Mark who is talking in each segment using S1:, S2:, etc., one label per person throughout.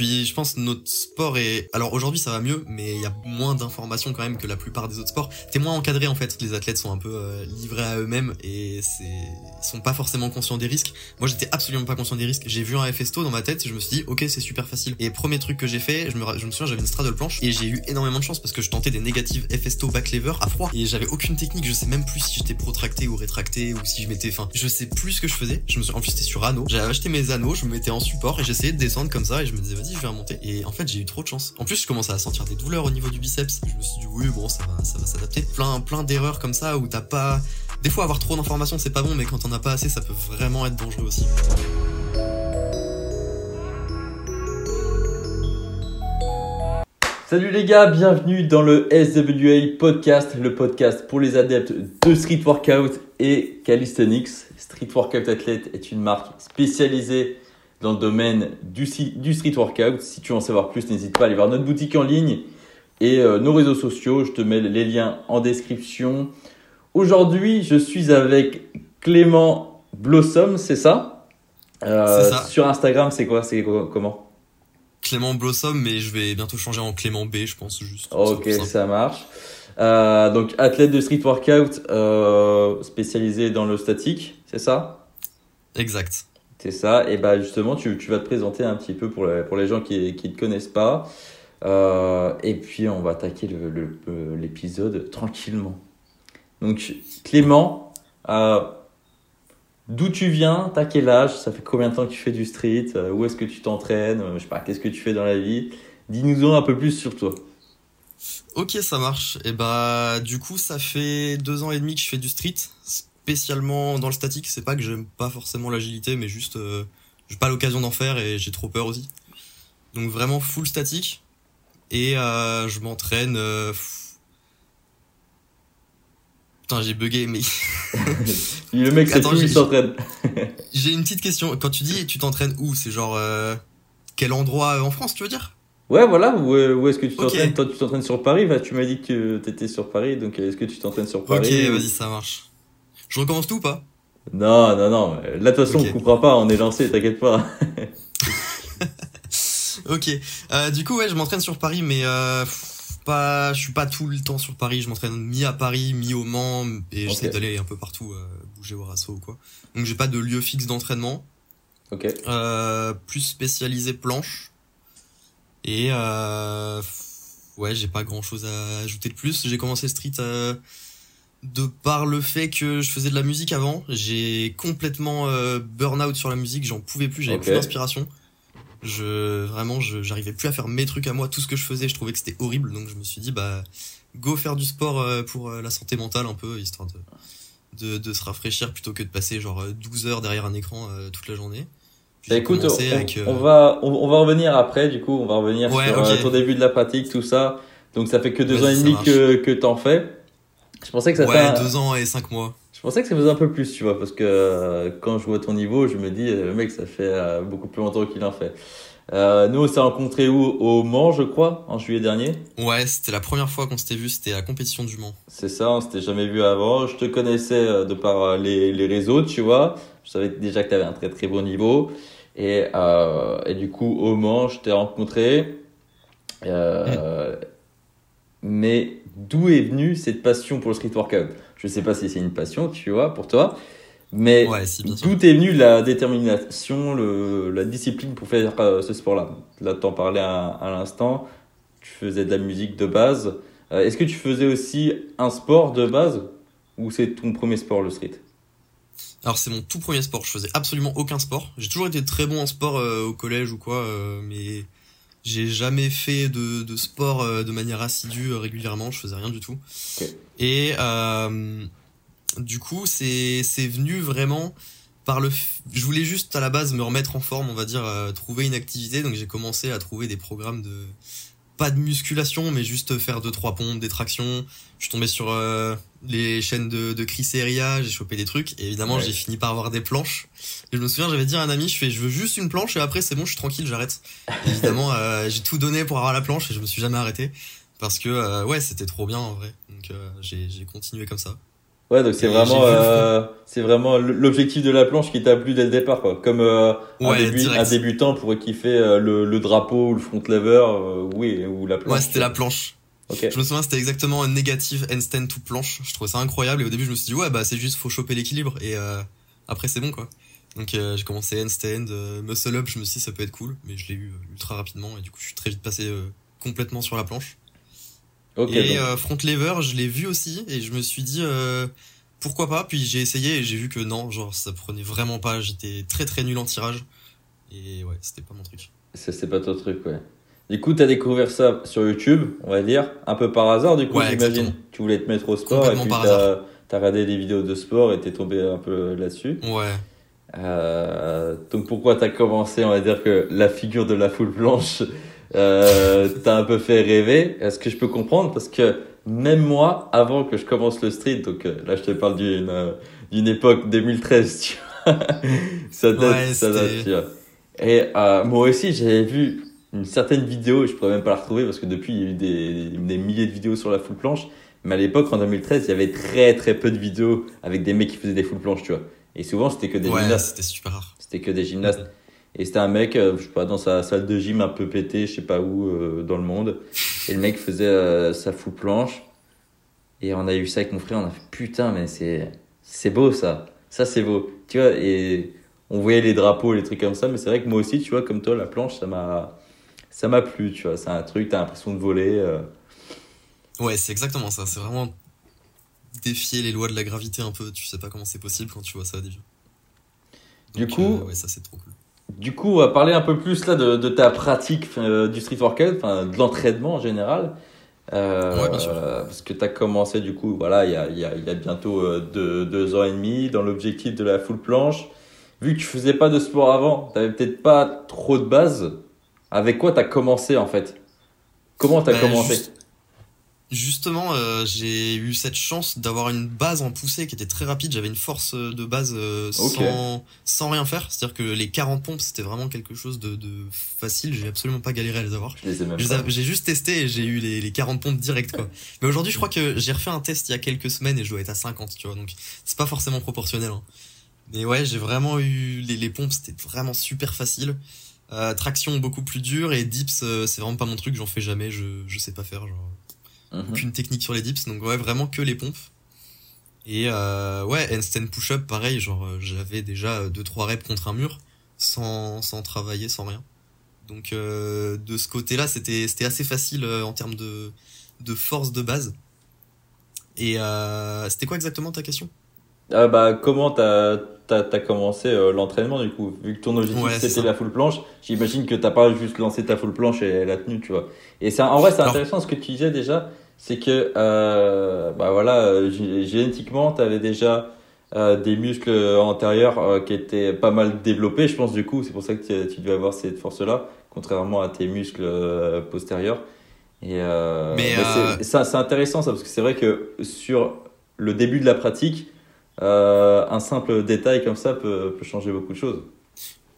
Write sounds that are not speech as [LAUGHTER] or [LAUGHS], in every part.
S1: Puis je pense notre sport est alors aujourd'hui ça va mieux mais il y a moins d'informations quand même que la plupart des autres sports. T'es moins encadré en fait. Les athlètes sont un peu euh, livrés à eux-mêmes et sont pas forcément conscients des risques. Moi j'étais absolument pas conscient des risques. J'ai vu un FSTO dans ma tête et je me suis dit OK, c'est super facile. Et premier truc que j'ai fait, je me je me souviens j'avais une straddle planche et j'ai eu énormément de chance parce que je tentais des négatives FSTO back lever à froid et j'avais aucune technique, je sais même plus si j'étais protracté ou rétracté ou si je m'étais enfin, je sais plus ce que je faisais. Je me suis en plus c'était sur anneau. J'avais acheté mes anneaux, je me mettais en support et j'essayais de descendre comme ça et je me disais vas-y, je vais remonter. Et en fait, j'ai eu trop de chance. En plus, je commençais à sentir des douleurs au niveau du biceps. Je me suis dit, oui, bon, ça va, ça va s'adapter. Plein, plein d'erreurs comme ça où t'as pas. Des fois, avoir trop d'informations, c'est pas bon, mais quand on a pas assez, ça peut vraiment être dangereux aussi.
S2: Salut les gars, bienvenue dans le SWA podcast, le podcast pour les adeptes de street workout et calisthenics. Street Workout Athlete est une marque spécialisée dans le domaine du, du street workout. Si tu veux en savoir plus, n'hésite pas à aller voir notre boutique en ligne et euh, nos réseaux sociaux. Je te mets les liens en description. Aujourd'hui, je suis avec Clément Blossom, c'est ça,
S1: euh, ça
S2: Sur Instagram, c'est quoi? C'est comment?
S1: Clément Blossom, mais je vais bientôt changer en Clément B, je pense juste.
S2: Ok, ça marche. Euh, donc athlète de street workout euh, spécialisé dans le statique, c'est ça?
S1: Exact.
S2: C'est ça. Et bah justement, tu, tu, vas te présenter un petit peu pour les, pour les gens qui ne te connaissent pas. Euh, et puis on va attaquer l'épisode le, tranquillement. Donc Clément, euh, d'où tu viens? T'as quel âge? Ça fait combien de temps que tu fais du street? Euh, Où est-ce que tu t'entraînes? Je sais pas, qu'est-ce que tu fais dans la vie? Dis-nous un peu plus sur toi.
S1: Ok, ça marche. Et bah du coup, ça fait deux ans et demi que je fais du street spécialement dans le statique. C'est pas que j'aime pas forcément l'agilité, mais juste euh, j'ai pas l'occasion d'en faire et j'ai trop peur aussi. Donc vraiment full statique. Et euh, je m'entraîne. Euh... Putain, j'ai bugué, mais. [LAUGHS]
S2: le mec, c'est il s'entraîne. [LAUGHS]
S1: j'ai une petite question. Quand tu dis tu t'entraînes où? C'est genre euh, quel endroit en France, tu veux dire?
S2: Ouais, voilà, où, où est-ce que tu t'entraînes? Toi, tu t'entraînes sur Paris, tu m'as dit que tu étais sur Paris, donc est-ce que tu t'entraînes sur Paris?
S1: Ok, vas-y, ça marche. Je recommence tout ou pas?
S2: Non, non, non. Là, de toute façon, on coupera pas, on est lancé, t'inquiète pas. [LAUGHS]
S1: ok. Euh, du coup, ouais, je m'entraîne sur Paris, mais euh, pas, je suis pas tout le temps sur Paris. Je m'entraîne mi à Paris, mi au Mans, et j'essaie d'aller un peu partout, euh, bouger au rasso ou quoi. Donc, j'ai pas de lieu fixe d'entraînement.
S2: Ok.
S1: Euh, plus spécialisé planche. Et euh, ouais, j'ai pas grand chose à ajouter de plus. J'ai commencé street euh, de par le fait que je faisais de la musique avant, j'ai complètement euh, burn out sur la musique, j'en pouvais plus, j'avais plus d'inspiration. Je vraiment j'arrivais plus à faire mes trucs à moi, tout ce que je faisais, je trouvais que c'était horrible donc je me suis dit bah go faire du sport euh, pour euh, la santé mentale un peu histoire de, de, de se rafraîchir plutôt que de passer genre 12 heures derrière un écran toute la journée.
S2: Bah écoute, on, va on, va revenir après du coup, on va revenir sur ton début de la pratique, tout ça. Donc ça fait que deux ans et demi que que t'en fais. Je pensais que ça
S1: ouais, deux ans et cinq mois.
S2: Je pensais que ça faisait un peu plus, tu vois, parce que euh, quand je vois ton niveau, je me dis, euh, le mec, ça fait euh, beaucoup plus longtemps qu'il en fait. nous, on s'est rencontrés où? Au Mans, je crois, en juillet dernier.
S1: Ouais, c'était la première fois qu'on s'était vu, c'était à la compétition du Mans.
S2: C'est ça, on s'était jamais vu avant. Je te connaissais de par les, les réseaux, tu vois. Je savais déjà que tu avais un très très bon niveau. Et, et du coup, au Mans, je t'ai rencontré. Euh, mais d'où est venue cette passion pour le street workout? Je ne sais pas si c'est une passion, tu vois, pour toi, mais d'où est venue la détermination, le, la discipline pour faire euh, ce sport-là? Là, tu en parlais à, l'instant, tu faisais de la musique de base. Euh, est-ce que tu faisais aussi un sport de base ou c'est ton premier sport, le street?
S1: Alors c'est mon tout premier sport, je faisais absolument aucun sport. J'ai toujours été très bon en sport euh, au collège ou quoi, mais j'ai jamais fait de, de sport euh, de manière assidue euh, régulièrement, je faisais rien du tout. Et euh, du coup, c'est c'est venu vraiment par le je voulais juste à la base me remettre en forme, on va dire euh, trouver une activité. Donc j'ai commencé à trouver des programmes de pas de musculation, mais juste faire deux trois pompes, des tractions. Je suis tombé sur euh, les chaînes de, de Chris Eria, j'ai chopé des trucs. Et évidemment, j'ai fini par avoir des planches. Et je me souviens, j'avais dit à un ami, je fais, je veux juste une planche et après c'est bon, je suis tranquille, j'arrête. évidemment, [LAUGHS] euh, j'ai tout donné pour avoir la planche et je me suis jamais arrêté parce que euh, ouais, c'était trop bien en vrai. Donc j'ai continué comme ça.
S2: Ouais, donc c'est vraiment, euh, c'est vraiment l'objectif de la planche qui t'a plu dès le départ, quoi. Comme euh, un,
S1: Ouais,
S2: début-
S1: direct.
S2: un débutant pourrait kiffer euh, le, le drapeau ou le front lever, euh, oui, ou la planche.
S1: Ouais, c'était la planche.
S2: Ok.
S1: Je me souviens, c'était exactement un négative handstand to planche. Je trouvais ça incroyable et au début, je me suis dit, ouais, bah, c'est juste, faut choper l'équilibre et euh, après, c'est bon, quoi. Donc, euh, j'ai commencé handstand, muscle up, je me suis dit, ça peut être cool, mais je l'ai eu ultra rapidement et du coup, je suis très vite passé complètement sur la planche. Et euh, front lever, je l'ai vu aussi et je me suis dit, euh, pourquoi pas. Puis j'ai essayé et j'ai vu que non, genre, ça prenait vraiment pas. J'étais très très nul en tirage et ouais, c'était pas mon truc.
S2: C'est pas ton truc, ouais. Du coup, t'as découvert ça sur YouTube, on va dire, un peu par hasard, du coup,
S1: Ouais,
S2: j'imagine. Tu voulais te mettre au sport et puis t'as regardé des vidéos de sport et t'es tombé un peu là-dessus.
S1: Ouais.
S2: Euh, donc pourquoi t'as commencé, on va dire que la figure de la foule blanche euh, t'a un peu fait rêver. Est-ce que je peux comprendre? Parce que même moi, avant que je commence le street, donc euh, là je te parle d'une euh, d'une époque 2013, tu vois. [LAUGHS] ça date,
S1: Ouais,
S2: ça date, tu vois. Et moi aussi, j'avais vu une certaine vidéo, je pourrais même pas la retrouver parce que depuis il y a eu des, des milliers de vidéos sur la full planche. Mais à l'époque, en 2013, il y avait très très peu de vidéos avec des mecs qui faisaient des full planches, tu vois. Et souvent, c'était que des
S1: Ouais,
S2: gymnastes.
S1: c'était super rare.
S2: C'était que des gymnastes. Et c'était un mec, euh, je sais pas, dans sa salle de gym un peu pété, je sais pas où, euh, dans le monde. Et le mec faisait euh, sa full planche. Et on a eu ça avec mon frère, on a fait putain, mais c'est, c'est beau ça. Ça c'est beau. Tu vois, et on voyait les drapeaux, les trucs comme ça. Mais c'est vrai que moi aussi, tu vois, comme toi, la planche, ça m'a, ça m'a plu, tu vois. C'est un truc, t'as l'impression de voler. euh.
S1: Ouais, c'est exactement ça. C'est vraiment défier les lois de la gravité un peu. Tu sais pas comment c'est possible quand tu vois ça au début.
S2: Du
S1: Donc,
S2: coup-
S1: ouais, ça c'est trop cool.
S2: Du coup, on va parler un peu plus là de, de ta pratique euh, du street workout, enfin de l'entraînement en général. Euh,
S1: Ouais, bien sûr.
S2: Parce que tu as commencé du coup, voilà, il y a, y a, y a bientôt euh, deux, deux ans et demi dans l'objectif de la full planche. Vu que tu faisais pas de sport avant, tu peut-être pas trop de base. Avec quoi tu as commencé en fait? Comment tu as
S1: Bah,
S2: commencé?
S1: juste- Justement, euh, j'ai eu cette chance d'avoir une base en poussée qui était très rapide. J'avais une force de base euh, sans, sans rien faire. C'est-à-dire que les 40 pompes, c'était vraiment quelque chose de, de facile. J'ai absolument pas galéré à les avoir. J'ai juste testé et j'ai eu les, les 40 pompes direct quoi. Mais aujourd'hui je crois que j'ai refait un test il y a quelques semaines et je dois être à 50 tu vois donc c'est pas forcément proportionnel. hein. Mais ouais j'ai vraiment eu les, les pompes c'était vraiment super facile. Euh, traction beaucoup plus dur et dips euh, c'est vraiment pas mon truc j'en fais jamais je, je sais pas faire genre
S2: Mhm.
S1: aucune technique sur les dips donc ouais vraiment que les pompes. Et euh, ouais handstand push-up pareil genre euh, j'avais déjà 2-3 reps contre un mur sans, sans travailler sans rien. Donc euh, de ce côté-là, c'était c'était assez facile euh, en termes de de force de base. Et euh, c'était quoi exactement ta question?
S2: Ah bah, comment t'as as, commencé euh, l'entraînement du coup? Vu que ton objectif
S1: Ouais,
S2: c'était la full planche, j'imagine que t'as pas juste lancé ta full planche et la tenue, tu vois. Et c'est en vrai c'est intéressant ce que tu disais déjà, c'est que euh, bah voilà euh, gé- génétiquement t'avais déjà euh, des muscles antérieurs euh, qui étaient pas mal développés, je pense du coup c'est pour ça que tu, tu devais avoir cette force là, contrairement à tes muscles postérieurs. Et
S1: Mais,
S2: bah, c'est- intéressant ça parce que c'est vrai que sur le début de la pratique un simple détail comme ça peut, peut changer beaucoup de choses.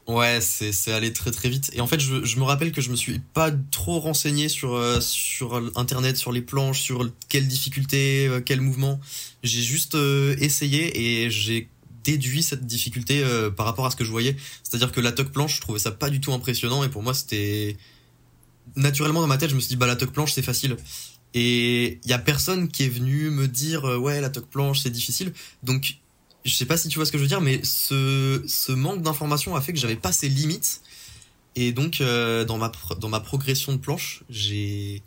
S1: Ouais, c'est allé très très vite. Et en fait, je, je me rappelle que je me suis pas trop renseigné sur euh, sur internet, sur les planches, sur quelle difficulté, euh, quel mouvement. J'ai juste euh, essayé et j'ai déduit cette difficulté euh, par rapport à ce que je voyais. C'est-à-dire que la tuck planche, je trouvais ça pas du tout impressionnant et pour moi c'était naturellement dans ma tête, je me suis dit bah la tuck planche c'est facile. Et il y a personne qui est venu me dire euh, ouais la tuck planche c'est difficile. Donc je sais pas si tu vois ce que je veux dire, mais ce, ce manque d'information a fait que j'avais pas ces limites. Et donc, euh, dans, ma, dans ma progression de planche, j'ai,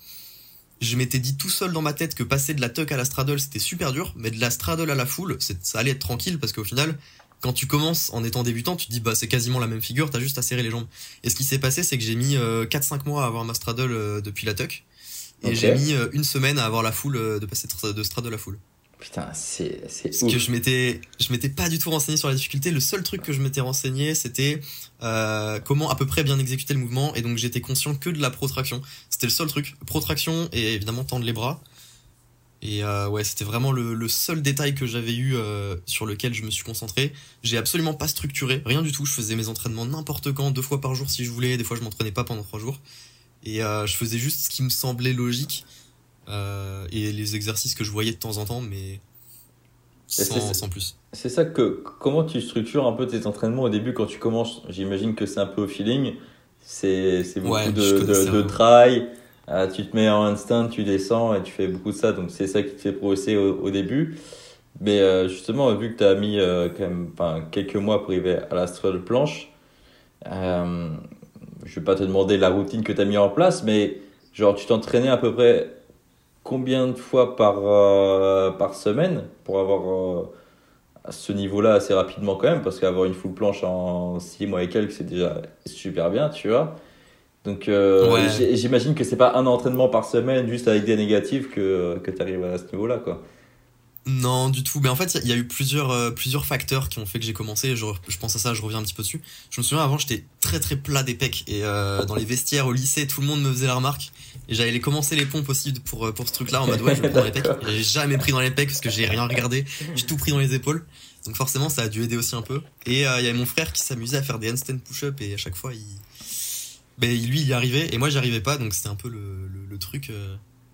S1: je m'étais dit tout seul dans ma tête que passer de la tuck à la straddle, c'était super dur, mais de la straddle à la full, c'est, ça allait être tranquille parce qu'au final, quand tu commences en étant débutant, tu te dis, bah, c'est quasiment la même figure, t'as juste à serrer les jambes. Et ce qui s'est passé, c'est que j'ai mis euh, 4-5 mois à avoir ma straddle euh, depuis la tuck. Et j'ai mis euh, une semaine à avoir la full, euh, de passer de straddle à full.
S2: Putain, c'est c'est
S1: Parce
S2: ouf.
S1: que je m'étais, je m'étais pas du tout renseigné sur la difficulté. Le seul truc que je m'étais renseigné, c'était euh, comment à peu près bien exécuter le mouvement. Et donc j'étais conscient que de la protraction. C'était le seul truc. Protraction et évidemment tendre les bras. Et euh, ouais, c'était vraiment le, le seul détail que j'avais eu euh, sur lequel je me suis concentré. J'ai absolument pas structuré, rien du tout. Je faisais mes entraînements n'importe quand, deux fois par jour si je voulais. Des fois, je m'entraînais pas pendant trois jours. Et je faisais juste ce qui me semblait logique euh, et les exercices que je voyais de temps en temps, mais sans, sans plus.
S2: C'est ça que comment tu structures un peu tes entraînements au début quand tu commences? J'imagine que c'est un peu au feeling. C'est beaucoup de, de, de, try. Euh, tu te mets en instant, tu descends et tu fais beaucoup de ça. Donc c'est ça qui te fait progresser au, au début. Mais euh, justement, vu que tu as mis quand même quelques mois pour arriver à la de planche, je vais pas te demander la routine que tu as mis en place, mais genre tu t'entraînais à peu près combien de fois par, euh, par semaine pour avoir à ce niveau-là assez rapidement quand même, parce qu'avoir une full planche en 6 mois et quelques, c'est déjà super bien, tu vois. Donc j'imagine que c'est pas un entraînement par semaine juste avec des négatifs que, que tu arrives à ce niveau-là, quoi.
S1: Non, du tout. Mais en fait, il y a eu plusieurs, euh, plusieurs facteurs qui ont fait que j'ai commencé. Je, je, pense à ça, je reviens un petit peu dessus. Je me souviens, avant, j'étais très très plat des pecs. Et euh, dans les vestiaires au lycée, tout le monde me faisait la remarque. Et j'allais commencer les pompes aussi pour, euh, pour ce truc-là, en mode ouais, je vais [LAUGHS] prendre les pecs. J'ai jamais pris dans les pecs parce que j'ai rien regardé. J'ai tout pris dans les épaules. Donc forcément, ça a dû aider aussi un peu. Et il y avait mon frère qui s'amusait à faire des handstand push-up et à chaque fois, il... Ben, lui, il y arrivait et moi, j'y arrivais pas. Donc c'était un peu le, le, le truc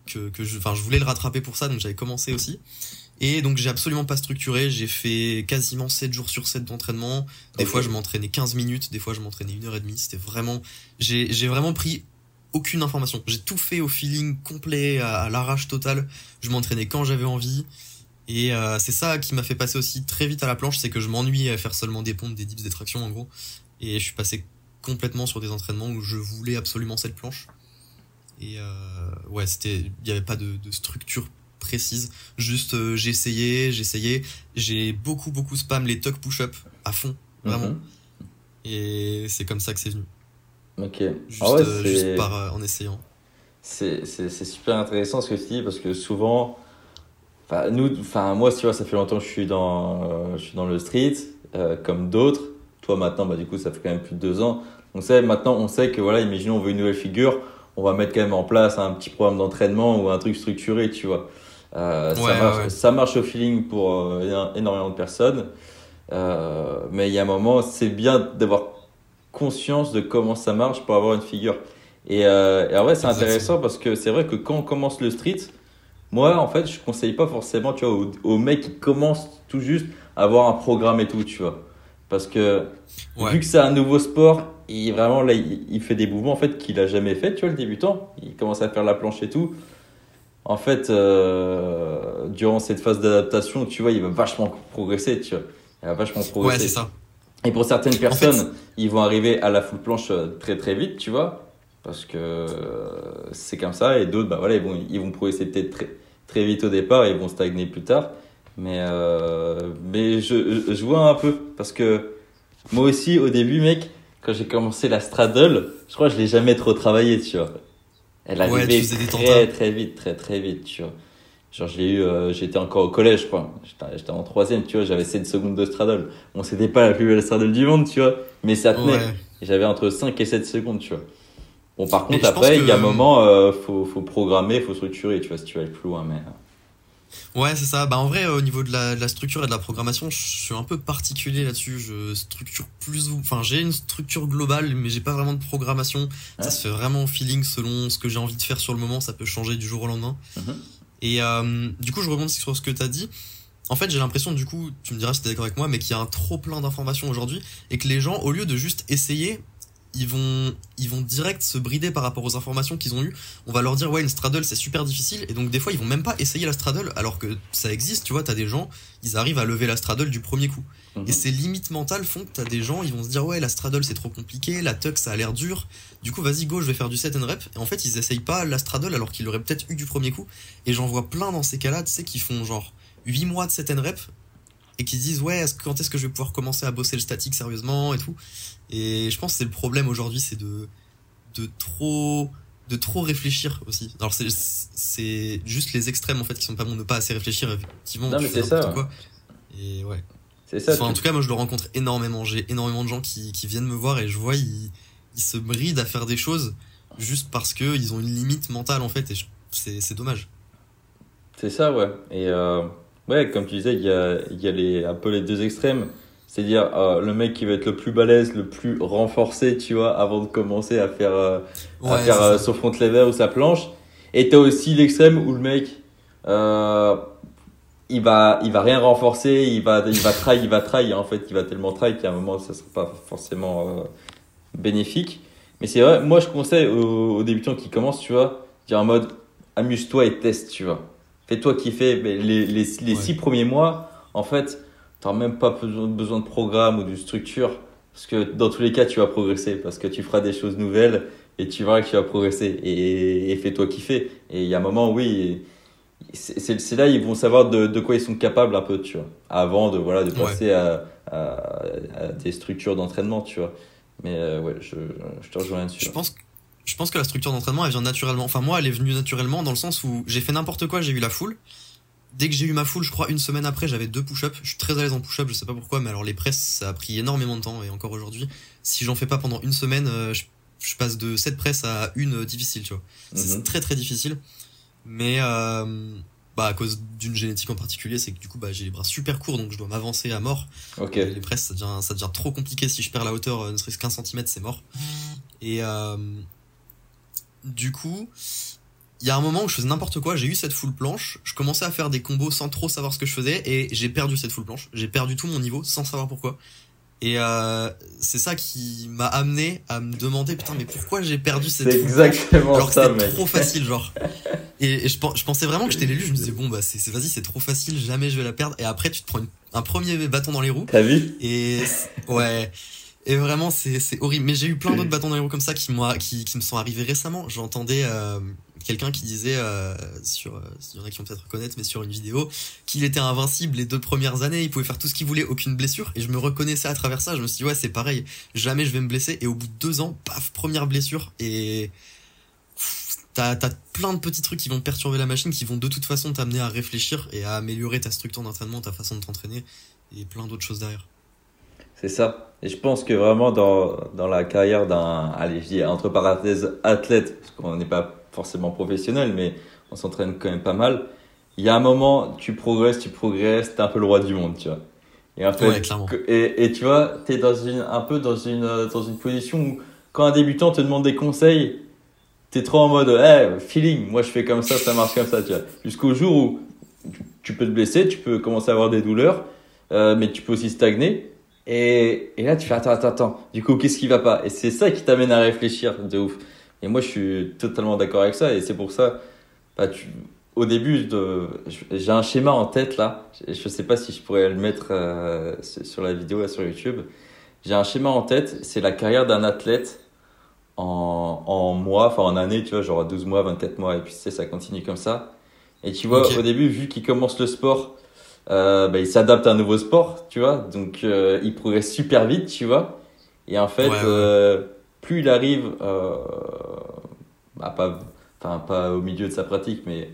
S1: que, que je... Enfin, je voulais le rattraper pour ça, donc j'avais commencé aussi. Et donc j'ai absolument pas structuré, j'ai fait quasiment 7 jours sur 7 d'entraînement. Des fois je m'entraînais 15 minutes, des fois je m'entraînais une heure et demie, c'était vraiment j'ai vraiment pris aucune information. J'ai tout fait au feeling complet, à, l'arrache totale. Je m'entraînais quand j'avais envie. Et euh, c'est ça qui m'a fait passer aussi très vite à la planche, c'est que je m'ennuyais à faire seulement des pompes, des dips, des tractions en gros. Et je suis passé complètement sur des entraînements où je voulais absolument cette planche. Et euh, ouais, c'était, il n'y avait pas de, de structure précise. Juste, euh, j'ai essayé. J'ai beaucoup, beaucoup spam les tuck push-up à fond, vraiment. Mhm. Et c'est comme ça que c'est venu.
S2: Ok.
S1: Juste, ah euh, juste par, euh, en essayant.
S2: C'est super intéressant ce que tu dis parce que souvent, enfin nous, enfin moi, tu vois, ça fait longtemps que je suis dans, je suis dans le street, comme d'autres. Toi maintenant, bah du coup, ça fait quand même plus de deux ans. On sait maintenant, on sait que voilà, imaginons on veut une nouvelle figure, on va mettre quand même en place un petit programme d'entraînement ou un truc structuré, tu vois. Euh, ça, marche, ça, marche, au feeling pour euh, énormément de personnes. Euh, mais il y a un moment, c'est bien d'avoir conscience de comment ça marche pour avoir une figure. Et, et en vrai, c'est intéressant parce que c'est vrai que quand on commence le street, moi, en fait, je conseille pas forcément, tu vois, aux, mecs qui commencent tout juste à avoir un programme et tout, tu vois. Parce que vu que c'est un nouveau sport, il vraiment là, il, il fait des mouvements en fait qu'il a jamais fait, tu vois, le débutant. Il commence à faire la planche et tout en fait, euh, durant cette phase d'adaptation, tu vois, il va vachement progresser, tu vois. Il va vachement progresser.
S1: Ouais, c'est ça.
S2: Et pour certaines personnes, ils vont arriver à la full planche euh, très très vite, tu vois, parce que euh, c'est comme ça. Et d'autres, bah voilà, ils vont, ils vont progresser peut-être très, très vite au départ et ils vont stagner plus tard. Mais, euh, mais je, je vois un peu, parce que moi aussi, au début, mec, quand j'ai commencé la straddle, je crois que je l'ai jamais trop travaillé, tu vois. Elle arrivait très très vite, très très vite, tu vois. Genre j'ai eu, euh, j'étais encore au collège, quoi. J'étais en troisième, tu vois, j'avais 7 secondes de straddle. Bon, c'était pas la plus belle straddle du monde, tu vois, mais ça tenait. J'avais entre 5 et 7 secondes, tu vois. Bon, par contre, après, il y a un moment, euh, faut, faut programmer, faut structurer, tu vois, si tu vas aller plus loin, mais... Euh.
S1: Ouais, c'est ça. Bah, en vrai, au niveau de la, de la, structure et de la programmation, je suis un peu particulier là-dessus. Je structure plus ou, enfin, j'ai une structure globale, mais j'ai pas vraiment de programmation. Ça se fait vraiment au feeling selon ce que j'ai envie de faire sur le moment. Ça peut changer du jour au lendemain. Mhm. Et, euh, du coup, je rebondis sur ce que t'as dit. En fait, j'ai l'impression, du coup, tu me diras si t'es d'accord avec moi, mais qu'il y a un trop plein d'informations aujourd'hui et que les gens, au lieu de juste essayer, ils vont, ils vont direct se brider par rapport aux informations qu'ils ont eues. On va leur dire, ouais, une straddle, c'est super difficile. Et donc, des fois, ils vont même pas essayer la straddle, alors que ça existe, tu vois, t'as des gens, ils arrivent à lever la straddle du premier coup. Mhm. Et ces limites mentales font que t'as des gens, ils vont se dire, ouais, la straddle, c'est trop compliqué, la tuck, ça a l'air dur. Du coup, vas-y, go, je vais faire du set and rep. Et en fait, ils essayent pas la straddle, alors qu'ils l'auraient peut-être eu du premier coup. Et j'en vois plein dans ces cas-là, tu sais, qui font genre 8 mois de set and rep, et qui se disent ouais quand est-ce que je vais pouvoir commencer à bosser le statique sérieusement et tout et je pense que c'est le problème aujourd'hui c'est de de trop de trop réfléchir aussi alors c'est c'est juste les extrêmes en fait qui sont pas bons de pas assez réfléchir effectivement
S2: non mais c'est ça
S1: quoi. et ouais
S2: c'est ça
S1: en tout cas moi je le rencontre énormément j'ai énormément de gens qui, qui viennent me voir et je vois ils, ils se brident à faire des choses juste parce que ils ont une limite mentale en fait et c'est dommage
S2: c'est ça ouais et euh Ouais, comme tu disais, il y a, il y a les, un peu les deux extrêmes. C'est-à-dire euh, le mec qui va être le plus balèze, le plus renforcé, tu vois, avant de commencer à faire, euh, à faire son front lever ou sa planche. Et t'as aussi l'extrême où le mec, il va, il va rien renforcer, il va, il va try, il va try, en fait, il va tellement try qu'à un moment, ça sera pas forcément euh, bénéfique. Mais c'est vrai, moi, je conseille aux, débutants qui commencent, tu vois, dire en mode, amuse-toi et teste, tu vois. Fais-toi kiffer. Les, les, les six premiers mois, en fait, t'as même pas besoin, besoin de programme ou de structure. Parce que dans tous les cas, tu vas progresser. Parce que tu feras des choses nouvelles et tu verras que tu vas progresser. Et, et fais-toi kiffer. Et il y a un moment, oui, c'est là ils vont savoir de, de, quoi ils sont capables un peu, tu vois, avant de, voilà, de passer à, à, des structures d'entraînement, tu vois. Mais euh, ouais, je, je te rejoins là-dessus.
S1: Je pense, je pense que la structure d'entraînement, elle vient naturellement. Enfin, moi, elle est venue naturellement dans le sens où j'ai fait n'importe quoi, j'ai eu la foule. Dès que j'ai eu ma foule, je crois une semaine après, j'avais deux push-ups. Je suis très à l'aise en push-up, je sais pas pourquoi, mais alors les presses, ça a pris énormément de temps et encore aujourd'hui, si j'en fais pas pendant une semaine, euh, je, je, passe de 7 presses à une difficile, tu vois. C'est mhm. très très difficile. Mais euh, bah, à cause d'une génétique en particulier, c'est que du coup, bah, j'ai les bras super courts, donc je dois m'avancer à mort.
S2: Okay.
S1: Les presses, ça devient, ça devient trop compliqué. Si je perds la hauteur, euh, ne serait-ce qu'un centimètre, c'est mort. Et euh, du coup, il y a un moment où je faisais n'importe quoi, j'ai eu cette full planche, je commençais à faire des combos sans trop savoir ce que je faisais, et j'ai perdu cette full planche. J'ai perdu tout mon niveau sans savoir pourquoi. Et euh, c'est ça qui m'a amené à me demander putain mais pourquoi j'ai perdu cette
S2: C'est exactement
S1: alors que trop facile genre. [LAUGHS] Et, je, je, pensais vraiment que j'étais l'élu, je me disais bon bah c'est vas-y c'est trop facile, jamais je vais la perdre et après tu te prends un premier bâton dans les roues.
S2: T'as vu?
S1: Et ouais. Et vraiment, c'est horrible. Mais j'ai eu plein d'autres bâtons dans les roues comme ça qui, moi, qui, qui me sont arrivés récemment. J'entendais euh, quelqu'un qui disait, euh, sur, euh, il y en a qui vont peut-être reconnaître, mais sur une vidéo, qu'il était invincible les deux premières années. Il pouvait faire tout ce qu'il voulait, aucune blessure. Et je me reconnaissais à travers ça. Je me suis dit, ouais, c'est pareil. Jamais je vais me blesser. Et au bout de deux ans, paf, première blessure. Et t'as as plein de petits trucs qui vont perturber la machine, qui vont de toute façon t'amener à réfléchir et à améliorer ta structure d'entraînement, ta façon de t'entraîner et plein d'autres choses derrière.
S2: C'est ça. Et je pense que vraiment dans, dans la carrière d'un, allez, je dis entre parenthèses, athlète, parce qu'on n'est pas forcément professionnel, mais on s'entraîne quand même pas mal. Il y a un moment, tu progresses, tu progresses, t'es un peu le roi du monde, tu vois.
S1: Et en fait,
S2: et, et tu vois, t'es dans une, un peu dans une, dans une position où quand un débutant te demande des conseils, t'es trop en mode, hey, feeling, moi je fais comme ça, ça marche comme ça, tu vois. Jusqu'au jour où tu peux te blesser, tu peux commencer à avoir des douleurs, euh, mais tu peux aussi stagner. Et, et là, tu fais attends, attends, attends. Du coup, qu'est-ce qui va pas? Et c'est ça qui t'amène à réfléchir de ouf. Et moi, je suis totalement d'accord avec ça. Et c'est pour ça, bah, tu, au début, j'ai un schéma en tête là. Je ne sais pas si je pourrais le mettre euh, sur la vidéo là, sur YouTube. J'ai un schéma en tête. C'est la carrière d'un athlète en, en mois, enfin en année, tu vois, genre 12 mois, 24 mois. Et puis, tu sais, ça continue comme ça. Et tu vois, au début, vu qu'il commence le sport, euh, bah, il s'adapte à un nouveau sport, tu vois. Donc, euh, il progresse super vite, tu vois. Et en fait, euh, plus il arrive, euh, bah, pas, enfin, pas au milieu de sa pratique, mais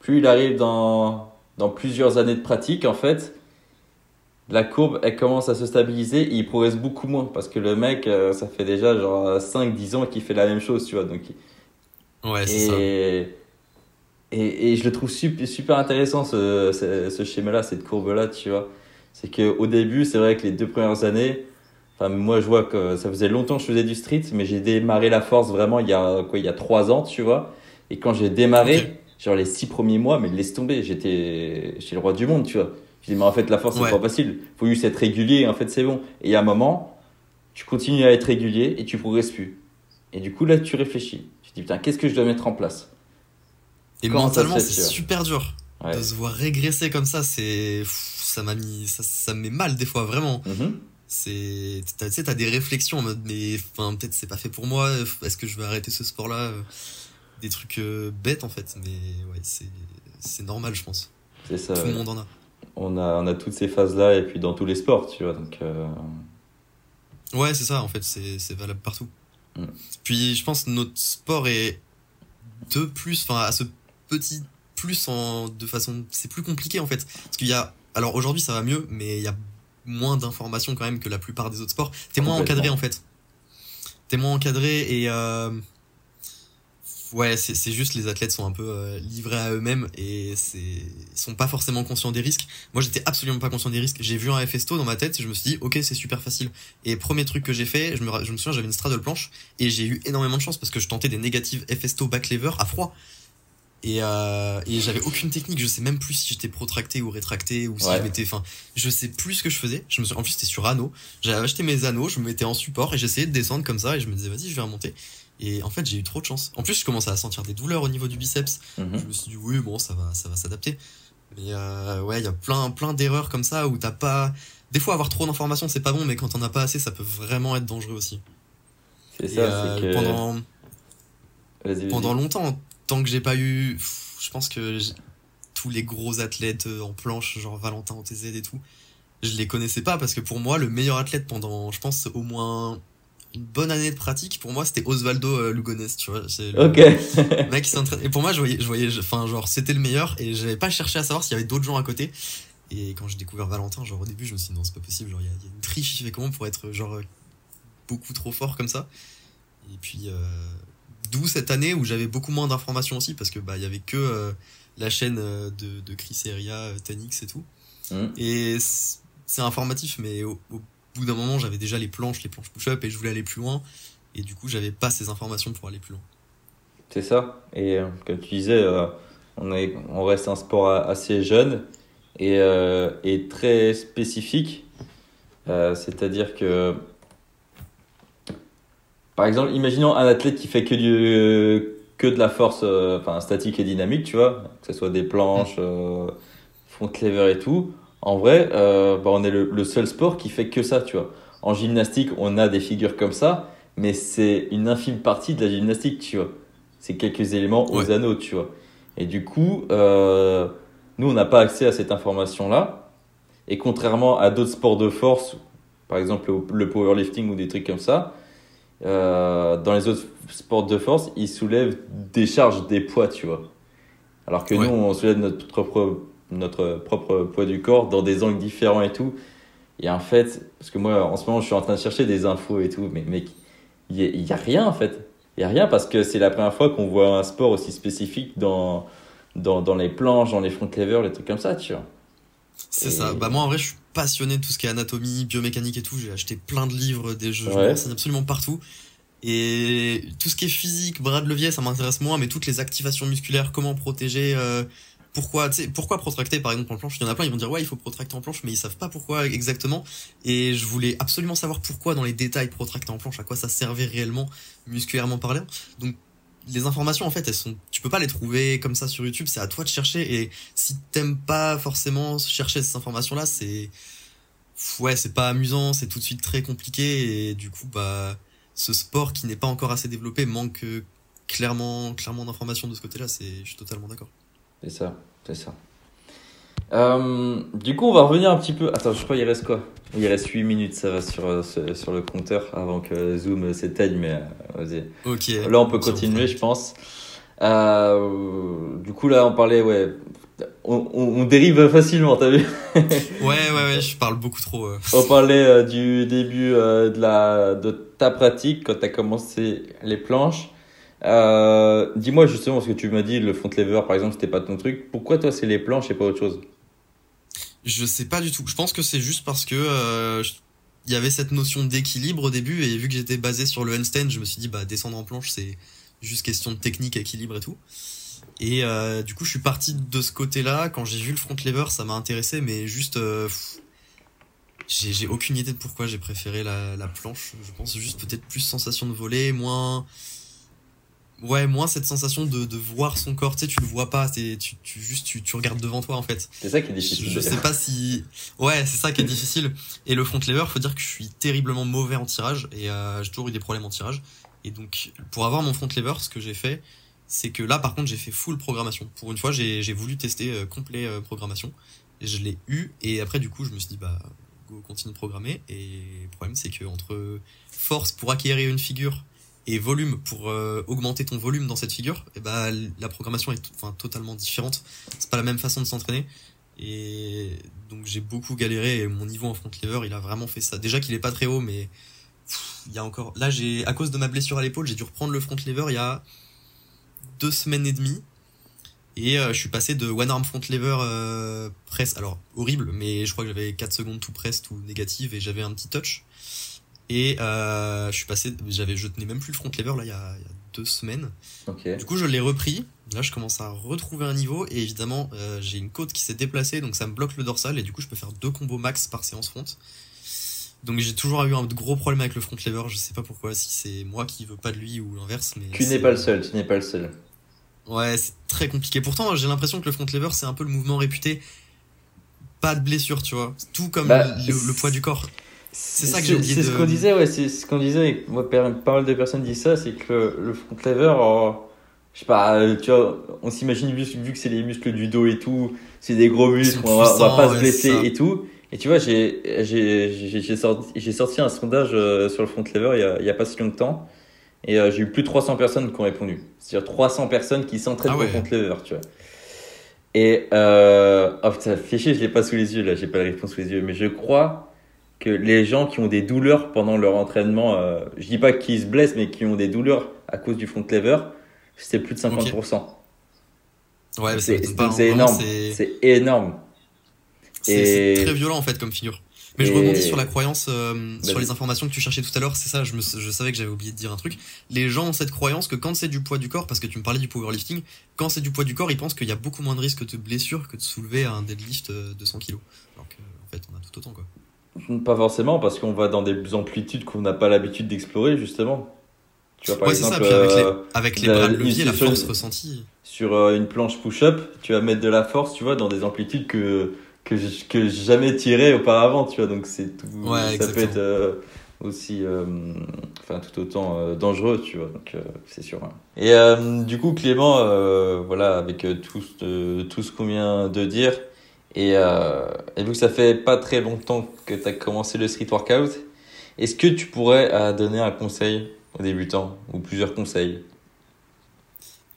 S2: plus il arrive dans, dans plusieurs années de pratique, en fait, la courbe, elle commence à se stabiliser et il progresse beaucoup moins. Parce que le mec, euh, ça fait déjà genre 5-10 ans qu'il fait la même chose, tu vois. Donc,
S1: ouais, c'est ça.
S2: Et, et je le trouve super, super intéressant ce, ce, ce schéma-là, cette courbe-là, tu vois. C'est qu'au début, c'est vrai que les deux premières années, enfin, moi je vois que ça faisait longtemps que je faisais du street, mais j'ai démarré la force vraiment il y a quoi, il y a trois ans, tu vois. Et quand j'ai démarré, genre les six premiers mois, mais laisse tomber, j'étais, j'étais le roi du monde, tu vois. Je dis, mais en fait, la force, c'est pas facile. Faut juste être régulier, en fait, c'est bon. Et à un moment, tu continues à être régulier et tu progresses plus. Et du coup, là, tu réfléchis. Tu te dis, putain, qu'est-ce que je dois mettre en place?
S1: Et mentalement, c'est super dur. De se voir régresser comme ça, c'est. Ça m'a mis. Ça, ça me met mal des fois, vraiment.
S2: Mm-hmm.
S1: C'est. Tu sais, t'as des réflexions en mode, mais enfin, peut-être c'est pas fait pour moi, est-ce que je vais arrêter ce sport-là Des trucs euh, bêtes en fait, mais ouais, c'est normal, je pense.
S2: C'est ça.
S1: Tout le monde en a.
S2: On a, on a toutes ces phases-là, et puis dans tous les sports, tu vois, donc. Euh...
S1: Ouais, c'est ça, en fait, c'est valable partout.
S2: Mm.
S1: Puis je pense que notre sport est de plus, enfin, à ce petit plus en de façon c'est plus compliqué en fait. Parce qu'il y a alors aujourd'hui ça va mieux mais il y a moins d'informations quand même que la plupart des autres sports. T'es moins encadré en fait. T'es moins encadré et euh, ouais c'est juste les athlètes sont un peu euh, livrés à eux-mêmes et c'est ils sont pas forcément conscients des risques. Moi j'étais absolument pas conscient des risques. J'ai vu un FSTO dans ma tête et je me suis dit ok c'est super facile. Et premier truc que j'ai fait je me, je me souviens j'avais une straddle planche et j'ai eu énormément de chance parce que je tentais des négatives FSTO back lever à froid Et, euh, et j'avais aucune technique, je sais même plus si j'étais protracté ou rétracté ou si
S2: Ouais.
S1: je m'étais, enfin, je sais plus ce que je faisais. Je me suis, en plus c'était sur anneau. J'avais acheté mes anneaux, je me mettais en support et j'essayais de descendre comme ça et je me disais vas-y je vais remonter. Et en fait j'ai eu trop de chance. En plus je commençais à sentir des douleurs au niveau du biceps.
S2: Mhm.
S1: Je me suis dit oui bon ça va ça va s'adapter. Mais euh, ouais il y a plein plein d'erreurs comme ça où t'as pas. Des fois avoir trop d'informations c'est pas bon mais quand on as pas assez ça peut vraiment être dangereux aussi.
S2: C'est ça,
S1: euh,
S2: que.
S1: pendant pendant longtemps, tant que j'ai pas eu, pff, je pense que tous les gros athlètes euh, en planche, genre Valentin OTZ et tout, je les connaissais pas parce que pour moi, le meilleur athlète pendant, je pense, au moins une bonne année de pratique, pour moi, c'était Osvaldo euh, Lugones, tu vois. C'est le [LAUGHS] mec qui s'entraîne. Et pour moi, je voyais, je voyais, enfin, genre, c'était le meilleur et j'avais pas cherché à savoir s'il y avait d'autres gens à côté. Et quand j'ai découvert Valentin, genre, au début, je me suis dit, non, c'est pas possible, genre, il y, a- il y a une triche, il fait comment pour être, genre, euh, beaucoup trop fort comme ça? Et puis, euh, d'où cette année où j'avais beaucoup moins d'informations aussi parce que, bah, il y avait que euh, la chaîne euh, de, de Chris euh, Tanix et tout.
S2: Mhm.
S1: Et c'est informatif, mais au, au bout d'un moment, j'avais déjà les planches, les planches push-up et je voulais aller plus loin. Et du coup, j'avais pas ces informations pour aller plus loin.
S2: C'est ça. Et euh, comme tu disais, euh, on, est, on reste un sport assez jeune et, et très spécifique. C'est-à-dire que, par exemple, imaginons un athlète qui fait que, du, que de la force euh, enfin, statique et dynamique, tu vois, que ce soit des planches, euh, front lever et tout. En vrai, euh, bah, on est le, le seul sport qui fait que ça, tu vois. En gymnastique, on a des figures comme ça, mais c'est une infime partie de la gymnastique, tu vois. C'est quelques éléments aux
S1: Ouais.
S2: anneaux, tu vois. Et du coup, euh, nous, on n'a pas accès à cette information-là. Et contrairement à d'autres sports de force, par exemple le, le powerlifting ou des trucs comme ça, euh, dans les autres sports de force, ils soulèvent des charges, des poids, tu vois. Alors que
S1: Ouais.
S2: nous, on soulève notre propre, notre propre poids du corps dans des angles différents et tout. Et en fait, parce que moi, en ce moment, je suis en train de chercher des infos et tout, mais mec, il n'y a rien en fait. Il n'y a rien parce que c'est la première fois qu'on voit un sport aussi spécifique dans, dans, dans les planches, dans les front levers, les trucs comme ça, tu vois.
S1: C'est
S2: Et-
S1: ça. Bah moi en vrai je suis passionné de tout ce qui est anatomie, biomécanique et tout. J'ai acheté plein de livres, des jeux, je
S2: Ouais.
S1: m'enseigne absolument partout. Et tout ce qui est physique, bras de levier, ça m'intéresse moins, mais toutes les activations musculaires, comment protéger, euh, pourquoi, tu sais, pourquoi protracter par exemple en planche? Il y en a plein, ils vont dire ouais il faut protracter en planche, mais ils savent pas pourquoi exactement. Et je voulais absolument savoir pourquoi dans les détails protracter en planche, à quoi ça servait réellement musculairement parlant. Donc les informations en fait elles sont tu peux pas les trouver comme ça sur YouTube c'est à toi de chercher et si t'aimes pas forcément chercher ces informations là c'est ouais c'est pas amusant c'est tout de suite très compliqué et du coup bah ce sport qui n'est pas encore assez développé manque euh, clairement clairement d'informations de ce côté là c'est je suis totalement d'accord
S2: C'est ça, c'est ça. Euh, du coup, on va revenir un petit peu. Attends, je crois qu'il reste quoi? Il reste 8 minutes, ça va sur, euh, sur, le compteur avant que Zoom s'éteigne, mais euh, vas-y.
S1: ok
S2: Là, on peut continuer, je pense. Euh, du coup, là, on parlait, ouais. On, on, on dérive facilement, t'as vu? [LAUGHS]
S1: Ouais ouais ouais je parle beaucoup trop euh.
S2: On parlait du début de, la, de ta pratique quand t'as commencé les planches. Dis-moi justement, ce que tu m'as dit, le front lever, par exemple, c'était pas ton truc. Pourquoi toi, c'est les planches et pas autre chose?
S1: Je sais pas du tout. Je pense que c'est juste parce que euh, y avait cette notion d'équilibre au début et vu que j'étais basé sur le handstand, je me suis dit bah descendre en planche c'est juste question de technique, équilibre et tout. Et euh, du coup, je suis parti de ce côté-là. Quand j'ai vu le front lever, ça m'a intéressé, mais juste euh, j'ai aucune idée de pourquoi j'ai préféré la, la planche. Je pense juste peut-être plus sensation de voler, moins ouais moins cette sensation de, de voir son corps. Tu sais, tu le vois pas, t'es- tu, tu juste tu, tu regardes devant toi en fait.
S2: C'est ça qui est difficile.
S1: Je sais pas si. Ouais, c'est ça qui est difficile. Et le front lever, faut dire que je suis terriblement mauvais en tirage et euh, j'ai toujours eu des problèmes en tirage. Et donc, pour avoir mon front lever, ce que j'ai fait, c'est que là, par contre, j'ai fait full programmation. Pour une fois, j'ai j'ai voulu tester euh, complet euh, programmation. Et je l'ai eu et après, du coup, je me suis dit, bah, go, continue de programmer. Et le problème, c'est que entre force pour acquérir une figure et volume pour euh, augmenter ton volume dans cette figure, bah, la programmation est enfin, totalement différente. C'est pas la même façon de s'entraîner. Et donc j'ai beaucoup galéré mon niveau en front lever, il a vraiment fait ça. Déjà qu'il est pas très haut, mais il y a encore. Là, j'ai à cause de ma blessure à l'épaule, j'ai dû reprendre le front lever il y a deux semaines et demie. Et euh, je suis passé de one arm front lever euh, press, alors horrible, mais je crois que j'avais 4 secondes tout press, tout négative, et j'avais un petit touch. Et euh, je suis passé, j'avais, je tenais même plus le front lever là il y a, il y a deux semaines. Du coup, je l'ai repris. Là, je commence à retrouver un niveau et évidemment, euh, j'ai une côte qui s'est déplacée, donc ça me bloque le dorsal et du coup, je peux faire deux combos max par séance front. Donc j'ai toujours eu un gros problème avec le front lever. Je sais pas pourquoi, si c'est moi qui veux pas de lui ou l'inverse. Mais
S2: Tu n'es pas le seul, tu n'es pas le seul.
S1: Ouais, c'est très compliqué. Pourtant, j'ai l'impression que le front lever, c'est un peu le mouvement réputé. Pas de blessure, tu vois. Tout comme
S2: Bah,
S1: le, le poids du corps. C'est ça que j'ai oublié
S2: C'est ce qu'on disait, ouais, c'est ce qu'on disait. et Moi, pas mal de personnes disent ça, c'est que le, le front lever, euh, je sais pas, euh, tu vois, on s'imagine vu, vu que c'est les muscles du dos et tout, c'est des gros muscles, on va, on va
S1: puissants,
S2: pas
S1: ouais,
S2: se blesser et tout. Et tu vois, j'ai sorti, sorti un sondage euh, sur le front lever il y a, il y a pas si longtemps. Et euh, j'ai eu plus de 300 personnes qui ont répondu. C'est-à-dire 300 personnes qui s'entraînent
S1: Ah
S2: pour
S1: ouais.
S2: le front lever, tu vois. Et euh, oh putain, fais chier, je l'ai pas sous les yeux là, j'ai pas la réponse sous les yeux, mais je crois que les gens qui ont des douleurs pendant leur entraînement, euh, je dis pas qu'ils se blessent, mais qui ont des douleurs à cause du front lever, c'était plus de 50%.
S1: Ouais,
S2: C'est énorme,
S1: c'est-
S2: énorme.
S1: C'est
S2: Et-
S1: très violent en fait comme figure. Mais je rebondis sur la croyance, euh, sur les informations que tu cherchais tout à l'heure. C'est ça, je, me, je savais que j'avais oublié de dire un truc. Les gens ont cette croyance que quand c'est du poids du corps, parce que tu me parlais du powerlifting, quand c'est du poids du corps, ils pensent qu'il y a beaucoup moins de risques de blessure que de soulever un deadlift euh, de 100 kg. Alors qu'en fait, on a tout autant quoi.
S2: Pas forcément, parce qu'on va dans des amplitudes qu'on n'a pas l'habitude d'explorer, justement. Tu vois, par
S1: ouais,
S2: exemple,
S1: ça. Puis avec
S2: euh,
S1: les, avec les
S2: la-
S1: bras de levier, la force ressentie.
S2: sur euh, une planche push-up, tu vas mettre de la force, tu vois, dans des amplitudes que que que jamais tiré auparavant, tu vois. Donc c'est tout.
S1: Ouais,
S2: ça
S1: exactement.
S2: peut être euh, aussi, enfin tout autant dangereux, tu vois. Donc c'est sûr. hein. Et du coup, Clément, voilà, avec tout tout ce qu'on vient de dire, et euh, et vu que ça fait pas très longtemps que tu as commencé le street workout, est-ce que tu pourrais euh, donner un conseil aux débutants ou plusieurs conseils?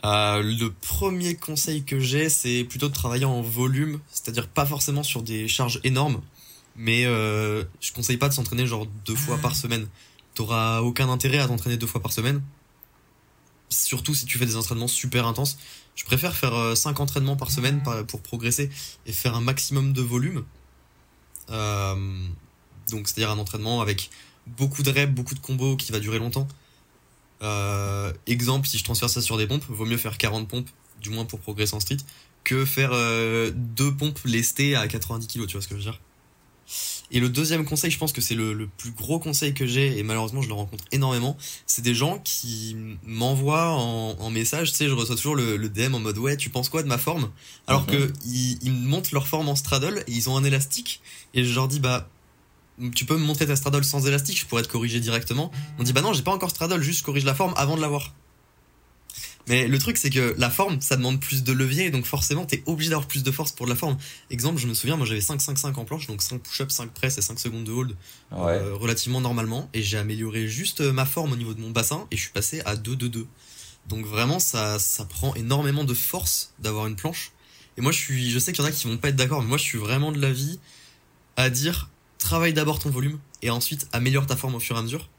S1: Euh, le premier conseil que j'ai, c'est plutôt de travailler en volume, c'est-à-dire pas forcément sur des charges énormes, mais euh, je conseille pas de s'entraîner genre deux fois par semaine. T'auras aucun intérêt à t'entraîner deux fois par semaine, surtout si tu fais des entraînements super intenses. Je préfère faire euh, cinq entraînements par semaine pour progresser et faire un maximum de volume. Euh, donc c'est-à-dire un entraînement avec beaucoup de reps, beaucoup de combos qui va durer longtemps. Euh, exemple, si je transfère ça sur des pompes, vaut mieux faire 40 pompes, du moins pour progresser en street, que faire euh, deux pompes lestées à 90 kg, tu vois ce que je veux dire? Et le deuxième conseil, je pense que c'est le, le plus gros conseil que j'ai, et malheureusement je le rencontre énormément, c'est des gens qui m'envoient en, en message, tu sais, je reçois toujours le, le DM en mode ouais, tu penses quoi de ma forme? Alors
S2: Mhm.
S1: que ils, montrent leur forme en straddle, et ils ont un élastique, et je leur dis bah tu peux me montrer ta straddle sans élastique, je pourrais te corriger directement. On dit bah non, j'ai pas encore straddle, juste corrige la forme avant de l'avoir. Mais le truc c'est que la forme, ça demande plus de levier, donc forcément t'es obligé d'avoir plus de force pour de la forme. Exemple, je me souviens, moi j'avais 5-5-5 en planche, donc 5 push-ups, 5 press et 5 secondes de hold
S2: Ouais.
S1: euh, relativement normalement, et j'ai amélioré juste euh, ma forme au niveau de mon bassin, et je suis passé à 2-2-2. Donc vraiment, ça, ça prend énormément de force d'avoir une planche. Et moi je suis, je sais qu'il y en a qui vont pas être d'accord, mais moi je suis vraiment de l'avis à dire travaille d'abord ton volume et ensuite améliore ta forme au fur et à mesure.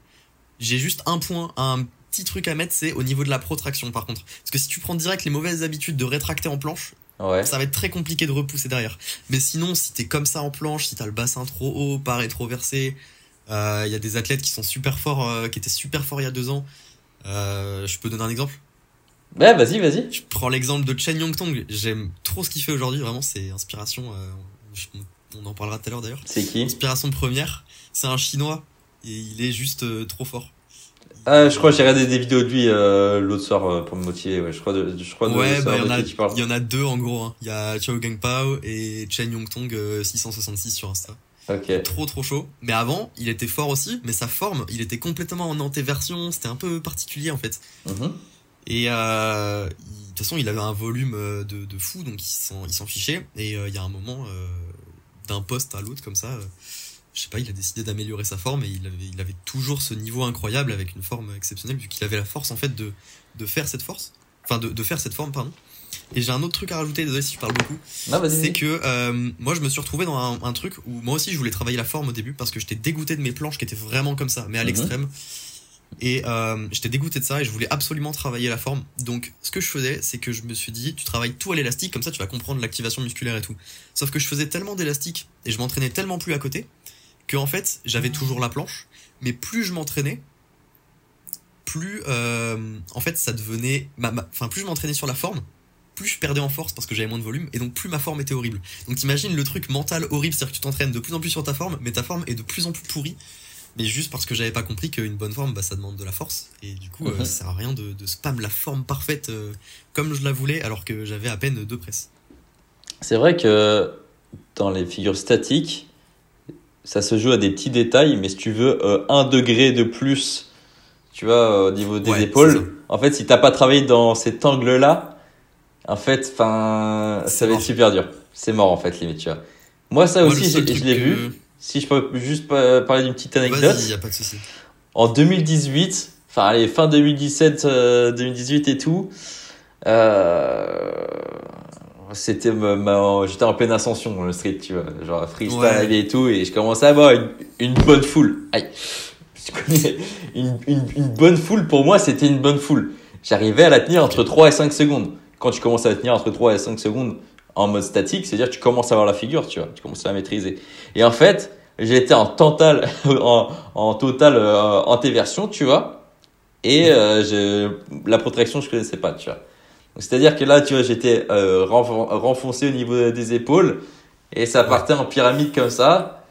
S1: J'ai juste un point, un petit truc à mettre, c'est au niveau de la protraction par contre. Parce que si tu prends direct les mauvaises habitudes de rétracter en planche,
S2: Ouais.
S1: ça va être très compliqué de repousser derrière. Mais sinon, si t'es comme ça en planche, si t'as le bassin trop haut, pas rétroversé, il y a des athlètes qui sont super forts, euh, qui étaient super forts il y a deux ans. Euh, je peux donner un exemple?
S2: Ouais, vas-y, vas-y.
S1: Je prends l'exemple de Chen Yongtong. J'aime trop ce qu'il fait aujourd'hui. Vraiment, c'est inspiration. euh, je- on en parlera tout à l'heure d'ailleurs.
S2: C'est qui?
S1: Inspiration première, c'est un chinois et il est juste euh, trop fort.
S2: Ah, je crois que j'ai regardé des vidéos de lui euh, l'autre soir euh, pour me motiver. Ouais, je crois de, je crois de
S1: Ouais, bah, il y, en a, y en deux en gros. hein. Il y a Chao Gangpao et Chen Yongtong euh, 666 sur Insta.
S2: Ok.
S1: Trop trop chaud. Mais avant, il était fort aussi, mais sa forme, il était complètement en antéversion. C'était un peu particulier en fait.
S2: Mhm.
S1: Et euh, de toute façon, il avait un volume de, de fou, donc il s'en, fichait. Et il y a un moment, d'un poste à l'autre comme ça, je sais pas, il a décidé d'améliorer sa forme et il avait, il avait toujours ce niveau incroyable avec une forme exceptionnelle vu qu'il avait la force en fait de, de faire cette force, enfin de, de faire cette forme pardon. Et j'ai un autre truc à rajouter, désolé si je parle beaucoup, c'est que euh, moi je me suis retrouvé dans un, un truc où moi aussi je voulais travailler la forme au début parce que j'étais dégoûté de mes planches qui étaient vraiment comme ça, mais à
S2: Mhm.
S1: l'extrême. Et euh, j'étais dégoûté de ça et je voulais absolument travailler la forme. Donc ce que je faisais, c'est que je me suis dit, tu travailles tout à l'élastique, comme ça tu vas comprendre l'activation musculaire et tout. Sauf que je faisais tellement d'élastique et je m'entraînais tellement plus à côté que en fait j'avais toujours la planche, mais plus je m'entraînais, plus euh, en fait ça devenait enfin plus je m'entraînais sur la forme plus je perdais en force parce que j'avais moins de volume et donc plus ma forme était horrible. Donc t'imagines le truc mental horrible c'est à dire que tu t'entraînes de plus en plus sur ta forme mais ta forme est de plus en plus pourrie mais juste parce que j'avais pas compris qu'une bonne forme bah, ça demande de la force et du coup euh, ça sert à rien de, de, spam la forme parfaite euh, comme je la voulais alors que j'avais à peine deux presses.
S2: C'est vrai que dans les figures statiques ça se joue à des petits détails mais si tu veux un degré de plus tu vois, au niveau des épaules. En fait, si t'as pas travaillé dans cet angle-là, en fait, enfin, ça va être super dur. C'est mort, en fait, limite, tu vois. Moi, ça aussi, je, l'ai vu. Si je peux juste parler d'une petite anecdote.
S1: Y a pas de souci.
S2: En 2018, enfin, allez, fin 2017, 2018 euh, et tout, euh, c'était ma, j'étais en pleine ascension, le street, tu vois, genre freestyle et tout, et je commençais à avoir une, une bonne foule. Aïe une, une, une, bonne foule, pour moi, c'était une bonne foule. J'arrivais à la tenir entre 3 et 5 secondes. Quand tu commences à la tenir entre 3 et 5 secondes en mode statique, c'est-à-dire que tu commences à avoir la figure, tu vois, tu commences à la maîtriser. Et en fait, j'étais en total, [LAUGHS] en, en total euh, antéversion, tu vois. Et euh, je, la protection, je connaissais pas, tu vois. C'est-à-dire que là, tu vois, j'étais euh, renfoncé au niveau des épaules et ça partait en pyramide comme ça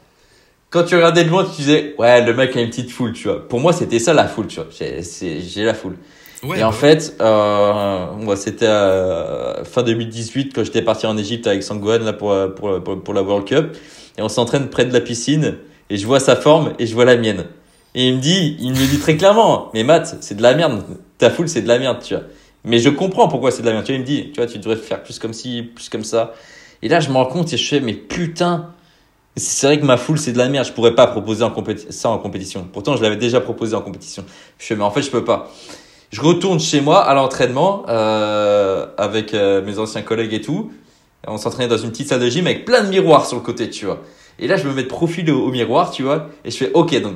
S2: quand tu regardais de loin, tu disais, ouais, le mec a une petite foule, tu vois. Pour moi, c'était ça la foule, tu vois. J'ai la foule. Ouais, et en bah fait, euh, moi, c'était euh, fin 2018 quand j'étais parti en Égypte avec Sangwan là pour, pour, pour, la World Cup. Et on s'entraîne près de la piscine et je vois sa forme et je vois la mienne. Et il me dit, il me dit très clairement, mais Matt, c'est de la merde. Ta foule, c'est de la merde, tu vois. Mais je comprends pourquoi c'est de la merde. Tu vois, il me dit, tu vois, tu devrais faire plus comme ci, plus comme ça. Et là, je me rends compte et je fais, mais putain, c'est vrai que ma foule, c'est de la merde. Je pourrais pas proposer en ça en compétition. Pourtant, je l'avais déjà proposé en compétition. Je fais, mais en fait, je peux pas. Je retourne chez moi à l'entraînement euh, avec euh, mes anciens collègues et tout. on s'entraînait dans une petite salle de gym avec plein de miroirs sur le côté, tu vois. Et là, je me mets de profil au, miroir, tu vois. Et je fais, ok, donc,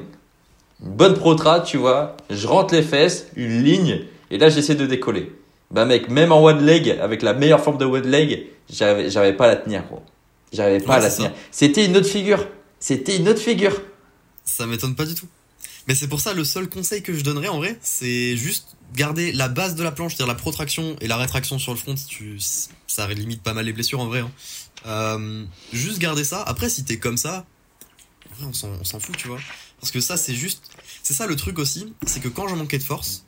S2: bonne protra, tu vois. Je rentre les fesses, une ligne. Et là, j'essaie de décoller. Bah, mec, même en one leg, avec la meilleure forme de one leg, j'avais pas à la tenir, gros. J'arrivais pas à la tenir. C'était une autre figure. C'était une autre figure.
S1: Ça m'étonne pas du tout. Mais c'est pour ça le seul conseil que je donnerais en vrai, c'est juste garder la base de la planche, c'est-à-dire la protraction et la rétraction sur le front. Tu, ça limite pas mal les blessures en vrai. Hein. Euh, juste garder ça. Après, si t'es comme ça, on s'en fout, tu vois. Parce que ça, c'est juste. C'est ça le truc aussi, c'est que quand je manquais de force,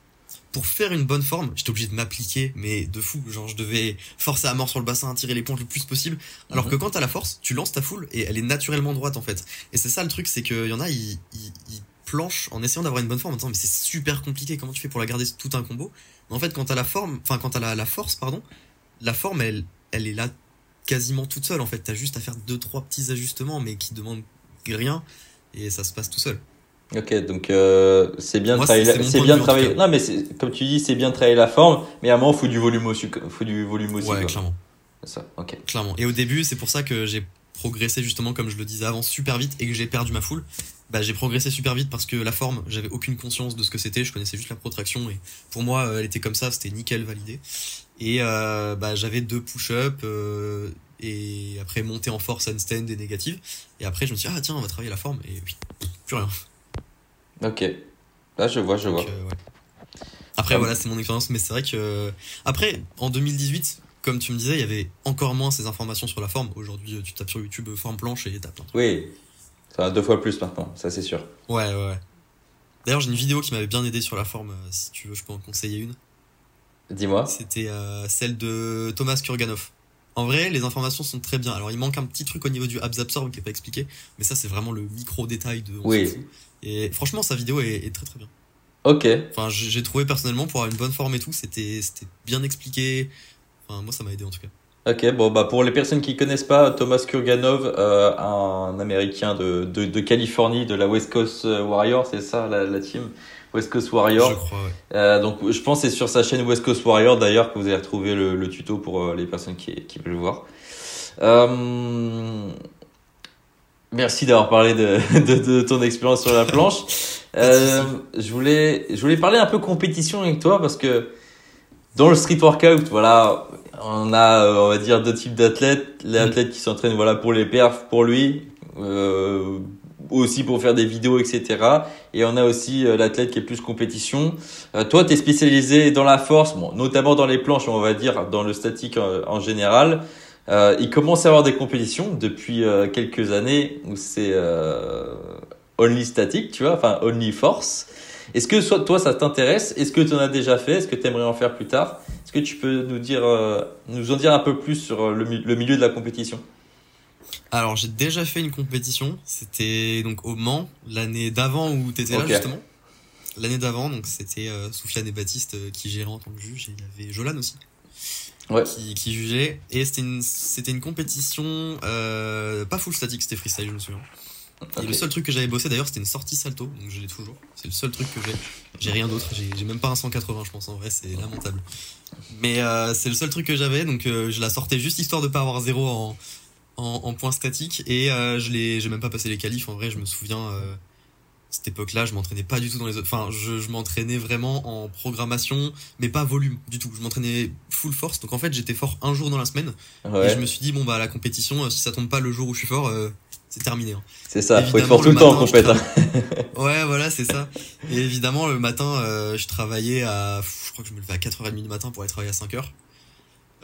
S1: pour faire une bonne forme, j'étais obligé de m'appliquer, mais de fou. Genre, je devais forcer à mort sur le bassin, tirer les l'éponge le plus possible. Alors mhm. que quand t'as la force, tu lances ta foule et elle est naturellement droite en fait. Et c'est ça le truc, c'est qu'il y en a, ils, ils, planchent en essayant d'avoir une bonne forme en disant, mais c'est super compliqué, comment tu fais pour la garder tout un combo? Mais En fait, quand t'as la forme, enfin, quand t'as la, la force, pardon, la forme, elle, elle est là quasiment toute seule en fait. T'as juste à faire deux, trois petits ajustements, mais qui demandent rien et ça se passe tout seul.
S2: Ok, donc euh, c'est bien de travailler. C'est bien de travailler. Non, mais comme tu dis, c'est bien de travailler la forme, mais à un moment, faut du volume aussi. Faut du volume aussi.
S1: Ouais, clairement.
S2: Ça, ok.
S1: Clairement. Et au début, c'est pour ça que j'ai progressé justement, comme je le disais avant, super vite et que j'ai perdu ma foule. Bah, j'ai progressé super vite parce que la forme, j'avais aucune conscience de ce que c'était. Je connaissais juste la protraction et pour moi, elle était comme ça, c'était nickel, validé. Et euh, bah, j'avais deux push-up euh, et après monter en force handstand et négative. Et après, je me suis dit ah tiens, on va travailler la forme et puis plus rien.
S2: Ok. Là, je vois, je vois. Euh,
S1: Après, voilà, c'est mon expérience, mais c'est vrai que. Après, en 2018, comme tu me disais, il y avait encore moins ces informations sur la forme. Aujourd'hui, tu tapes sur YouTube euh, forme planche et t'as plein
S2: Oui, ça va deux fois plus maintenant, ça c'est sûr.
S1: Ouais, ouais, ouais. D'ailleurs, j'ai une vidéo qui m'avait bien aidé sur la forme, euh, si tu veux, je peux en conseiller une.
S2: Dis-moi.
S1: C'était celle de Thomas Kurganov. En vrai, les informations sont très bien. Alors, il manque un petit truc au niveau du abs absorb qui n'est pas expliqué, mais ça, c'est vraiment le micro détail de.
S2: oui.
S1: Et franchement, sa vidéo est, très très bien.
S2: Ok.
S1: Enfin, j'ai trouvé personnellement pour avoir une bonne forme et tout, c'était bien expliqué. Enfin, moi, ça m'a aidé en tout cas.
S2: Ok, bon, bah pour les personnes qui connaissent pas, Thomas Kurganov, euh, un américain de, de, de, Californie, de la West Coast Warrior, c'est ça la, la, team? West Coast Warrior.
S1: Je crois, ouais.
S2: Euh, donc, je pense que c'est sur sa chaîne West Coast Warrior d'ailleurs que vous allez retrouver le, le tuto pour euh, les personnes qui, qui veulent le voir. Euh, Merci d'avoir parlé de, [LAUGHS] de, de, ton expérience sur la planche. Euh, je voulais, je voulais parler un peu compétition avec toi parce que dans le street workout, voilà, on a, on va dire, deux types d'athlètes. Les mm. qui s'entraînent, voilà, pour les perfs, pour lui, euh, aussi pour faire des vidéos, etc. Et on a aussi euh, l'athlète qui est plus compétition. Euh, toi, tu es spécialisé dans la force, bon, notamment dans les planches, on va dire, dans le statique en, général. Euh, il commence à avoir des compétitions depuis euh, quelques années où c'est only statique, tu vois, enfin only force. Est-ce que soit, toi, ça t'intéresse? Est-ce que tu en as déjà fait? Est-ce que tu aimerais en faire plus tard? Est-ce que tu peux nous, dire, nous en dire un peu plus sur le, le milieu de la compétition?
S1: Alors j'ai déjà fait une compétition, c'était donc au Mans, l'année d'avant où t'étais là justement. L'année d'avant, donc c'était euh, Soufiane et Baptiste euh, qui géraient en tant que juge, et il y avait Jolan aussi. Ouais. Qui, qui jugeait. Et c'était une, c'était une compétition, euh, pas full statique, c'était freestyle, je me souviens. Et le seul truc que j'avais bossé d'ailleurs, c'était une sortie salto, donc je l'ai toujours. C'est le seul truc que j'ai. J'ai rien d'autre, j'ai même pas un 180, je pense, en vrai, c'est lamentable. Mais euh, c'est le seul truc que j'avais, donc euh, je la sortais juste histoire de pas avoir zéro en, en, en point statique et euh, je l'ai j'ai même pas passé les qualifs en vrai je me souviens euh, cette époque-là je m'entraînais pas du tout dans les autres enfin je, je m'entraînais vraiment en programmation mais pas volume du tout je m'entraînais full force donc en fait j'étais fort un jour dans la semaine et je me suis dit bon bah la compétition euh, si ça tombe pas le jour où je suis fort euh, c'est terminé. Hein.
S2: C'est ça, faut être fort tout le, temps en compète. [LAUGHS]
S1: Ouais, voilà, c'est ça. Et évidemment, le matin, euh, je travaillais à, je crois que je me levais à 4h30 du matin pour aller travailler à 5h.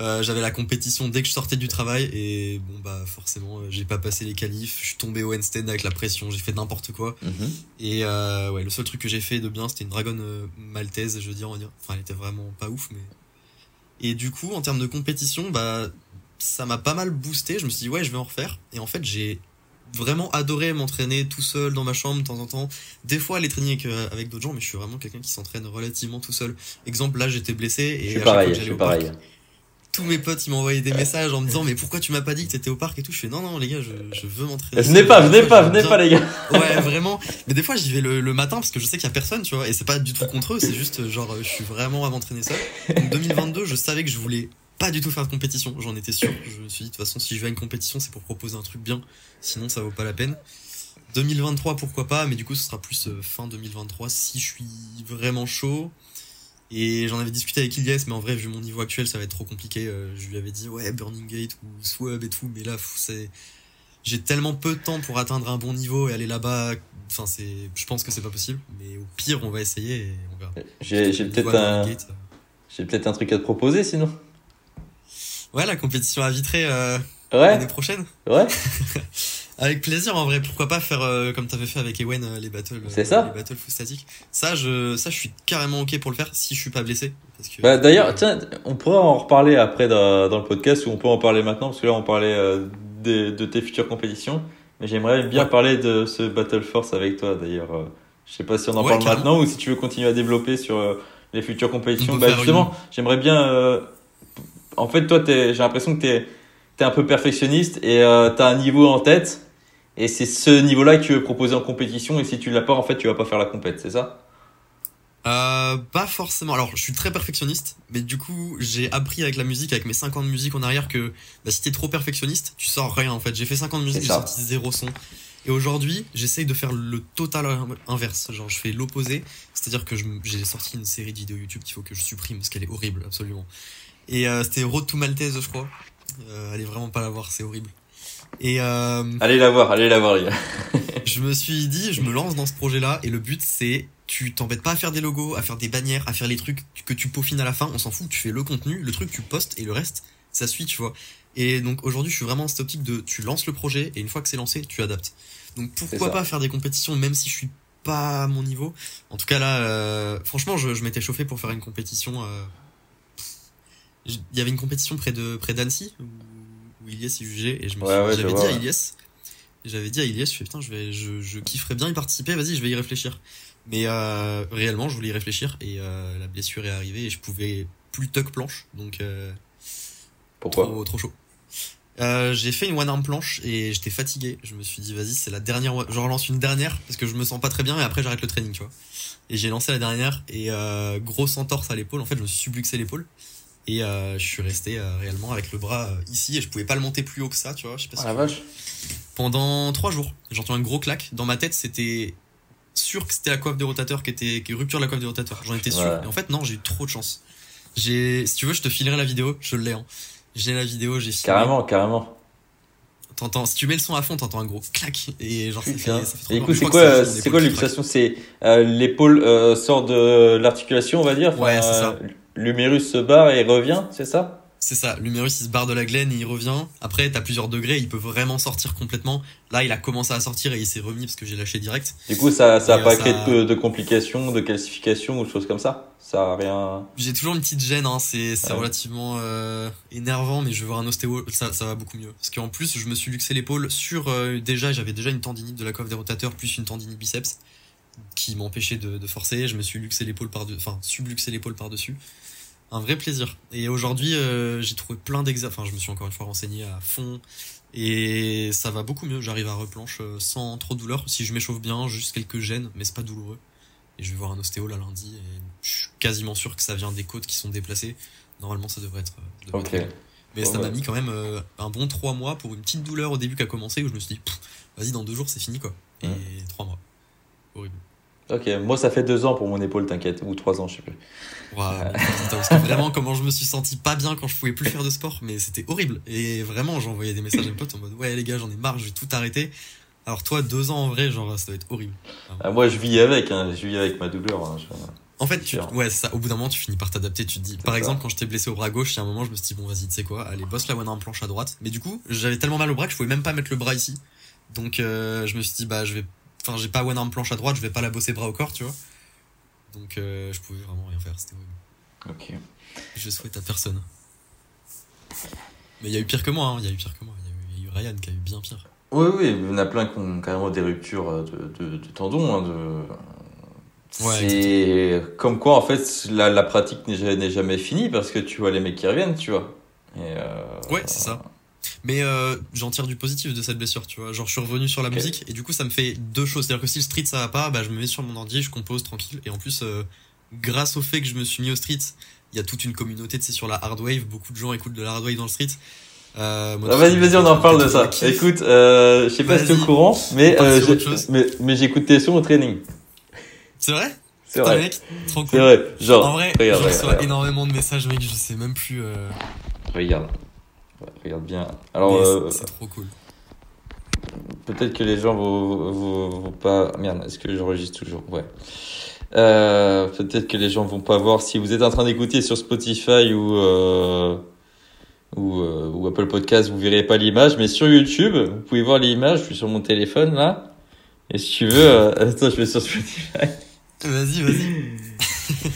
S1: Euh, j'avais la compétition dès que je sortais du travail et bon bah forcément euh, j'ai pas passé les qualifs, je suis tombé au handstand avec la pression, j'ai fait n'importe quoi. Mhm. Et euh, ouais, le seul truc que j'ai fait de bien, c'était une dragon euh, maltaise, je veux dire, enfin elle était vraiment pas ouf mais et du coup en termes de compétition, bah ça m'a pas mal boosté, je me suis dit ouais, je vais en refaire et en fait, j'ai vraiment adoré m'entraîner tout seul dans ma chambre de temps en temps. Des fois aller traîner avec, avec d'autres gens, mais je suis vraiment quelqu'un qui s'entraîne relativement tout seul. Exemple, là j'étais blessé et
S2: je suis pareil, je suis pareil
S1: tous mes potes ils envoyé des messages en me disant mais pourquoi tu m'as pas dit que t'étais au parc et tout? Je fais non non les gars je, je veux m'entraîner.
S2: Venez pas venez pas venez pas les gars.
S1: Ouais vraiment. Mais des fois j'y vais le, matin parce que je sais qu'il y a personne tu vois et c'est pas du tout contre eux c'est juste genre je suis vraiment à m'entraîner seul. Donc 2022 je savais que je voulais pas du tout faire de compétition. J'en étais sûr. Je me suis dit de toute façon si je vais à une compétition c'est pour proposer un truc bien. Sinon ça vaut pas la peine. 2023 pourquoi pas? Mais du coup ce sera plus euh, fin 2023 si je suis vraiment chaud et j'en avais discuté avec Ilyes, mais en vrai, vu mon niveau actuel, ça va être trop compliqué. Euh, je lui avais dit, ouais, Burning Gate ou Swab et tout, mais là, c'est, j'ai tellement peu de temps pour atteindre un bon niveau et aller là-bas. Enfin, c'est, je pense que c'est pas possible, mais au pire, on va essayer et on verra.
S2: J'ai, peut-être un, j'ai peut-être un truc à te proposer, sinon.
S1: Ouais, la compétition à Vitré euh, l'année prochaine.
S2: Ouais. [LAUGHS]
S1: Avec plaisir en vrai, pourquoi pas faire euh, comme t'avais fait avec Ewen euh, les battles
S2: C'est euh, ça
S1: les battles full statique. Ça je ça je suis carrément OK pour le faire si je suis pas blessé
S2: parce que, Bah d'ailleurs, tiens, on pourra en reparler après dans, dans, le podcast ou on peut en parler maintenant parce que là on parlait de, de, tes futures compétitions, mais j'aimerais bien parler de ce Battle Force avec toi d'ailleurs. je sais pas si on en parle maintenant ou si tu veux continuer à développer sur les futures compétitions. Bah justement, j'aimerais bien en fait toi j'ai l'impression que t'es es un peu perfectionniste et euh, t'as un niveau en tête et c'est ce niveau-là que tu veux proposer en compétition. Et si tu l'as pas, en fait, tu vas pas faire la compète, c'est ça?
S1: Euh, pas forcément. Alors, je suis très perfectionniste, mais du coup, j'ai appris avec la musique, avec mes 5 ans de musique en arrière, que bah, si t'es trop perfectionniste, tu sors rien en fait. J'ai fait 5 ans de musique, j'ai sorti zéro son. Et aujourd'hui, j'essaye de faire le total inverse. Genre, je fais l'opposé. C'est-à-dire que j'ai sorti une série de vidéos YouTube qu'il faut que je supprime parce qu'elle est horrible, absolument. Et euh, c'était Road to Maltese, je crois. Euh, allez vraiment pas la voir, c'est horrible. Et euh,
S2: allez la voir, allez la voir, les gars. [LAUGHS] [LAUGHS]
S1: je me suis dit, je me lance dans ce projet-là et le but c'est, tu t'embêtes pas à faire des logos, à faire des bannières, à faire les trucs que tu peaufines à la fin. On s'en fout, tu fais le contenu, le truc tu postes et le reste ça suit, tu vois. Et donc aujourd'hui, je suis vraiment dans cette optique de, tu lances le projet et une fois que c'est lancé, tu adaptes. Donc pourquoi pas faire des compétitions même si je suis pas à mon niveau. En tout cas là, euh, franchement, je, je m'étais chauffé pour faire une compétition. Euh, il y avait une compétition près de près d'Annecy où Ilyes y jugeait et je me j'avais dit à Ilyes j'avais dit à Ilyes je fais putain je vais je, je kifferais bien y participer vas-y je vais y réfléchir. Mais euh, réellement je voulais y réfléchir et euh, la blessure est arrivée et je pouvais plus tuck planche donc euh,
S2: pourquoi
S1: trop, trop chaud. Euh, j'ai fait une one arm planche et j'étais fatigué. Je me suis dit vas-y c'est la dernière je relance une dernière parce que je me sens pas très bien et après j'arrête le training tu vois. Et j'ai lancé la dernière et euh, grosse entorse à l'épaule. En fait je me suis subluxé l'épaule et euh, je suis resté euh, réellement avec le bras euh, ici et je pouvais pas le monter plus haut que ça, tu vois. Je sais pas
S2: ah, la vache.
S1: Pendant trois jours, j'entends un gros claque. Dans ma tête, c'était sûr que c'était la coiffe des rotateurs qui était qui rupture de la coiffe des rotateurs. J'en étais sûr. Et en fait, non, j'ai eu trop de chance. J'ai, si tu veux, je te filerai la vidéo. Je l'ai. Hein. J'ai la vidéo, j'ai
S2: Carrément, carrément.
S1: t'entends, si tu mets le son à fond, t'entends un gros clac. Et genre, ça fait,
S2: Putain.
S1: ça fait trop
S2: Et
S1: Je
S2: c'est quoi, c'est quoi
S1: qui
S2: luxation C'est euh, l'épaule euh, sort de l'articulation, on va dire?
S1: Ouais, c'est ça.
S2: L'humérus se barre et revient, c'est ça?
S1: C'est ça, l'humérus il se barre de la glène et il revient. Après, t'as plusieurs degrés, il peut vraiment sortir complètement. Là, il a commencé à sortir et il s'est remis parce que j'ai lâché direct.
S2: Du coup, ça, ça a
S1: Et,
S2: pas
S1: euh,
S2: créé
S1: ça-
S2: de, de complications, de calcifications ou de choses comme ça? Ça a rien.
S1: J'ai toujours une petite gêne, hein, c'est c'est
S2: Ouais.
S1: relativement euh, énervant, mais je vais voir un ostéo, ça, ça va beaucoup mieux. Parce qu'en plus, je me suis luxé l'épaule sur. euh, déjà, j'avais déjà une tendinite de la coiffe des rotateurs, plus une tendinite biceps, qui m'empêchait de, de forcer. Je me suis luxé l'épaule par dessus enfin, subluxé l'épaule par-dessus. Un vrai plaisir. Et aujourd'hui, euh, j'ai trouvé plein d'exercices. Enfin, je me suis encore une fois renseigné à fond. Et ça va beaucoup mieux. J'arrive à replanche euh, sans trop de douleur. Si je m'échauffe bien, juste quelques gènes, mais c'est pas douloureux. Et je vais voir un ostéo là lundi. Et je suis quasiment sûr que ça vient des côtes qui sont déplacées. Normalement, ça devrait être. euh, devrait
S2: Ok.
S1: être. Mais ça m'a
S2: bah.
S1: mis quand même euh, un bon trois mois pour une petite douleur au début qui a commencé où je me suis dit, vas-y, dans deux jours, c'est fini quoi. Et
S2: Ouais.
S1: trois mois. Horrible.
S2: Ok, moi ça fait deux ans pour mon épaule, t'inquiète, ou trois ans, je sais plus.
S1: Waouh, vraiment, comment je me suis senti pas bien quand je pouvais plus faire de sport, mais c'était horrible. Et vraiment, j'envoyais des messages à mes potes en mode, ouais, les gars, j'en ai marre, je vais tout arrêter. Alors, toi, deux ans en vrai, genre, ça doit être horrible.
S2: Ah, moi je vis avec, hein, je vis avec ma douleur. hein, je-
S1: En fait, tu, ouais, ça. Au bout d'un moment, tu finis par t'adapter. Tu te dis, par
S2: ça.
S1: exemple, quand j'étais blessé au bras gauche, il y a un moment, je me suis dit, bon, vas-y, tu sais quoi, allez, bosse la one arm planche à droite. Mais du coup, j'avais tellement mal au bras que je pouvais même pas mettre le bras ici. Donc, euh, je me suis dit, bah, je vais, enfin, j'ai pas one arm planche à droite, je vais pas la bosser bras au corps, tu vois. Donc, euh, je pouvais vraiment rien faire. C'était horrible.
S2: Ok.
S1: Je souhaite à personne. Mais il y a eu pire que moi, hein. Il y a eu pire que moi. Il y a eu- il y, a eu Ryan qui a eu bien pire.
S2: Oui, oui, il y en a plein qui ont carrément des ruptures euh, de, de, de tendons. hein, de...
S1: Ouais,
S2: c'est comme quoi en fait la, la pratique n'est ja- n'est jamais finie parce que tu vois les mecs qui reviennent, tu vois. Et euh,
S1: Ouais, c'est ça. Mais euh, j'en tire du positif de cette blessure, tu vois. Genre, je suis revenu sur la musique et du coup, ça me fait deux choses. C'est-à-dire que si le street ça va pas, bah, je me mets sur mon ordi, je compose tranquille. Et en plus, euh, grâce au fait que je me suis mis au street, il y a toute une communauté, tu sais, sur la hard wave. Beaucoup de gens écoutent de la hard wave dans le street. Euh,
S2: Ah, vas-y, vas-y, on en parle de ça. Écoute, euh, je sais pas si t'es au
S1: Vas-y.
S2: courant, mais, euh, mais, mais j'écoute tes sons au training.
S1: C'est vrai?
S2: C'est vrai.
S1: mec, trop cool.
S2: C'est vrai. Genre,
S1: en vrai,
S2: regarde,
S1: je reçois
S2: regarde.
S1: énormément de messages, mec, je sais même plus. euh,
S2: Regarde. Ouais, regarde bien. Alors, euh,
S1: c'est trop cool.
S2: peut-être que les gens vont, vont, vont pas. Merde, est-ce que j'enregistre toujours? Ouais. Euh, peut-être que les gens vont pas voir si vous êtes en train d'écouter sur Spotify ou euh, ou, euh, ou Apple Podcast, vous verrez pas l'image, mais sur YouTube, vous pouvez voir l'image. Je suis sur mon téléphone là. Et si tu veux, euh, attends, je vais sur Spotify.
S1: Vas-y, vas-y.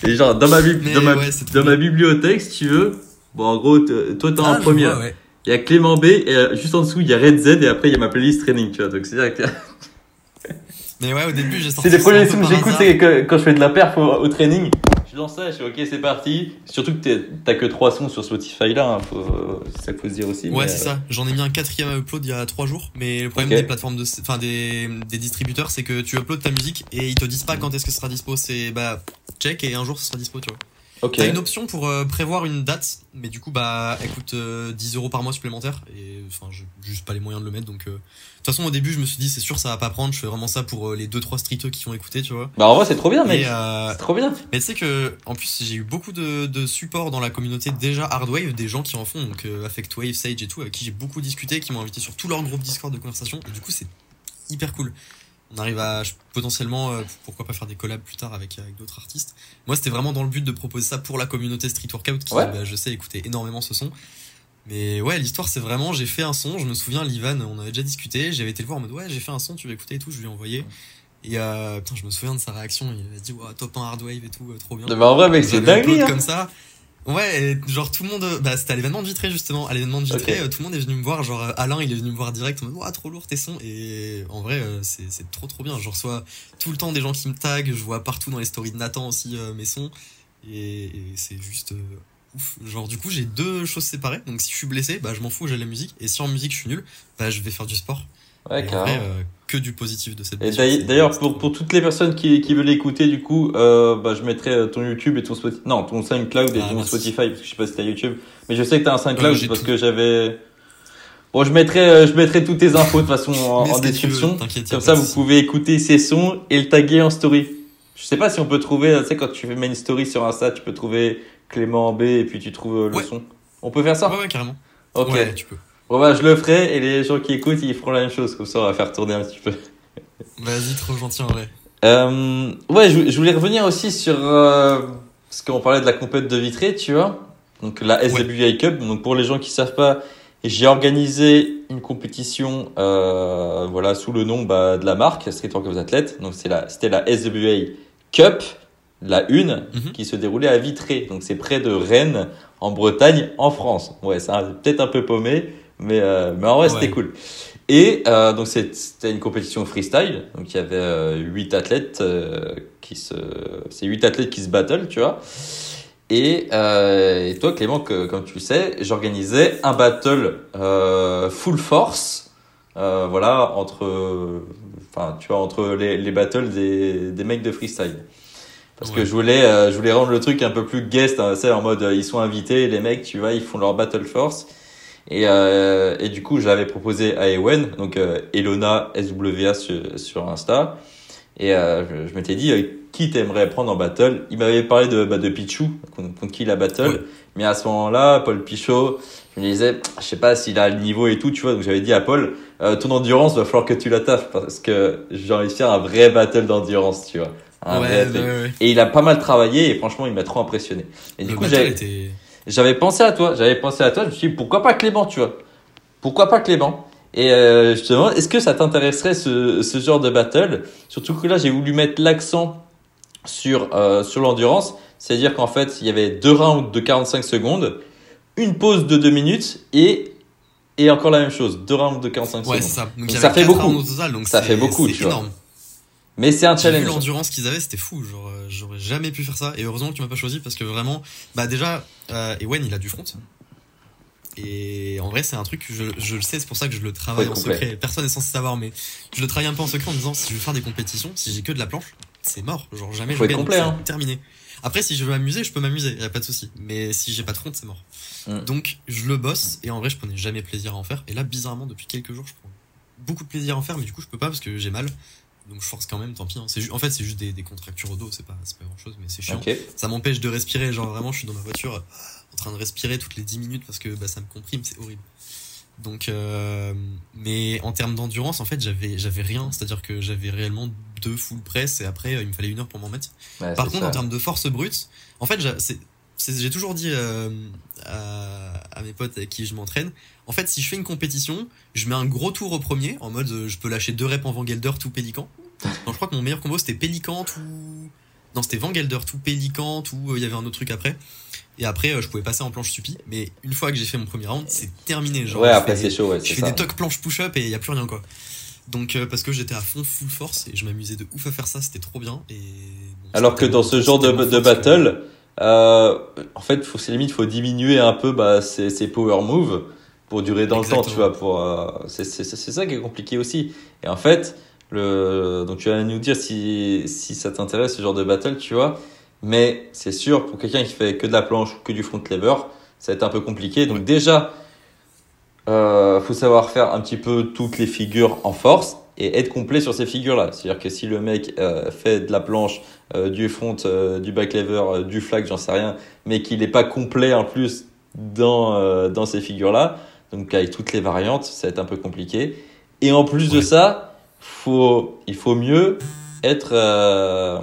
S1: [LAUGHS]
S2: Et genre dans ma, dans ma,
S1: ouais,
S2: dans bibliothèque, si tu veux. Bon, en gros, toi t'es
S1: Ah,
S2: en première.
S1: vois, ouais.
S2: Il y a Clément B et euh, juste en dessous il y a Red Z et après il y a ma playlist training, tu vois. Donc c'est dire que [LAUGHS]
S1: Mais ouais, au début, j'ai sorti
S2: c'est
S1: un
S2: premiers sons que j'écoute c'est quand je fais de la perf au, au training. Je lance ça, je fais ok c'est parti. Surtout que t'as que trois sons sur Spotify là, hein, faut- c'est ça qu'il faut se dire aussi.
S1: Ouais, c'est
S2: euh,
S1: ça. J'en ai mis un quatrième à upload il y a trois jours. Mais le problème des plateformes de, enfin des, des distributeurs, c'est que tu uploades ta musique et ils te disent pas quand est-ce que ce sera dispo. C'est bah check et un jour ce sera dispo, tu vois.
S2: Ok.
S1: T'as une option pour euh, prévoir une date, mais du coup bah elle coûte euh, 10 euros par mois supplémentaire et enfin j'ai juste pas les moyens de le mettre donc. euh, De toute façon au début je me suis dit c'est sûr ça va pas prendre. Je fais vraiment ça pour euh, les deux trois streeteux qui ont écouté, tu vois.
S2: Bah en vrai c'est trop bien mec.
S1: Euh,
S2: C'est trop bien.
S1: mais tu sais que, en plus, j'ai eu beaucoup de, de support dans la communauté déjà Hardwave, des gens qui en font, donc euh, Affectwave, Sage et tout, avec qui j'ai beaucoup discuté, qui m'ont invité sur tout leur groupe Discord de conversation, et du coup, c'est hyper cool. On arrive à potentiellement, euh, pourquoi pas faire des collabs plus tard avec, avec d'autres artistes. Moi, c'était vraiment dans le but de proposer ça pour la communauté Street Workout, qui,
S2: Ouais.
S1: bah, je sais, écoutait énormément ce son. Mais ouais, l'histoire, c'est vraiment, j'ai fait un son, je me souviens, Livan, on avait déjà discuté, j'avais été le voir en mode, ouais, j'ai fait un son, tu veux écouter et tout, je lui ai envoyé. Et euh, putain, je me souviens de sa réaction, il a dit, ouais, top 1 Hardwave et tout, euh, trop bien.
S2: Mais en vrai mec c'est dingue. Hein.
S1: comme ça. Ouais, et genre tout le monde, bah c'était à l'événement de Vitré justement. À l'événement de Vitré, euh, tout le monde est venu me voir. Genre euh, Alain, il est venu me voir direct. En mode, Ouah, trop lourd tes sons. Et en vrai, euh, c'est trop trop bien. Je reçois tout le temps des gens qui me taguent. Je vois partout dans les stories de Nathan aussi euh, mes sons. Et, et c'est juste ouf. Genre du coup, j'ai deux choses séparées. Donc si je suis blessé, bah je m'en fous, j'ai la musique. Et si en musique je suis nul, bah je vais faire du sport.
S2: Ouais
S1: Et en
S2: carrément.
S1: Que du positif de cette
S2: Et d'ailleurs- pour, pour toutes les personnes qui, qui veulent écouter, du coup, euh, bah, je mettrai euh, ton YouTube et ton Spotify. Non, ton SoundCloud et
S1: Ah,
S2: ton
S1: merci.
S2: Spotify, parce que je sais pas si t'as YouTube. Mais je sais que t'as un SoundCloud
S1: Euh,
S2: parce
S1: tout.
S2: que j'avais. Bon, je mettrai, euh, je mettrai toutes tes infos de façon en, description.
S1: veux,
S2: Comme ça, vous pouvez écouter ces sons et le taguer en story. Je sais pas si on peut trouver, tu sais, quand tu mets une story sur Insta, tu peux trouver Clément B et puis tu trouves le
S1: Ouais.
S2: son. On peut faire ça?
S1: Ouais, ouais, carrément.
S2: Ok.
S1: Ouais, tu peux.
S2: Bon bah je le ferai et les gens qui écoutent ils feront la même chose, comme ça on va faire tourner un petit peu. [LAUGHS]
S1: Vas-y, trop gentil en vrai.
S2: Euh, ouais, je, je, voulais revenir aussi sur euh, parce qu'on parlait de la compète de vitré, tu vois. Donc la SWA Cup. Donc pour les gens qui savent pas, j'ai organisé une compétition, euh, voilà, sous le nom bah, de la marque Street Work of Athlètes. Donc c'est la, c'était la SWA Cup, la une,
S1: Mhm.
S2: qui se déroulait à Vitré. Donc c'est près de Rennes, en Bretagne, en France. Ouais, c'est peut-être un peu paumé, mais euh, mais en vrai c'était cool. Et euh, donc c'est- c'était une compétition freestyle. Donc il y avait euh, huit athlètes qui se, c'est huit athlètes qui se battle, tu vois. Et, et toi Clément, que, comme tu le sais, j'organisais un battle full force, voilà entre, enfin tu vois entre les, les battles des, des mecs de freestyle. Parce que je voulais, euh, je voulais rendre le truc un peu plus guest, hein, tu sais, en mode euh, ils sont invités, les mecs, tu vois, ils font leur battle force. Et, euh, et du coup, j'avais proposé à Ewen, donc euh, Elona SWA sur, sur Insta. Et euh, je, je m'étais dit, qui t'aimerais prendre en battle? Il m'avait parlé de, bah, de Pichou, contre, contre qui il a battle. Mais à ce moment-là, Paul Pichot, je me disais, je sais pas s'il a le niveau et tout, tu vois. Donc j'avais dit à Paul, ton endurance, va falloir que tu la taffes parce que j'ai envie de faire un vrai battle d'endurance, tu vois. Un vrai
S1: ouais,
S2: truc.
S1: ouais, ouais.
S2: Et il a pas mal travaillé et franchement, il m'a trop impressionné. Et du coup, j'avais
S1: était.
S2: J'avais pensé à toi, j'avais pensé à toi, je me suis dit pourquoi pas Clément, tu vois. Pourquoi pas Clément Et euh, je te demande, est-ce que ça t'intéresserait ce, ce genre de battle? Surtout que là, j'ai voulu mettre l'accent sur, euh, sur l'endurance, c'est-à-dire qu'en fait, il y avait deux rounds de 45 secondes, une pause de 2 minutes et, et encore la même chose, deux rounds de 45
S1: Ouais,
S2: secondes.
S1: ça. Donc,
S2: ça fait beaucoup.
S1: total, donc
S2: Ça fait beaucoup, tu vois. Mais c'est un
S1: vu
S2: challenge.
S1: l'endurance qu'ils avaient, c'était fou. Genre, euh, j'aurais jamais pu faire ça. Et heureusement que tu m'as pas choisi parce que vraiment, bah déjà, euh, Ewen, il a du front. Et en vrai, c'est un truc, je, je le sais, c'est pour ça que je le travaille en
S2: complet.
S1: secret. Personne n'est censé savoir, mais je le travaille un peu en secret en disant si je veux faire des compétitions, si j'ai que de la planche, c'est mort. Genre, jamais
S2: Faut
S1: je gagne,
S2: complet, hein.
S1: terminé. Après, si je veux m'amuser, je peux m'amuser, y a pas de souci. Mais si j'ai pas de front, c'est mort.
S2: Mm.
S1: Donc, je le bosse et en vrai, je prenais jamais plaisir à en faire. Et là, bizarrement, depuis quelques jours, je prends beaucoup de plaisir à en faire, mais du coup, je peux pas parce que j'ai mal. Donc, je force quand même, tant pis. hein. C'est en fait, c'est juste des, des contractures au dos, c'est pas, c'est pas grand chose, mais c'est chiant. Ça m'empêche de respirer. Genre, vraiment, je suis dans ma voiture en train de respirer toutes les 10 minutes parce que bah, ça me comprime, c'est horrible. Donc, euh, mais en termes d'endurance, en fait, j'avais, j'avais rien. C'est-à-dire que j'avais réellement deux full press et après, euh, il me fallait une heure pour m'en mettre.
S2: Ouais,
S1: Par contre,
S2: ça.
S1: en termes de force brute, en fait, j'ai toujours dit euh, à, à mes potes avec qui je m'entraîne, en fait, si je fais une compétition, je mets un gros tour au premier, en mode je peux lâcher deux reps en Vangelder tout pélican. Non, je crois que mon meilleur combo c'était pélican tout. Non, c'était Vangelder tout pélican tout. euh, Il y avait un autre truc après. Et après, euh, je pouvais passer en planche stupide. Mais une fois que j'ai fait mon premier round, c'est terminé. Genre,
S2: ouais, après c'est chaud, ouais,
S1: je fais
S2: ça.
S1: des tocs planche push-up et il y a plus rien quoi. Donc euh, parce que j'étais à fond full force et je m'amusais de ouf à faire ça, c'était trop bien. Et bon,
S2: Alors que dans ce genre de, de battle, euh, en fait, faut, c'est limite, faut diminuer un peu bah, ses, ses power moves pour durer dans le temps, tu vois. Pour, euh, c'est ça qui est compliqué aussi. Et en fait, le, donc tu vas nous dire si, si ça t'intéresse ce genre de battle, tu vois. Mais c'est sûr, pour quelqu'un qui fait que de la planche ou que du front lever, ça va être un peu compliqué. Donc déjà, euh, faut savoir faire un petit peu toutes les figures en force et être complet sur ces figures-là. C'est-à-dire que si le mec euh, fait de la planche, euh, du front, euh, du back lever, du flag, j'en sais rien, mais qu'il n'est pas complet en plus dans, dans ces figures-là, donc avec toutes les variantes, ça va être un peu compliqué. Et en plus de ça, faut, il faut mieux être euh,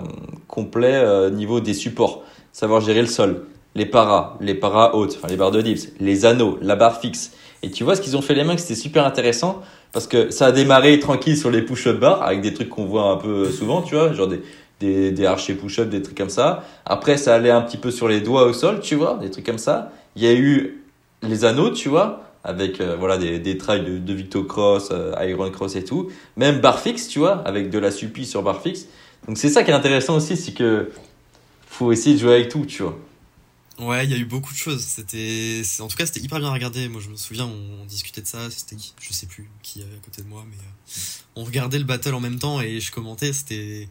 S2: complet euh, niveau des supports, savoir gérer le sol, les paras, les paras hautes, enfin les barres de dips, les anneaux, la barre fixe. Et tu vois ce qu'ils ont fait les mains, c'était super intéressant parce que ça a démarré tranquille sur les push-up bars avec des trucs qu'on voit un peu souvent, tu vois, genre des, des, des archers push-up, des trucs comme ça. Après, ça allait un petit peu sur les doigts au sol, tu vois, des trucs comme ça. Il y a eu les anneaux, tu vois, avec euh, voilà des, des trails de, de Victo Cross, euh, Iron Cross et tout. Même barre fixe, tu vois, avec de la suppi sur barre fixe. Donc c'est ça qui est intéressant aussi, c'est que faut essayer de jouer avec tout, tu vois.
S1: Ouais, il y a eu beaucoup de choses. C'était, en tout cas, c'était hyper bien regardé. Moi, je me souviens, on, discutait de ça. C'était, je sais plus qui avait à côté de moi, mais euh, on regardait le battle en même temps et je commentais. C'était,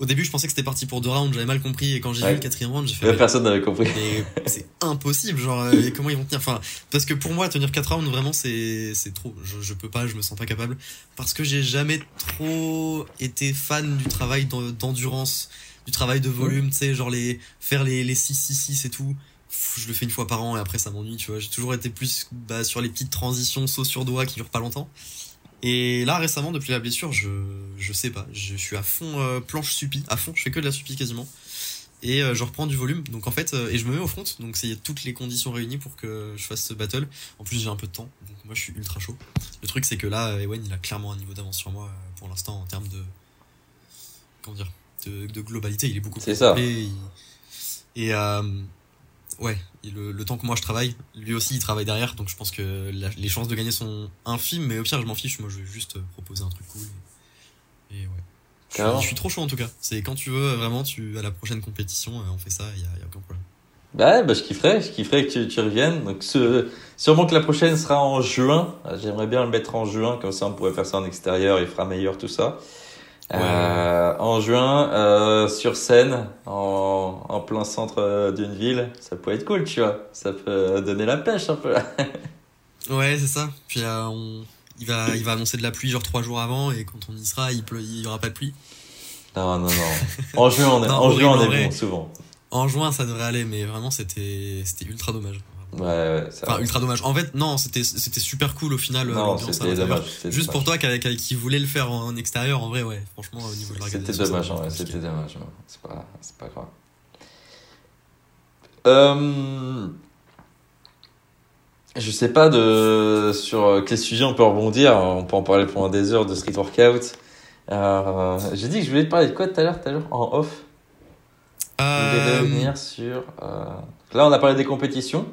S1: au début, je pensais que c'était parti pour deux rounds. J'avais mal compris et quand j'ai
S2: Ouais.
S1: vu le quatrième round, j'ai fait.
S2: Personne n'avait compris.
S1: mais c'est [LAUGHS] impossible, genre euh, comment ils vont tenir? Enfin, parce que pour moi tenir 4 rounds vraiment c'est c'est trop. Je, je peux pas, je me sens pas capable parce que j'ai jamais trop été fan du travail d'en- d'endurance, du travail de volume, tu sais, genre les faire les les 6 6 6 et tout. je le fais une fois par an et après ça m'ennuie, tu vois. J'ai toujours été plus bah, sur les petites transitions saut sur doigt qui durent pas longtemps. Et là récemment depuis la blessure, je je sais pas, je suis à fond euh, planche supi, à fond, je fais que de la supi quasiment. Et euh, je reprends du volume, donc en fait, euh, et je me mets au front, donc c'est toutes les conditions réunies pour que je fasse ce battle. En plus j'ai un peu de temps, donc moi je suis ultra chaud. Le truc c'est que là, Ewen il a clairement un niveau d'avance sur moi pour l'instant en termes de comment dire, de, de globalité, il est beaucoup
S2: plus ça.
S1: Et euh, ouais, le, le, temps que moi je travaille, lui aussi il travaille derrière, donc je pense que les chances de gagner sont infimes, mais au pire je m'en fiche, moi je vais juste proposer un truc cool. Et, ouais. Je suis, trop chaud en tout cas. C'est quand tu veux, vraiment, tu à la prochaine compétition, euh, on fait ça, il y, a, aucun problème.
S2: Bah, bah, je kifferais, je kifferais que tu, tu reviennes. Donc, ce, sûrement que la prochaine sera en juin. J'aimerais bien le mettre en juin, comme ça on pourrait faire ça en extérieur, il fera meilleur tout ça. Euh, en juin, euh, sur scène, en, en plein centre euh, d'une ville, ça peut être cool, tu vois. Ça peut donner la pêche un peu. [LAUGHS]
S1: ouais, c'est ça. Puis on... il, va, il va annoncer de la pluie genre trois jours avant et quand on y sera, il, pleut, il y aura pas de pluie.
S2: Non, non, non. [LAUGHS] En juin, on est, en juin, on est bon, souvent.
S1: En juin, ça devrait aller, mais vraiment, c'était ultra dommage.
S2: Ouais, ouais,
S1: enfin, ultra dommage. En fait, non, c'était c'était super cool au final.
S2: Non, c'était dommage.
S1: Juste pour toi qui, qui voulait le faire en extérieur, en vrai, ouais. Franchement, au niveau de
S2: l'organisation. C'était dommage, ouais, c'était dommage. C'est pas, c'est pas grave. Euh... Je sais pas de sur quel sujet on peut rebondir. On peut en parler pendant des heures de street workout. Euh, J'ai dit que je voulais te parler de quoi tout à l'heure, tout à l'heure en off? Je voulais euh, revenir sur. Euh... Là, on a parlé des compétitions.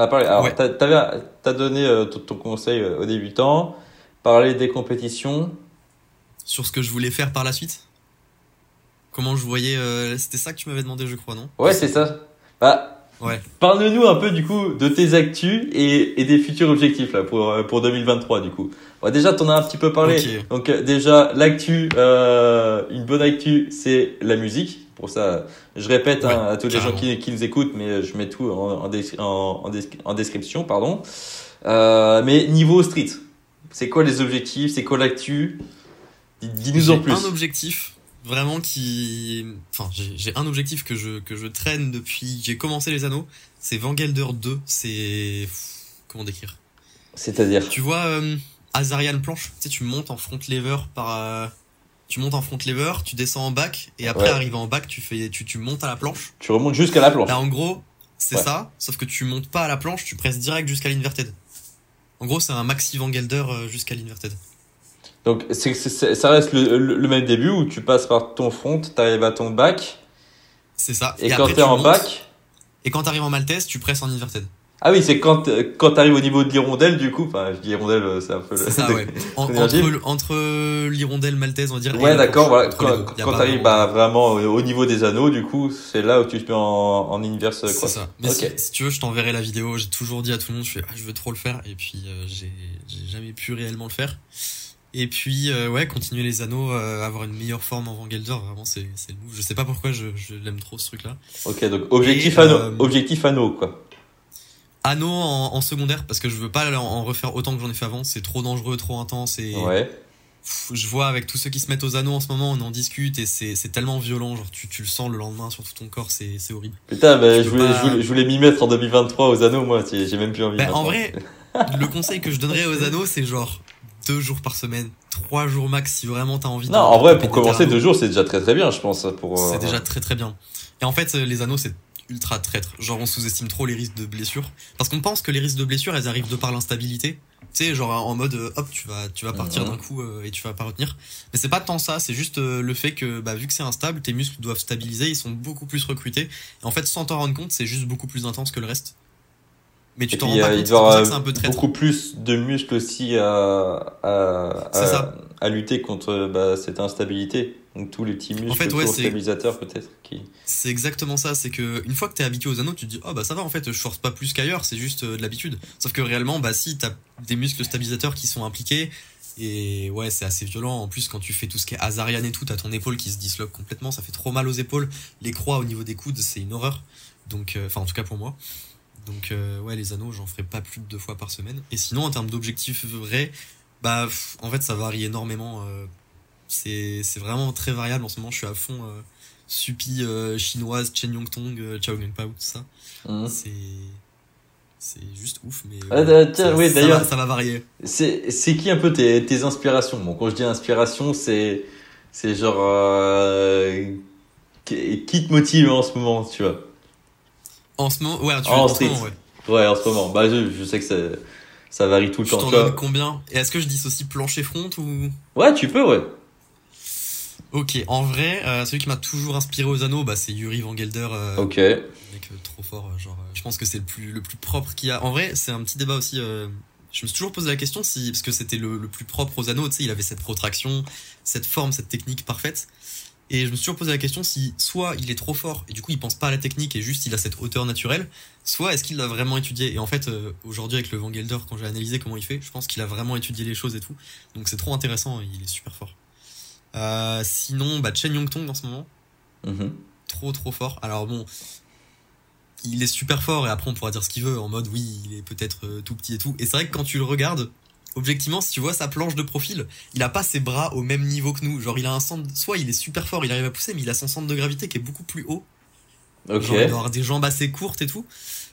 S2: On a parlé. Alors, t'as donné euh, ton, conseil euh, aux débutants, parler des compétitions.
S1: Sur ce que je voulais faire par la suite? Comment je voyais. Euh, c'était ça que tu m'avais demandé, je crois, non?
S2: Ouais, c'est ça. Bah, ouais. Parle-nous un peu, du coup, de tes actus et, et des futurs objectifs là, pour, pour 2023, du coup. Ouais, déjà, t'en as un petit peu parlé. Donc, déjà, l'actu, une bonne actu, c'est la musique pour ça. Je répète hein, à tous les gens qui, qui, nous écoutent, mais je mets tout en, en, en, description. pardon. Euh, mais niveau street, c'est quoi les objectifs C'est quoi l'actu? Dis-nous en plus.
S1: un objectif vraiment qui. Enfin, j'ai un objectif que je, que je traîne depuis. J'ai commencé les anneaux. C'est Vangelder 2. C'est. Comment décrire?
S2: C'est-à-dire?
S1: Tu vois, euh, Azarian planche, tu sais, tu montes en front lever par. Euh, tu montes en front lever, tu descends en back, et après, arrivé en back, tu fais, tu, tu montes à la planche.
S2: Tu remontes jusqu'à la planche.
S1: Là, en gros, c'est ça, sauf que tu montes pas à la planche, tu presses direct jusqu'à l'inverted. En gros, c'est un maxi Vangelder euh, jusqu'à l'inverted.
S2: Donc, c'est, ça reste le, même début où tu passes par ton front, t'arrives à ton back.
S1: C'est ça.
S2: Et, quand t'es en back.
S1: Et quand t'arrives en maltese, tu presses en inverted.
S2: Ah oui, c'est quand, quand t'arrives au niveau de l'hirondelle, du coup, enfin, je dis hirondelle, euh, c'est un peu
S1: C'est ça, ouais. [LAUGHS] entre, entre l'hirondelle maltaise, on va dire.
S2: Ouais, d'accord, voilà. Quand, quand t'arrives, bah, vraiment au niveau des anneaux, du coup, c'est là où tu te mets en, en inverse.
S1: C'est ça. Mais si, tu veux, je t'enverrai la vidéo. J'ai toujours dit à tout le monde, je fais, ah, je veux trop le faire. Et puis, euh, j'ai, jamais pu réellement le faire. Et puis, euh, ouais, continuer les anneaux, avoir une meilleure forme en Vangelder, vraiment, c'est, le move. Je sais pas pourquoi je, je l'aime trop, ce truc-là.
S2: Ok, donc, objectif anneau, objectif anneau, quoi.
S1: Anneau en, en, secondaire parce que je veux pas en refaire autant que j'en ai fait avant. C'est trop dangereux, trop intense et
S2: ouais.
S1: je vois avec tous ceux qui se mettent aux anneaux en ce moment, on en discute et c'est tellement violent. Genre tu, tu le sens le lendemain sur tout ton corps, c'est horrible.
S2: Putain, bah, je, voulais, je, voulais, je voulais m'y mettre en 2023 aux anneaux, moi. J'ai même plus envie.
S1: Bah, en vrai, le conseil que je donnerais aux anneaux, c'est genre deux jours par semaine, trois jours max si vraiment t'as envie.
S2: Non, en vrai, pour commencer deux jours, c'est déjà très très bien, je pense. Pour.
S1: C'est euh, déjà très très bien. Et en fait, les anneaux, c'est ultra traître. Genre, on sous-estime trop les risques de blessure. Parce qu'on pense que les risques de blessure, elles arrivent de par l'instabilité. Tu sais, genre en mode, euh, hop, tu vas, tu vas partir mhm. d'un coup euh, et tu vas pas retenir. Mais c'est pas tant ça, c'est juste euh, le fait que, bah, vu que c'est instable, tes muscles doivent stabiliser, ils sont beaucoup plus recrutés. Et en fait, sans t'en rendre compte, c'est juste beaucoup plus intense que le reste.
S2: Mais tu t'en rends pas compte, c'est un peu traître. Beaucoup plus de muscles aussi à, à, à, à lutter contre bah, cette instabilité. Donc tous les petits muscles en fait, ouais, stabilisateurs peut-être qui.
S1: C'est exactement ça, c'est que une fois que t'es habitué aux anneaux, tu te dis oh bah ça va en fait, je force pas plus qu'ailleurs, c'est juste euh, de l'habitude. Sauf que réellement bah si t'as des muscles stabilisateurs qui sont impliqués et ouais c'est assez violent. En plus quand tu fais tout ce qui est Azarian et tout, t'as ton épaule qui se disloque complètement, ça fait trop mal aux épaules. Les croix au niveau des coudes c'est une horreur. Donc euh, enfin en tout cas pour moi. Donc euh, ouais les anneaux j'en ferai pas plus de deux fois par semaine. Et sinon en termes d'objectifs vrais, bah en fait ça varie énormément c'est vraiment très variable en ce moment. Je suis à fond euh, Supi euh, chinoise, Chen Yongtong, euh, Chao Pao, tout ça.
S2: Mhm.
S1: C'est. C'est juste ouf, mais.
S2: Ah,
S1: euh,
S2: tiens,
S1: ça,
S2: oui,
S1: ça va, ça va varier.
S2: C'est, c'est qui un peu tes, tes inspirations? Bon, quand je dis inspiration, c'est, c'est genre, euh, qui te motive en ce moment, tu vois?
S1: En ce moment, ouais, tu
S2: En street.
S1: moment, ouais.
S2: Ouais, en ce moment. Bah, je, je sais que ça, ça varie tout le temps, tu
S1: combien? Et est-ce que je dis aussi plancher front ou?
S2: Ouais, tu peux, ouais.
S1: Ok, en vrai, euh, celui qui m'a toujours inspiré aux anneaux, bah, c'est Yuri Van Gelder. euh,
S2: Ok.
S1: mec euh, trop fort, euh, genre, je pense que c'est le plus, le plus propre qu'il y a. En vrai, c'est un petit débat aussi. je me suis toujours posé la question si, parce que c'était le, le plus propre aux anneaux, tu sais, il avait cette protraction, cette forme, cette technique parfaite. Et je me suis toujours posé la question si soit il est trop fort et du coup il pense pas à la technique et juste il a cette hauteur naturelle, soit est-ce qu'il l'a vraiment étudié? Et en fait, euh, aujourd'hui avec le Van Gelder, quand j'ai analysé comment il fait, je pense qu'il a vraiment étudié les choses et tout. Donc c'est trop intéressant, et il est super fort. Euh, sinon, bah Chen Yongtong en ce moment
S2: Mhm.
S1: trop trop fort. Alors bon, il est super fort et après on pourra dire ce qu'il veut en mode oui, il est peut-être euh, tout petit et tout. Et c'est vrai que quand tu le regardes, objectivement, si tu vois sa planche de profil, il a pas ses bras au même niveau que nous. Genre il a un centre, soit il est super fort, il arrive à pousser, mais il a son centre de gravité qui est beaucoup plus haut. Genre il doit avoir des jambes assez courtes et tout.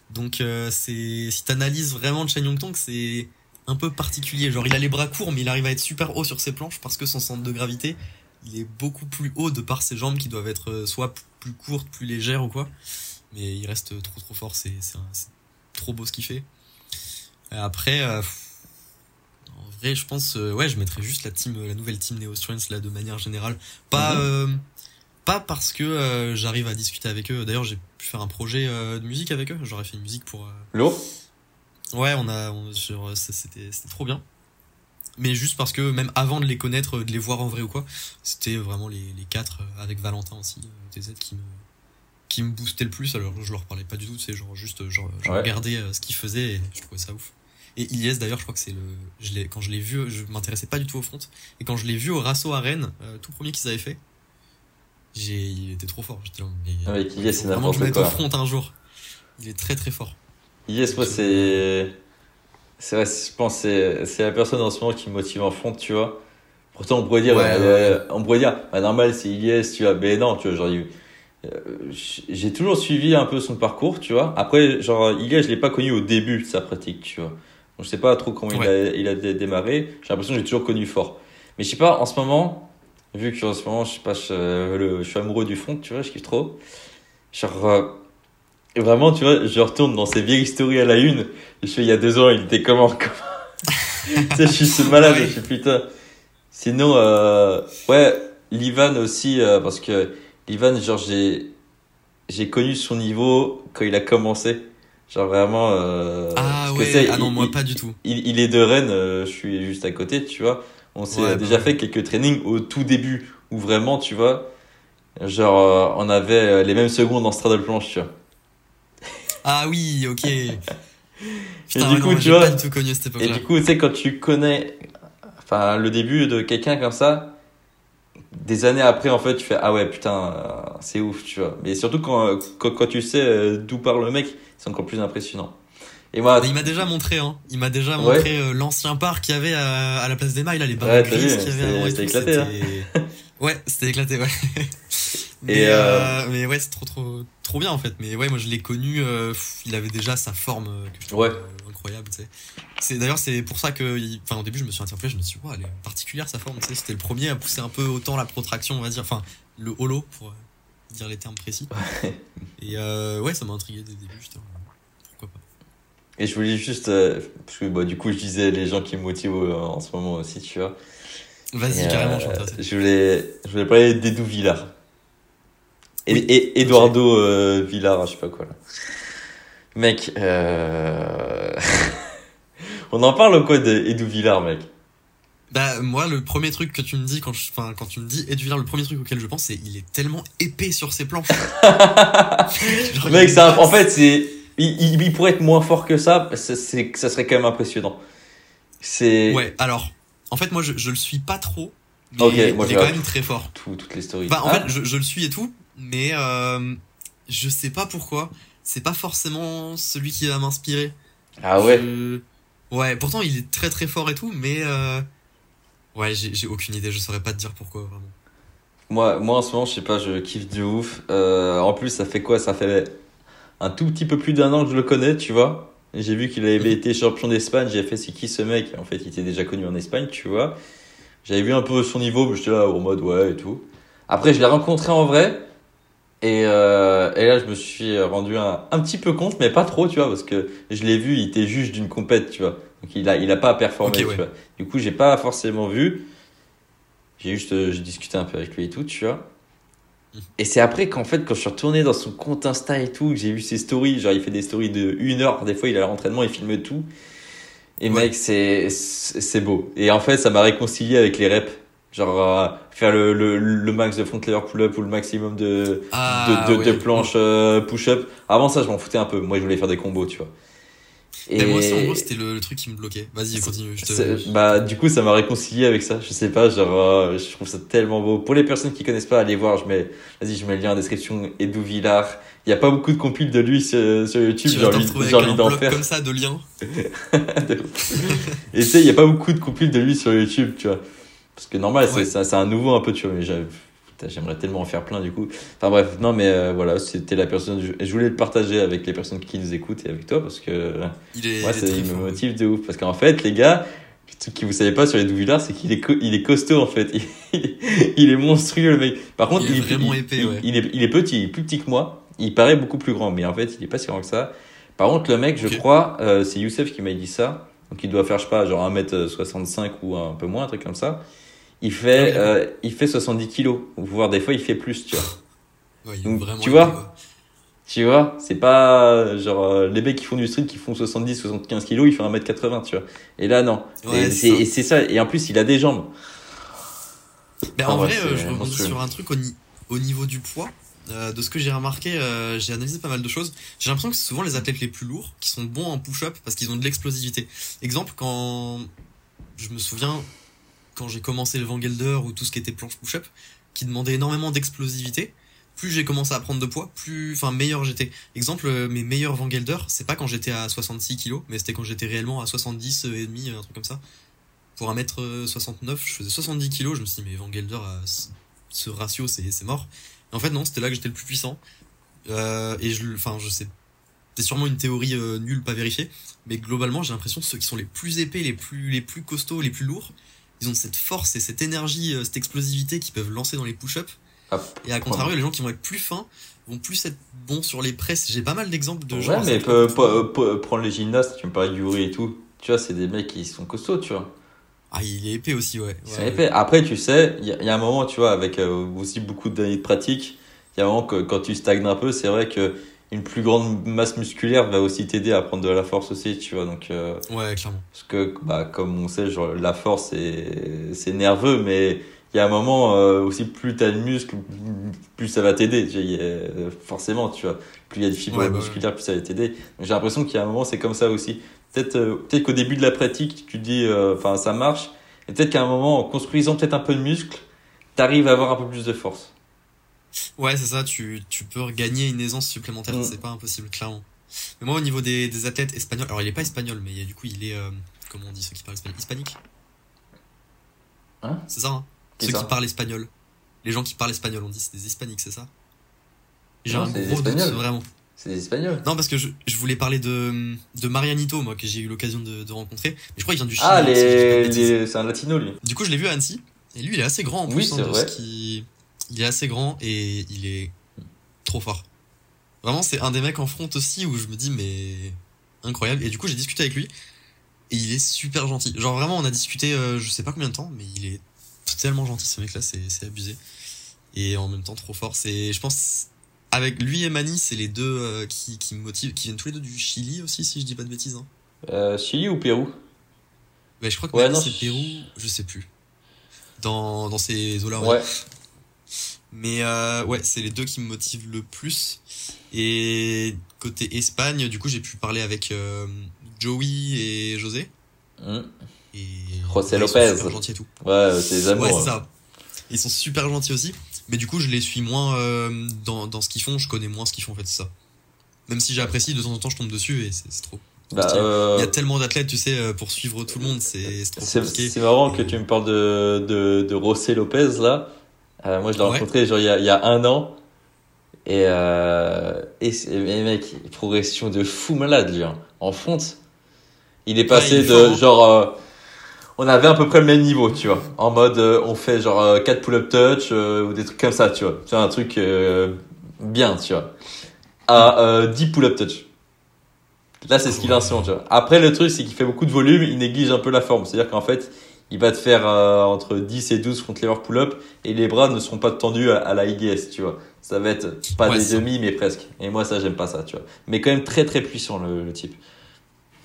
S1: Donc euh, c'est si t'analyses vraiment Chen Yongtong, c'est un peu particulier. Genre il a les bras courts, mais il arrive à être super haut sur ses planches parce que son centre de gravité, il est beaucoup plus haut de par ses jambes qui doivent être euh, soit plus courtes, plus légères ou quoi. Mais il reste trop trop fort. C'est trop beau ce qu'il fait. Et après, euh, vrai, je pense, euh, ouais, je mettrais juste la team, la nouvelle team Neo Strength là de manière générale. Pas
S2: Mhm.
S1: euh, pas parce que euh, j'arrive à discuter avec eux. D'ailleurs, j'ai pu faire un projet de musique avec eux. J'aurais fait une musique pour.
S2: Lourd
S1: Ouais, on a, c'était, c'était trop bien. Mais juste parce que même avant de les connaître, de les voir en vrai ou quoi, c'était vraiment les, les quatre avec Valentin aussi, TZ qui me, qui me boostait le plus. Alors je leur parlais pas du tout, c'est genre juste, genre, je
S2: Ouais.
S1: regardais ce qu'ils faisaient et je trouvais ça ouf. Et Ilyes d'ailleurs, je crois que c'est le, je quand je l'ai vu, je m'intéressais pas du tout au front. Et quand je l'ai vu au Rasso à Rennes, euh, tout premier qu'ils avaient fait, j'ai, il était trop fort. J'étais là, mais,
S2: Avec
S1: il
S2: Ilyes,
S1: faut
S2: c'est
S1: vraiment que je
S2: n'importe
S1: au
S2: quoi.
S1: front un jour. Il est très très fort.
S2: Yes, moi, c'est. C'est vrai, je pense que c'est la personne en ce moment qui me motive en front, tu vois. Pourtant, on pourrait dire,
S1: Ouais,
S2: euh, on pourrait dire, bah, normal, c'est Ilyes, tu vois. Mais non, tu vois, genre, euh, j'ai toujours suivi un peu son parcours, tu vois. Après, genre, Ilyes, je l'ai pas connu au début de sa pratique, tu vois. Donc, je sais pas trop comment il a, il a dé- démarré. J'ai l'impression que j'ai toujours connu fort. Mais je sais pas, en ce moment, vu que en ce moment, je sais pas, je, le- je suis amoureux du front, tu vois, je kiffe trop. Genre, euh, vraiment, tu vois, je retourne dans ces vieilles stories à la une. Je fais, il y a deux ans, il était comment, comment [LAUGHS] Tu sais, je suis ce malade,
S1: Ouais.
S2: je suis putain. Sinon, euh, ouais, l'Ivan aussi, euh, parce que l'Ivan, genre, j'ai, j'ai connu son niveau quand il a commencé. Genre vraiment, euh,
S1: Ah ouais, ah non,
S2: il-
S1: moi pas du tout.
S2: il, il est de Rennes, euh, je suis juste à côté, tu vois. On s'est
S1: Ouais, bah
S2: déjà
S1: ouais.
S2: fait quelques trainings au tout début, où vraiment, tu vois, genre, euh, on avait euh, les mêmes secondes en straddle planche, tu vois.
S1: Ah oui, ok. [LAUGHS] Putain,
S2: du
S1: ouais,
S2: coup,
S1: non,
S2: tu vois,
S1: pas du tout connu cette
S2: Et du coup, tu sais, quand tu connais enfin, le début de quelqu'un comme ça, des années après, en fait, tu fais Ah ouais, putain, c'est ouf, tu vois. Mais surtout quand, quand, quand tu sais d'où parle le mec, c'est encore plus impressionnant. Et moi,
S1: Mais il m'a déjà montré, hein. Il m'a déjà montré euh, l'ancien parc qu'il y avait à, à la place des Mailles, là, les barres
S2: Ouais,
S1: qu'il y avait
S2: c'était- éclaté, hein.
S1: Ouais, c'était éclaté, ouais. [LAUGHS] mais,
S2: Et,
S1: euh, mais ouais, c'est trop, trop, trop bien en fait. Mais ouais, moi je l'ai connu, euh, il avait déjà sa forme euh, que je trouve
S2: Ouais.
S1: euh, incroyable, tu sais. C'est d'ailleurs c'est pour ça que, il- enfin au début je me suis interpellé, je me suis dit, ouais, elle est particulière sa forme, tu sais. C'était le premier à pousser un peu autant la protraction, on va dire, enfin le holo pour euh, dire les termes précis. Et euh, ouais, ça m'a intrigué dès le début, euh, pourquoi pas.
S2: et je voulais juste, euh, parce que bah, du coup, je disais les gens qui me motivent euh, en ce moment aussi, tu vois.
S1: Vas-y, carrément, je
S2: je voulais, je voulais parler d'Edou Villard. Et,
S1: Oui.
S2: et Eduardo euh, Villar, je sais pas quoi là. Mec, [LAUGHS] on en parle ou quoi d'Edou Villard, mec?
S1: Bah moi le premier truc que tu me dis quand je, enfin quand tu me dis Edwin le premier truc auquel je pense c'est il est tellement épais sur ses planches. [LAUGHS]
S2: Mec,
S1: passe-
S2: en fait, c'est, il, pourrait être moins fort que ça, c'est, ça serait quand même impressionnant. C'est
S1: Ouais, alors en fait moi je, je le suis pas trop mais
S2: Ok,
S1: il est quand même très fort.
S2: tout- toutes les stories.
S1: Bah en
S2: Ah,
S1: fait je, je le suis et tout mais euh, je sais pas pourquoi, c'est pas forcément celui qui va m'inspirer.
S2: ah ouais.
S1: Ouais, pourtant il est très très fort et tout mais euh... ouais, j'ai aucune idée, je saurais pas te dire pourquoi vraiment.
S2: Moi, moi, en ce moment, je sais pas, je kiffe de ouf. Euh, en plus, ça fait quoi? Ça fait un tout petit peu plus d'un an que je le connais, tu vois. J'ai vu qu'il avait été champion d'Espagne. J'ai fait, c'est qui ce mec? En fait, il était déjà connu en Espagne, tu vois. J'avais vu un peu son niveau, mais j'étais là en mode ouais et tout. Après, je l'ai rencontré en vrai. Et, euh, et là, je me suis rendu un, un petit peu compte, mais pas trop, tu vois, parce que je l'ai vu, il était juge d'une compète, tu vois. Donc il a, il a pas performé,
S1: Ok,
S2: tu
S1: ouais.
S2: vois. Du coup, j'ai pas forcément vu. J'ai juste, euh, j'ai discuté un peu avec lui et tout, tu vois.
S1: Mhm.
S2: Et c'est après qu'en fait, quand je suis retourné dans son compte Insta et tout, que j'ai vu ses stories, genre il fait des stories de une heure, des fois il a l'entraînement, il filme tout. Et
S1: Ouais.
S2: mec, c'est, c'est beau. Et en fait, ça m'a réconcilié avec les reps. Genre, euh, faire le, le, le max de front lever pull-up ou le maximum de,
S1: Ah,
S2: de, de, planches euh, push-up. Avant ça, je m'en foutais un peu. Moi, je voulais faire des combos, tu vois.
S1: Mais moi aussi, en gros, c'était le, le truc qui me bloquait. Vas-y, continue. Je te...
S2: Bah, du coup, ça m'a réconcilié avec ça. Je sais pas, genre, euh, je trouve ça tellement beau. Pour les personnes qui connaissent pas, allez voir. Je mets, vas-y, je mets le lien en description. Edou Villard. Il y a pas beaucoup de compiles de lui sur, sur YouTube.
S1: Tu
S2: J'ai envie, d'en faire.
S1: comme ça de liens. [LAUGHS]
S2: Et tu sais, il y a pas beaucoup de compiles de lui sur YouTube, tu vois. Parce que normal, c'est
S1: Ouais.
S2: c'est- un nouveau un peu, tu vois. Mais j'aimerais tellement en faire plein, du coup. Enfin bref, non, mais euh, voilà, c'était la personne. Je, je voulais le partager avec les personnes qui nous écoutent et avec toi parce que.
S1: Il est,
S2: Moi,
S1: il est
S2: ça, me motive de ouf. Parce qu'en fait, les gars, le truc que vous savez pas sur les Douvillards, c'est qu'il est, il est costaud, en fait. [LAUGHS] Il, il est monstrueux, le mec. Par contre,
S1: Il est vraiment épais,
S2: il,
S1: ouais.
S2: il est, il est petit, il est plus petit que moi. Il paraît beaucoup plus grand, mais en fait, il est pas si grand que ça. Par contre, le mec, je crois, euh, c'est Youssef qui m'a dit ça. Donc, il doit faire, je sais pas, genre 1m65 ou un peu moins, un truc comme ça. Il fait, euh, il fait 70 kilos. Voire des fois, il fait plus, tu vois.
S1: Ouais,
S2: Donc,
S1: vraiment
S2: tu vois,
S1: quoi.
S2: Tu vois, c'est pas euh, genre euh, les mecs qui font du street qui font 70 75 kilos, il fait 1m80, tu vois. Et là non.
S1: Ouais,
S2: et
S1: c'est ça.
S2: et c'est ça et en plus, il a des jambes.
S1: Mais
S2: Enfin,
S1: en
S2: ouais,
S1: vrai,
S2: c'est
S1: je rebondis sur un truc au, ni- au niveau du poids. Euh, de ce que j'ai remarqué, euh, j'ai analysé pas mal de choses. J'ai l'impression que c'est souvent les athlètes les plus lourds qui sont bons en push-up parce qu'ils ont de l'explosivité. Exemple, quand je me souviens, quand j'ai commencé le Van Gelder ou tout ce qui était planche push-up, qui demandait énormément d'explosivité, plus j'ai commencé à prendre de poids, plus, enfin, meilleur j'étais. Exemple, euh, mes meilleurs Van Gelder, c'est pas quand j'étais à 66 kilos, mais c'était quand j'étais réellement à 70 euh, et demi, un truc comme ça. Pour 1m69, je faisais 70 kilos, je me suis dit, mais Van Gelder, à ce- ratio, c'est mort. Et en fait, non, c'était là que j'étais le plus puissant. Euh, et je, enfin, je sais, c'est sûrement une théorie euh, nulle, pas vérifiée, mais globalement, j'ai l'impression que ceux qui sont les plus épais, les plus, les plus costauds, les plus lourds, ils ont cette force et cette énergie, euh, cette explosivité qu'ils peuvent lancer dans les push-ups.
S2: Ah,
S1: Et à contrario, les gens qui vont être plus fins vont plus être bons sur les presses. J'ai pas mal d'exemples de
S2: ouais,
S1: gens.
S2: mais peu- peu- peu- prendre les gymnastes, tu me parlais du Yuri et tout. Tu vois, c'est des mecs qui sont costauds, tu vois.
S1: Ah, il est épais aussi, ouais. Ouais, ouais.
S2: épais. Après, tu sais, il y, a- il y a un moment, tu vois, avec euh, aussi beaucoup d'années de pratique, il y a un moment que quand tu stagnes un peu, c'est vrai que une plus grande masse musculaire va aussi t'aider à prendre de la force aussi, tu vois. Donc, euh,
S1: Ouais, clairement.
S2: Parce que, bah, comme on sait, genre, la force, c'est, c'est nerveux, mais il y a un moment euh, aussi, plus t'as de muscles, plus ça va t'aider. Forcément, tu vois. Plus il y a de fibres
S1: Ouais, bah
S2: musculaires, plus ça va t'aider. J'ai l'impression qu'il y a un moment, c'est comme ça aussi. Peut-être, euh, peut-être qu'au début de la pratique, tu dis, euh, enfin, ça marche. Et peut-être qu'à un moment, en construisant peut-être un peu de muscles, t'arrives à avoir un peu plus de force.
S1: Ouais, c'est ça, tu, tu peux regagner une aisance supplémentaire,
S2: Mm.
S1: c'est pas impossible, clairement. Mais moi, au niveau des, des athlètes espagnols, alors il est pas espagnol, mais du coup, il est, euh, comment on dit, ceux qui parlent espagnol Hispanique?
S2: Hein?
S1: C'est ça, hein? Ceux
S2: ça
S1: qui parlent espagnol. Les gens qui parlent espagnol, on dit c'est des hispaniques, c'est ça? J'ai un gros doute, vraiment.
S2: C'est des Espagnols.
S1: Non, parce que je, je voulais parler de, de Marianito, moi, que j'ai eu l'occasion de, de rencontrer. Mais je crois qu'il vient du Chili.
S2: Ah,
S1: de
S2: les, c'est un latino, lui.
S1: Du coup, je l'ai vu à Annecy. Et lui, il est assez grand en
S2: Oui,
S1: plus. hein,
S2: c'est
S1: de
S2: vrai.
S1: ce qui- Il est assez grand et il est trop fort. Vraiment, c'est un des mecs en front aussi où je me dis, mais incroyable. Et du coup, j'ai discuté avec lui. Et il est super gentil. Genre, vraiment, on a discuté, euh, je sais pas combien de temps, mais il est tellement gentil, ce mec-là, c'est c'est abusé. Et en même temps, trop fort. C'est, je pense, avec lui et Mani, c'est les deux euh, qui, qui me motivent, qui viennent tous les deux du Chili aussi, si je dis pas de bêtises. Hein.
S2: Euh, Chili ou Pérou?
S1: Mais je crois que
S2: Ouais,
S1: c'est Pérou, je sais plus. Dans, dans ces eaux-là,
S2: Ouais.
S1: Mais euh, ouais, c'est les deux qui me motivent le plus. Et côté Espagne, du coup, j'ai pu parler avec euh, Joey et José.
S2: Hmm.
S1: Et
S2: José
S1: ouais, ils sont
S2: Lopez.
S1: super gentils et tout.
S2: Ouais, c'est les amours.
S1: Ouais,
S2: hein.
S1: c'est ça. Ils sont super gentils aussi. Mais du coup, je les suis moins euh, dans, dans ce qu'ils font. Je connais moins ce qu'ils font en fait, c'est ça. Même si j'apprécie, de temps en temps, je tombe dessus et c'est trop.
S2: Bah, euh,
S1: Il y a tellement d'athlètes, tu sais, pour suivre tout le monde, c'est trop compliqué.
S2: c'est marrant que tu me parles de, de, de José Lopez là. Euh, moi, je l'ai rencontré genre il y, a, il y a un an. Et, euh, et, et, mec, progression de fou malade, lui. Hein. En front, il est passé de genre. Euh, on avait à peu près le même niveau, tu vois. En mode, on fait genre 4 pull-up touch ou des trucs comme ça, tu vois. C'est un truc bien, tu vois. À 10 pull-up touch. Là, c'est ce qu'il instrumente, tu vois. Après, le truc, c'est qu'il fait beaucoup de volume, il néglige un peu la forme. C'est-à-dire qu'en fait, il va te faire euh, entre 10 et 12 front lever pull-up et les bras ne seront pas tendus à, la IGS, tu vois. Ça va être pas des demi, mais presque. Et moi, ça, j'aime pas ça, tu vois. Mais quand même très très puissant, le, type.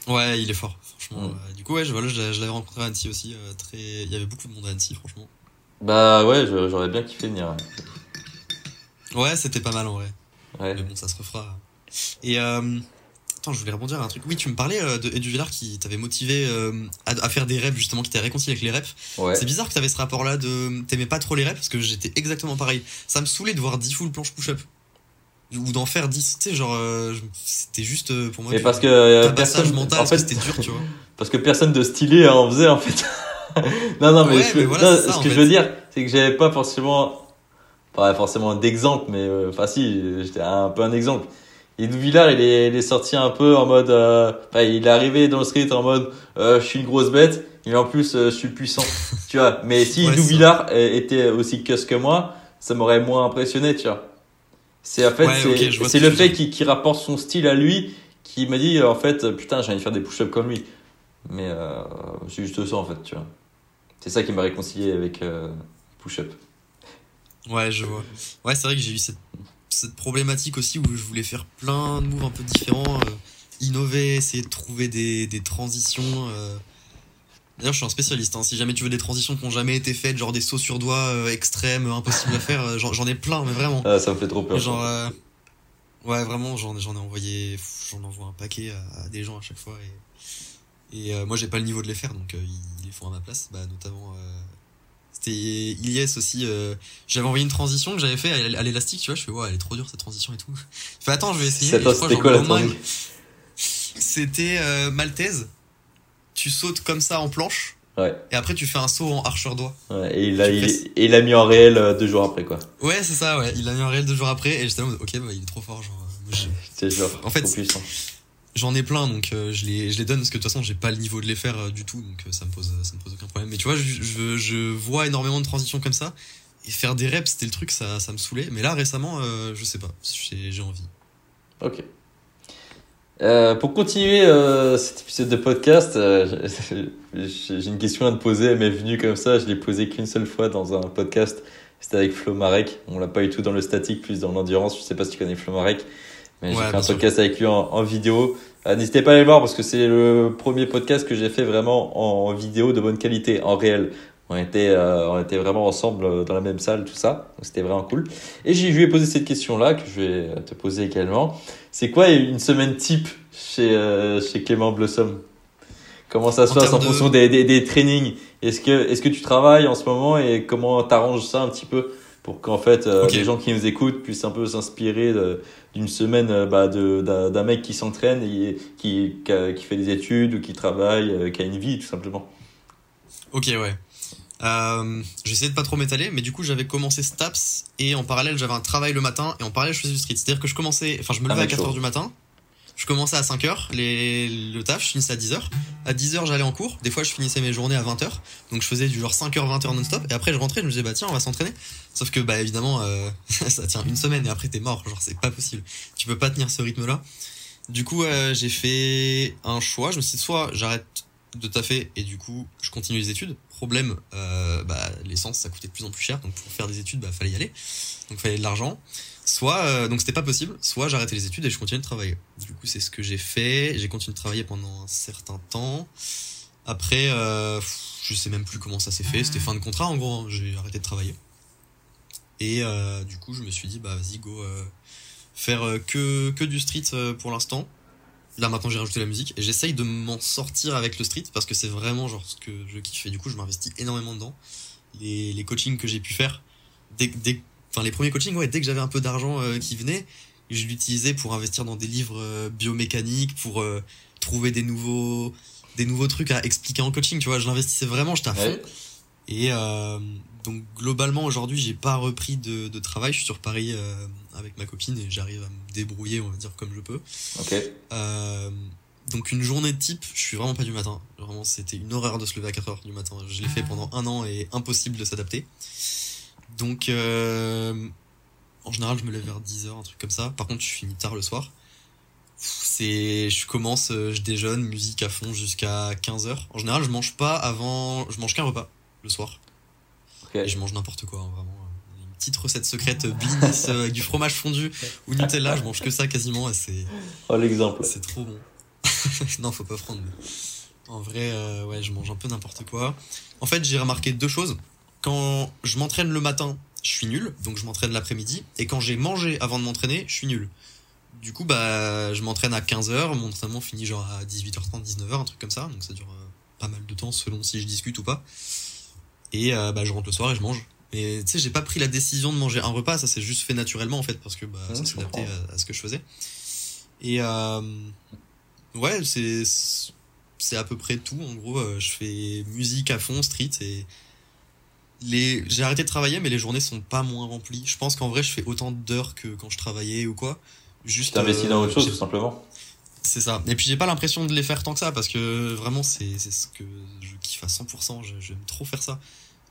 S1: Ouais, il est fort, franchement. Mm. du coup, ouais, je, voilà, je, l'avais rencontré à Annecy aussi. Euh, très... Il y avait beaucoup de monde à Annecy, franchement.
S2: Bah ouais, j'aurais bien kiffé venir.
S1: Ouais, c'était pas mal en vrai. Ouais. Mais bon, ça se refera. Et euh, Attends, je voulais rebondir à un truc. Oui, tu me parlais euh, de Edu Villard qui t'avait motivé euh, à, faire des reps, justement, qui t'avait réconcilié avec les reps. C'est bizarre que t'avais ce rapport-là de. T'aimais pas trop les reps parce que j'étais exactement pareil. Ça me saoulait de voir 10 full planche push-up. Ou d'en faire 10. Tu sais, genre. Euh, c'était juste pour moi.
S2: Mais parce que.
S1: personne. mental, en fait, c'était dur, tu vois. [LAUGHS]
S2: Parce que personne de stylé en faisait, en fait. [LAUGHS] non, non, mais, ce que je veux dire, c'est que j'avais pas forcément. Pas forcément d'exemple, mais. Enfin, si, j'étais un peu un exemple et Villard, il est, il est sorti un peu en mode, euh, il est arrivé dans le street en mode, euh, je suis une grosse bête, et en plus, euh, je suis puissant, [LAUGHS] tu vois. Mais si ouais, Villard était aussi cuss que moi, ça m'aurait moins impressionné, tu vois. C'est en fait, c'est le fait qu'il rapporte son style à lui qui m'a dit, en fait, putain, j'ai envie de faire des push-ups comme lui. Mais c'est juste ça, en fait, tu vois. C'est ça qui m'a réconcilié avec push-up.
S1: Ouais, je vois. Ouais, c'est vrai que j'ai eu cette cette problématique aussi où je voulais faire plein de moves un peu différents, euh, innover, essayer de trouver des, des transitions. Euh. D'ailleurs, je suis un spécialiste. Hein. Si jamais tu veux des transitions qui n'ont jamais été faites, genre des sauts sur doigts euh, extrêmes, impossibles à faire, j'en ai plein, mais vraiment.
S2: Ah, ça me fait trop peur.
S1: Genre, ouais, vraiment, j'en ai envoyé, j'en envoie un paquet à, des gens à chaque fois. Et, et moi, j'ai pas le niveau de les faire, donc ils, les font à ma place, bah, notamment c'était Ilyes aussi. Euh, j'avais envoyé une transition que j'avais fait à, l'élastique, tu vois. Je fais, ouais, elle est trop dure cette transition et tout. Je fais, attends, je vais essayer.
S2: C'était quoi la
S1: C'était euh, Maltaise. Tu sautes comme ça en planche.
S2: Ouais.
S1: Et après, tu fais un saut en archeur doigt.
S2: Ouais, et il a, il, a mis en réel euh, deux jours après, quoi.
S1: Ouais, c'est ça, ouais. Il a mis en réel deux jours après. Et j'étais là, ok, bah, il est trop fort, genre.
S2: C'est genre. En fait, puissant.
S1: J'en ai plein, donc euh, je, les, je les donne parce que de toute façon, j'ai pas le niveau de les faire euh, du tout, donc euh, ça, me pose, ça me pose aucun problème. Mais tu vois, je, je, vois énormément de transitions comme ça, et faire des reps, c'était le truc, ça, ça me saoulait. Mais là, récemment, je sais pas, j'ai envie.
S2: Ok. pour continuer cet épisode de podcast, j'ai une question à te poser, elle m'est venue comme ça, je l'ai posée qu'une seule fois dans un podcast, c'était avec Flo Marek, on l'a pas eu tout dans le statique, plus dans l'endurance, je sais pas si tu connais Flo Marek. Mais j'ai fait un podcast avec lui en, vidéo. Euh, n'hésitez pas à aller voir parce que c'est le premier podcast que j'ai fait vraiment en vidéo de bonne qualité, en réel. On était, euh, on était vraiment ensemble euh, dans la même salle, tout ça. Donc c'était vraiment cool. Et je lui ai posé cette question-là que je vais te poser également. C'est quoi une semaine type chez, chez Clément Blossom? Comment ça se passe en fonction des, des, des trainings? Est-ce que, est-ce que tu travailles en ce moment et comment t'arranges ça un petit peu? Pour qu'en fait les gens qui nous écoutent puissent un peu s'inspirer d'une semaine euh, bah, d'un mec qui s'entraîne et qui, qui, fait des études ou qui travaille, euh, qui a une vie tout simplement.
S1: Ok, ouais. Euh, J'essayais de pas trop m'étaler, mais du coup j'avais commencé Staps et en parallèle j'avais un travail le matin et en parallèle je faisais du street. C'est-à-dire que je commençais, enfin je me levais à 4h du matin, je commençais à 5h, les, le taf, je finissais à 10h. À 10h, j'allais en cours. Des fois, je finissais mes journées à 20h. Donc, je faisais du genre 5h, 20h non-stop. Et après, je rentrais, je me disais, bah tiens, on va s'entraîner. Sauf que, bah évidemment, euh, [LAUGHS] ça tient une semaine et après, t'es mort. Genre, c'est pas possible. Tu peux pas tenir ce rythme-là. Du coup, euh, j'ai fait un choix. Je me suis dit, soit j'arrête de taffer et du coup, je continue les études. Problème, euh, bah, l'essence, ça coûtait de plus en plus cher. Donc, pour faire des études, bah, fallait y aller. Donc, fallait de l'argent. Soit, euh, donc c'était pas possible, soit j'arrêtais les études et je continuais de travailler. Du coup, c'est ce que j'ai fait. J'ai continué de travailler pendant un certain temps. Après, euh, je sais même plus comment ça s'est fait. C'était fin de contrat en gros. Hein. J'ai arrêté de travailler. Et euh, du coup, je me suis dit, bah vas-y, go, euh, faire euh, que, que du street euh, pour l'instant. Là maintenant, j'ai rajouté la musique et j'essaye de m'en sortir avec le street parce que c'est vraiment genre ce que je kiffe. Et du coup, je m'investis énormément dedans. Les, les coachings que j'ai pu faire, dès, dès enfin les premiers coachings, ouais, dès que j'avais un peu d'argent euh, qui venait, je l'utilisais pour investir dans des livres euh, biomécaniques, pour euh, trouver des nouveaux, des nouveaux trucs à expliquer en coaching, tu vois. Je l'investissais vraiment, j'étais à fond. Et donc globalement aujourd'hui j'ai pas repris de, de, travail, je suis sur Paris euh, avec ma copine et j'arrive à me débrouiller on va dire comme je peux.
S2: Ok.
S1: Euh, donc une journée de type, je suis vraiment pas du matin. Vraiment c'était une horreur de se lever à 4h du matin. Je l'ai fait pendant un an et impossible de s'adapter. Donc euh, en général je me lève vers 10h, un truc comme ça. Par contre je finis tard le soir. C'est, je commence, euh, je déjeune, musique à fond jusqu'à 15h. En général je mange pas avant, je mange qu'un repas le soir. Et je mange n'importe quoi, hein, vraiment. Une petite recette secrète euh, blinis euh, avec du fromage fondu ou Nutella, je mange que ça quasiment. Et c'est,
S2: oh, l'exemple.
S1: C'est trop bon. [LAUGHS] non, faut pas prendre. En vrai, euh, ouais, je mange un peu n'importe quoi. En fait, j'ai remarqué deux choses. Quand je m'entraîne le matin, je suis nul, donc je m'entraîne l'après-midi. Et quand j'ai mangé avant de m'entraîner, je suis nul. Du coup, bah, je m'entraîne à 15h, mon entraînement finit genre à 18h30, 19h, un truc comme ça. Donc ça dure pas mal de temps selon si je discute ou pas. Et euh, bah, je rentre le soir et je mange. Et tu sais, j'ai pas pris la décision de manger un repas, ça s'est juste fait naturellement en fait, parce que bah, ça s'est adapté à, ce que je faisais. Et euh, ouais, c'est c'est à peu près tout. En gros, euh, je fais musique à fond, street et les j'ai arrêté de travailler, mais les journées sont pas moins remplies. Je pense qu'en vrai, je fais autant d'heures que quand je travaillais ou quoi.
S2: Juste. T'investis dans autre chose, tout simplement.
S1: C'est ça. Et puis j'ai pas l'impression de les faire tant que ça parce que vraiment c'est ce que je kiffe à 100%. J'aime trop faire ça.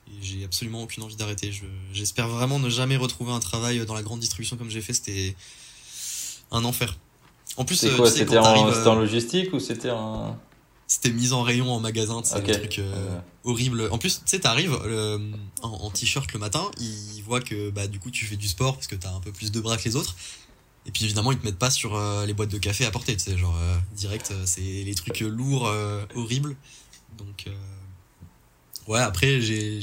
S1: Et j'ai absolument aucune envie d'arrêter. J'espère vraiment ne jamais retrouver un travail dans la grande distribution comme j'ai fait. C'était un enfer.
S2: En plus, euh, c'était en, euh, en, logistique ou c'était en.
S1: C'était mise en rayon en magasin, c'est un truc euh, horrible. En plus, tu sais, t'arrives en, en t-shirt le matin, ils voient que bah du coup tu fais du sport parce que t'as un peu plus de bras que les autres. Et puis évidemment, ils te mettent pas sur euh, les boîtes de café à porter, tu sais, genre euh, direct, euh, c'est les trucs lourds, horribles. Donc, ouais, après, j'ai.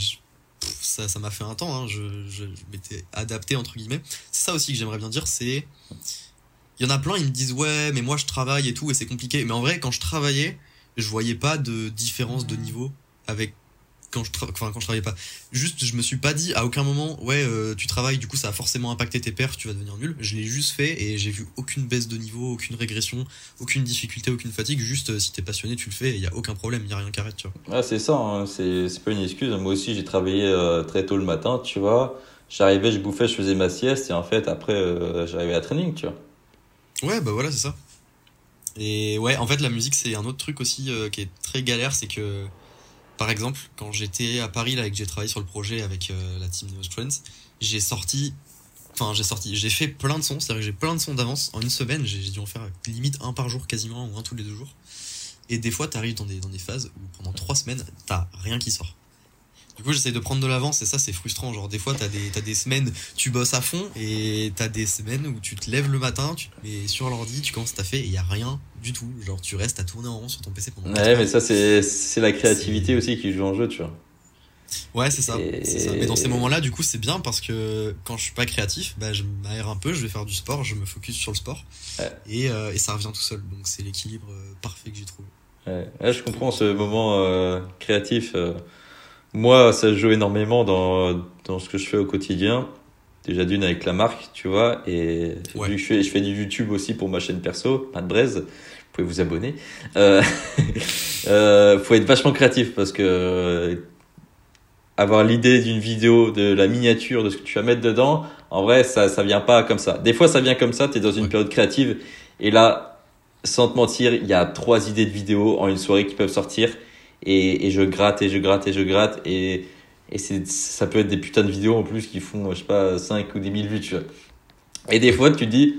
S1: Ça, ça m'a fait un temps, hein, je, je, m'étais adapté, entre guillemets. C'est ça aussi que j'aimerais bien dire, c'est. Il y en a plein, ils me disent, ouais, mais moi je travaille et tout, et c'est compliqué. Mais en vrai, quand je travaillais, je voyais pas de différence de niveau avec quand je enfin, quand je travaillais pas. Juste je me suis pas dit à aucun moment ouais euh, tu travailles du coup ça a forcément impacté tes perfs tu vas devenir nul. Je l'ai juste fait et j'ai vu aucune baisse de niveau aucune régression aucune difficulté aucune fatigue. Juste euh, si t'es passionné tu le fais et il y a aucun problème il y a rien qui arrête tu
S2: vois. C'est ça hein. c'est pas une excuse. Moi aussi j'ai travaillé euh, très tôt le matin tu vois. J'arrivais je bouffais je faisais ma sieste et en fait après j'arrivais à training tu vois.
S1: Ouais bah voilà c'est ça et ouais en fait la musique c'est un autre truc aussi qui est très galère c'est que par exemple, quand j'étais à Paris, là, et que j'ai travaillé sur le projet avec euh, la team Neo Friends, j'ai sorti, enfin, j'ai sorti, j'ai fait plein de sons, c'est-à-dire que j'ai plein de sons d'avance. En une semaine, j'ai dû en faire limite un par jour quasiment, ou un tous les deux jours. Et des fois, t'arrives dans des, dans des phases où pendant trois semaines, t'as rien qui sort. Du coup, j'essaie de prendre de l'avance et ça, c'est frustrant. Genre, des fois, t'as des, as des semaines, tu bosses à fond et t'as des semaines où tu te lèves le matin, tu te mets sur l'ordi, tu commences à taffer et il y a rien du tout. Genre, tu restes à tourner en rond sur ton PC pendant
S2: Ouais, mais ça, c'est la créativité aussi qui joue en jeu, tu vois.
S1: Ouais, c'est ça, ça, Mais dans ces moments-là, du coup, c'est bien parce que quand je suis pas créatif, bah, je m'aère un peu, je vais faire du sport, je me focus sur le sport et, euh, et, ça revient tout seul. Donc, c'est l'équilibre euh, parfait que j'ai trouvé.
S2: Ouais. je comprends ce moment euh, créatif. Moi, ça joue énormément dans, dans ce que je fais au quotidien. Déjà d'une avec la marque, tu vois, et vu que je fais, je fais du YouTube aussi pour ma chaîne perso, pas de braise, vous pouvez vous abonner. Euh, [LAUGHS] euh, faut être vachement créatif parce que euh, avoir l'idée d'une vidéo, de la miniature, de ce que tu vas mettre dedans, en vrai, ça, ça vient pas comme ça. Des fois, ça vient comme ça, tu es dans une période créative, et là, sans te mentir, il y a trois idées de vidéos en une soirée qui peuvent sortir et, et, je gratte et je gratte et je gratte et, et c'est, ça peut être des putains de vidéos en plus qui font, je sais pas, 5 ou 10 000 vues, tu vois. Et des fois, tu te dis,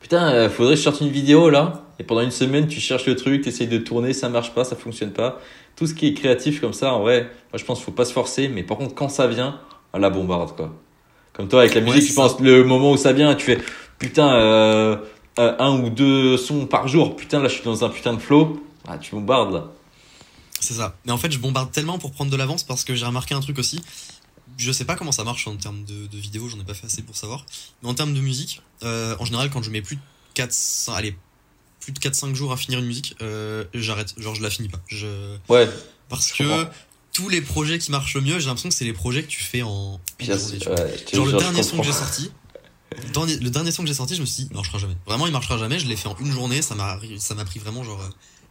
S2: putain, euh, faudrait que je sorte une vidéo là. Et pendant une semaine, tu cherches le truc, tu essayes de tourner, ça marche pas, ça fonctionne pas. Tout ce qui est créatif comme ça, en vrai, moi je pense qu'il faut pas se forcer, mais par contre, quand ça vient, on la bombarde quoi. Comme toi, avec la musique, tu penses le moment où ça vient, tu fais, putain, euh, euh, un ou deux sons par jour, putain, là je suis dans un putain de flow, ah, tu bombardes là.
S1: C'est ça. Mais en fait, je bombarde tellement pour prendre de l'avance parce que j'ai remarqué un truc aussi. Je sais pas comment ça marche en termes de, de vidéos, j'en ai pas fait assez pour savoir. Mais en termes de musique, euh, en général, quand je mets plus de 4, 5, allez, plus de 4-5 jours à finir une musique, euh, j'arrête. Genre, je la finis pas. Je...
S2: Ouais.
S1: Parce que tous les projets qui marchent le mieux, j'ai l'impression que c'est les projets que tu fais en. genre, le dernier son que j'ai sorti. Le dernier son que j'ai sorti, je me suis dit, je ferai jamais. Vraiment, il marchera jamais. Je l'ai fait en une journée. Ça m'a, ça m'a pris vraiment genre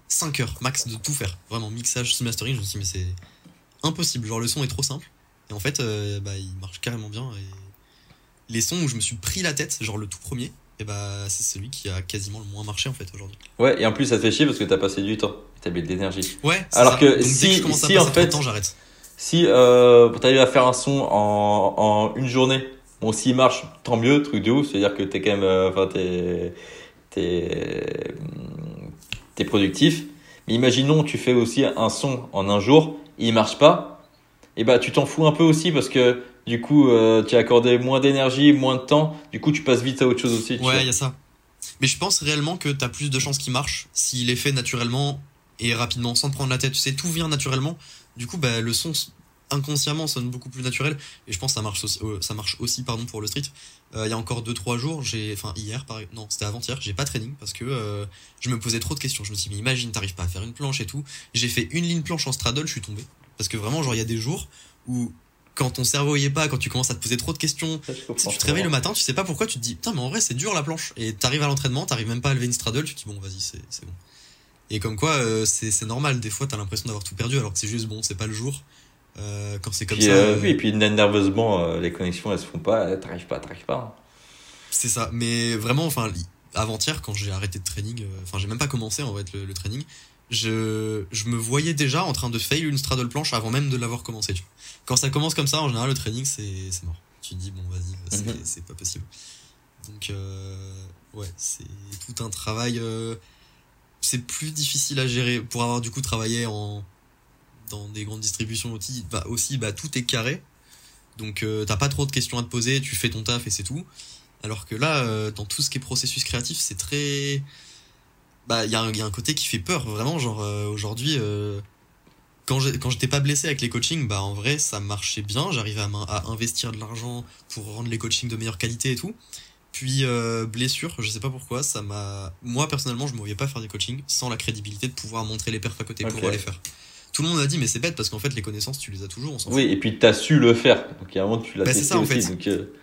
S1: 5 heures max de tout faire. Vraiment, mixage, mastering, je me suis dit, mais c'est impossible. Genre, le son est trop simple. Et en fait, euh, bah, il marche carrément bien. Et les sons où je me suis pris la tête, genre le tout premier, et bah, c'est celui qui a quasiment le moins marché en fait aujourd'hui.
S2: Ouais, et en plus, ça te fait chier parce que t'as passé du temps. T'as mis de l'énergie.
S1: Ouais,
S2: Alors
S1: ça.
S2: que
S1: Donc, dès
S2: si-
S1: je commence à
S2: si,
S1: passer
S2: en
S1: trop de
S2: fait-
S1: temps, j'arrête.
S2: Si euh, t'arrives à faire un son en, en une journée, bon, s'il marche, tant mieux, truc de ouf, c'est-à-dire que t'es quand même, euh, enfin, t'es, productif. Mais imaginons, tu fais aussi un son en un jour, il marche pas, et bah, tu t'en fous un peu aussi parce que, du coup, euh, tu as accordé moins d'énergie, moins de temps, du coup, tu passes vite à autre chose aussi. tu.
S1: Ouais, il y a ça. Mais je pense réellement que t'as plus de chances qu'il marche s'il est fait naturellement et rapidement, sans te prendre la tête. Tu sais, tout vient naturellement. Du coup, bah, le son inconsciemment sonne beaucoup plus naturel. Et je pense que ça marche aussi, euh, ça marche aussi pardon, pour le street. Euh, Il y a encore 2-3 jours, j'ai, enfin hier, par... non, c'était avant-hier, j'ai pas training parce que euh, je me posais trop de questions. Je me suis dit, mais imagine, t'arrives pas à faire une planche et tout. J'ai fait une ligne planche en straddle, je suis tombé. Parce que vraiment, genre, il y a des jours où quand ton cerveau y est pas, quand tu commences à te poser trop de questions,
S2: Ça,
S1: si tu te réveilles le matin, tu sais pas pourquoi, tu te dis putain, mais en vrai, c'est dur la planche. Et t'arrives à l'entraînement, t'arrives même pas à lever une straddle, tu te dis bon, vas-y, c'est c'est bon. Et comme quoi, euh, c'est c'est normal, des fois, t'as l'impression d'avoir tout perdu alors que c'est juste bon, c'est pas le jour. Euh, quand c'est comme
S2: Puis,
S1: ça,
S2: euh,
S1: euh,
S2: oui, et puis nerveusement, euh, les connexions elles se font pas, t'arrives pas, t'arrives pas.
S1: c'est ça. Mais vraiment, enfin, avant-hier, quand j'ai arrêté de training, euh, enfin, j'ai même pas commencé en fait le, le training, je, je me voyais déjà en train de fail une straddle planche avant même de l'avoir commencé. Tu vois. Quand ça commence comme ça, en général, le training, c'est mort. Tu te dis bon, vas-y, c'est
S2: Mhm.
S1: c'est pas possible. Donc, euh, ouais, c'est tout un travail. euh, c'est plus difficile à gérer pour avoir du coup travaillé en dans des grandes distributions aussi. Bah, aussi, bah, tout est carré. Donc, euh, t'as pas trop de questions à te poser, tu fais ton taf et c'est tout. Alors que là, euh, dans tout ce qui est processus créatif, c'est très. Bah, il y, a un- il y a un côté qui fait peur, vraiment. Genre, euh, aujourd'hui, euh, quand j'étais pas blessé avec les coachings, bah, en vrai, ça marchait bien. J'arrivais à, investir de l'argent pour rendre les coachings de meilleure qualité et tout. Puis, blessure, je sais pas pourquoi, ça m'a. Moi, personnellement, je me voyais pas faire des coachings sans la crédibilité de pouvoir montrer les perfs à côté,
S2: Ok.
S1: pouvoir les faire. Tout le monde a dit, mais c'est bête parce qu'en fait, les connaissances, tu les as toujours, on.
S2: Oui, et puis t'as su le faire. Donc il y a un moment tu l'as
S1: Bah,
S2: testé
S1: ça, en
S2: aussi.
S1: fait.
S2: Donc, euh,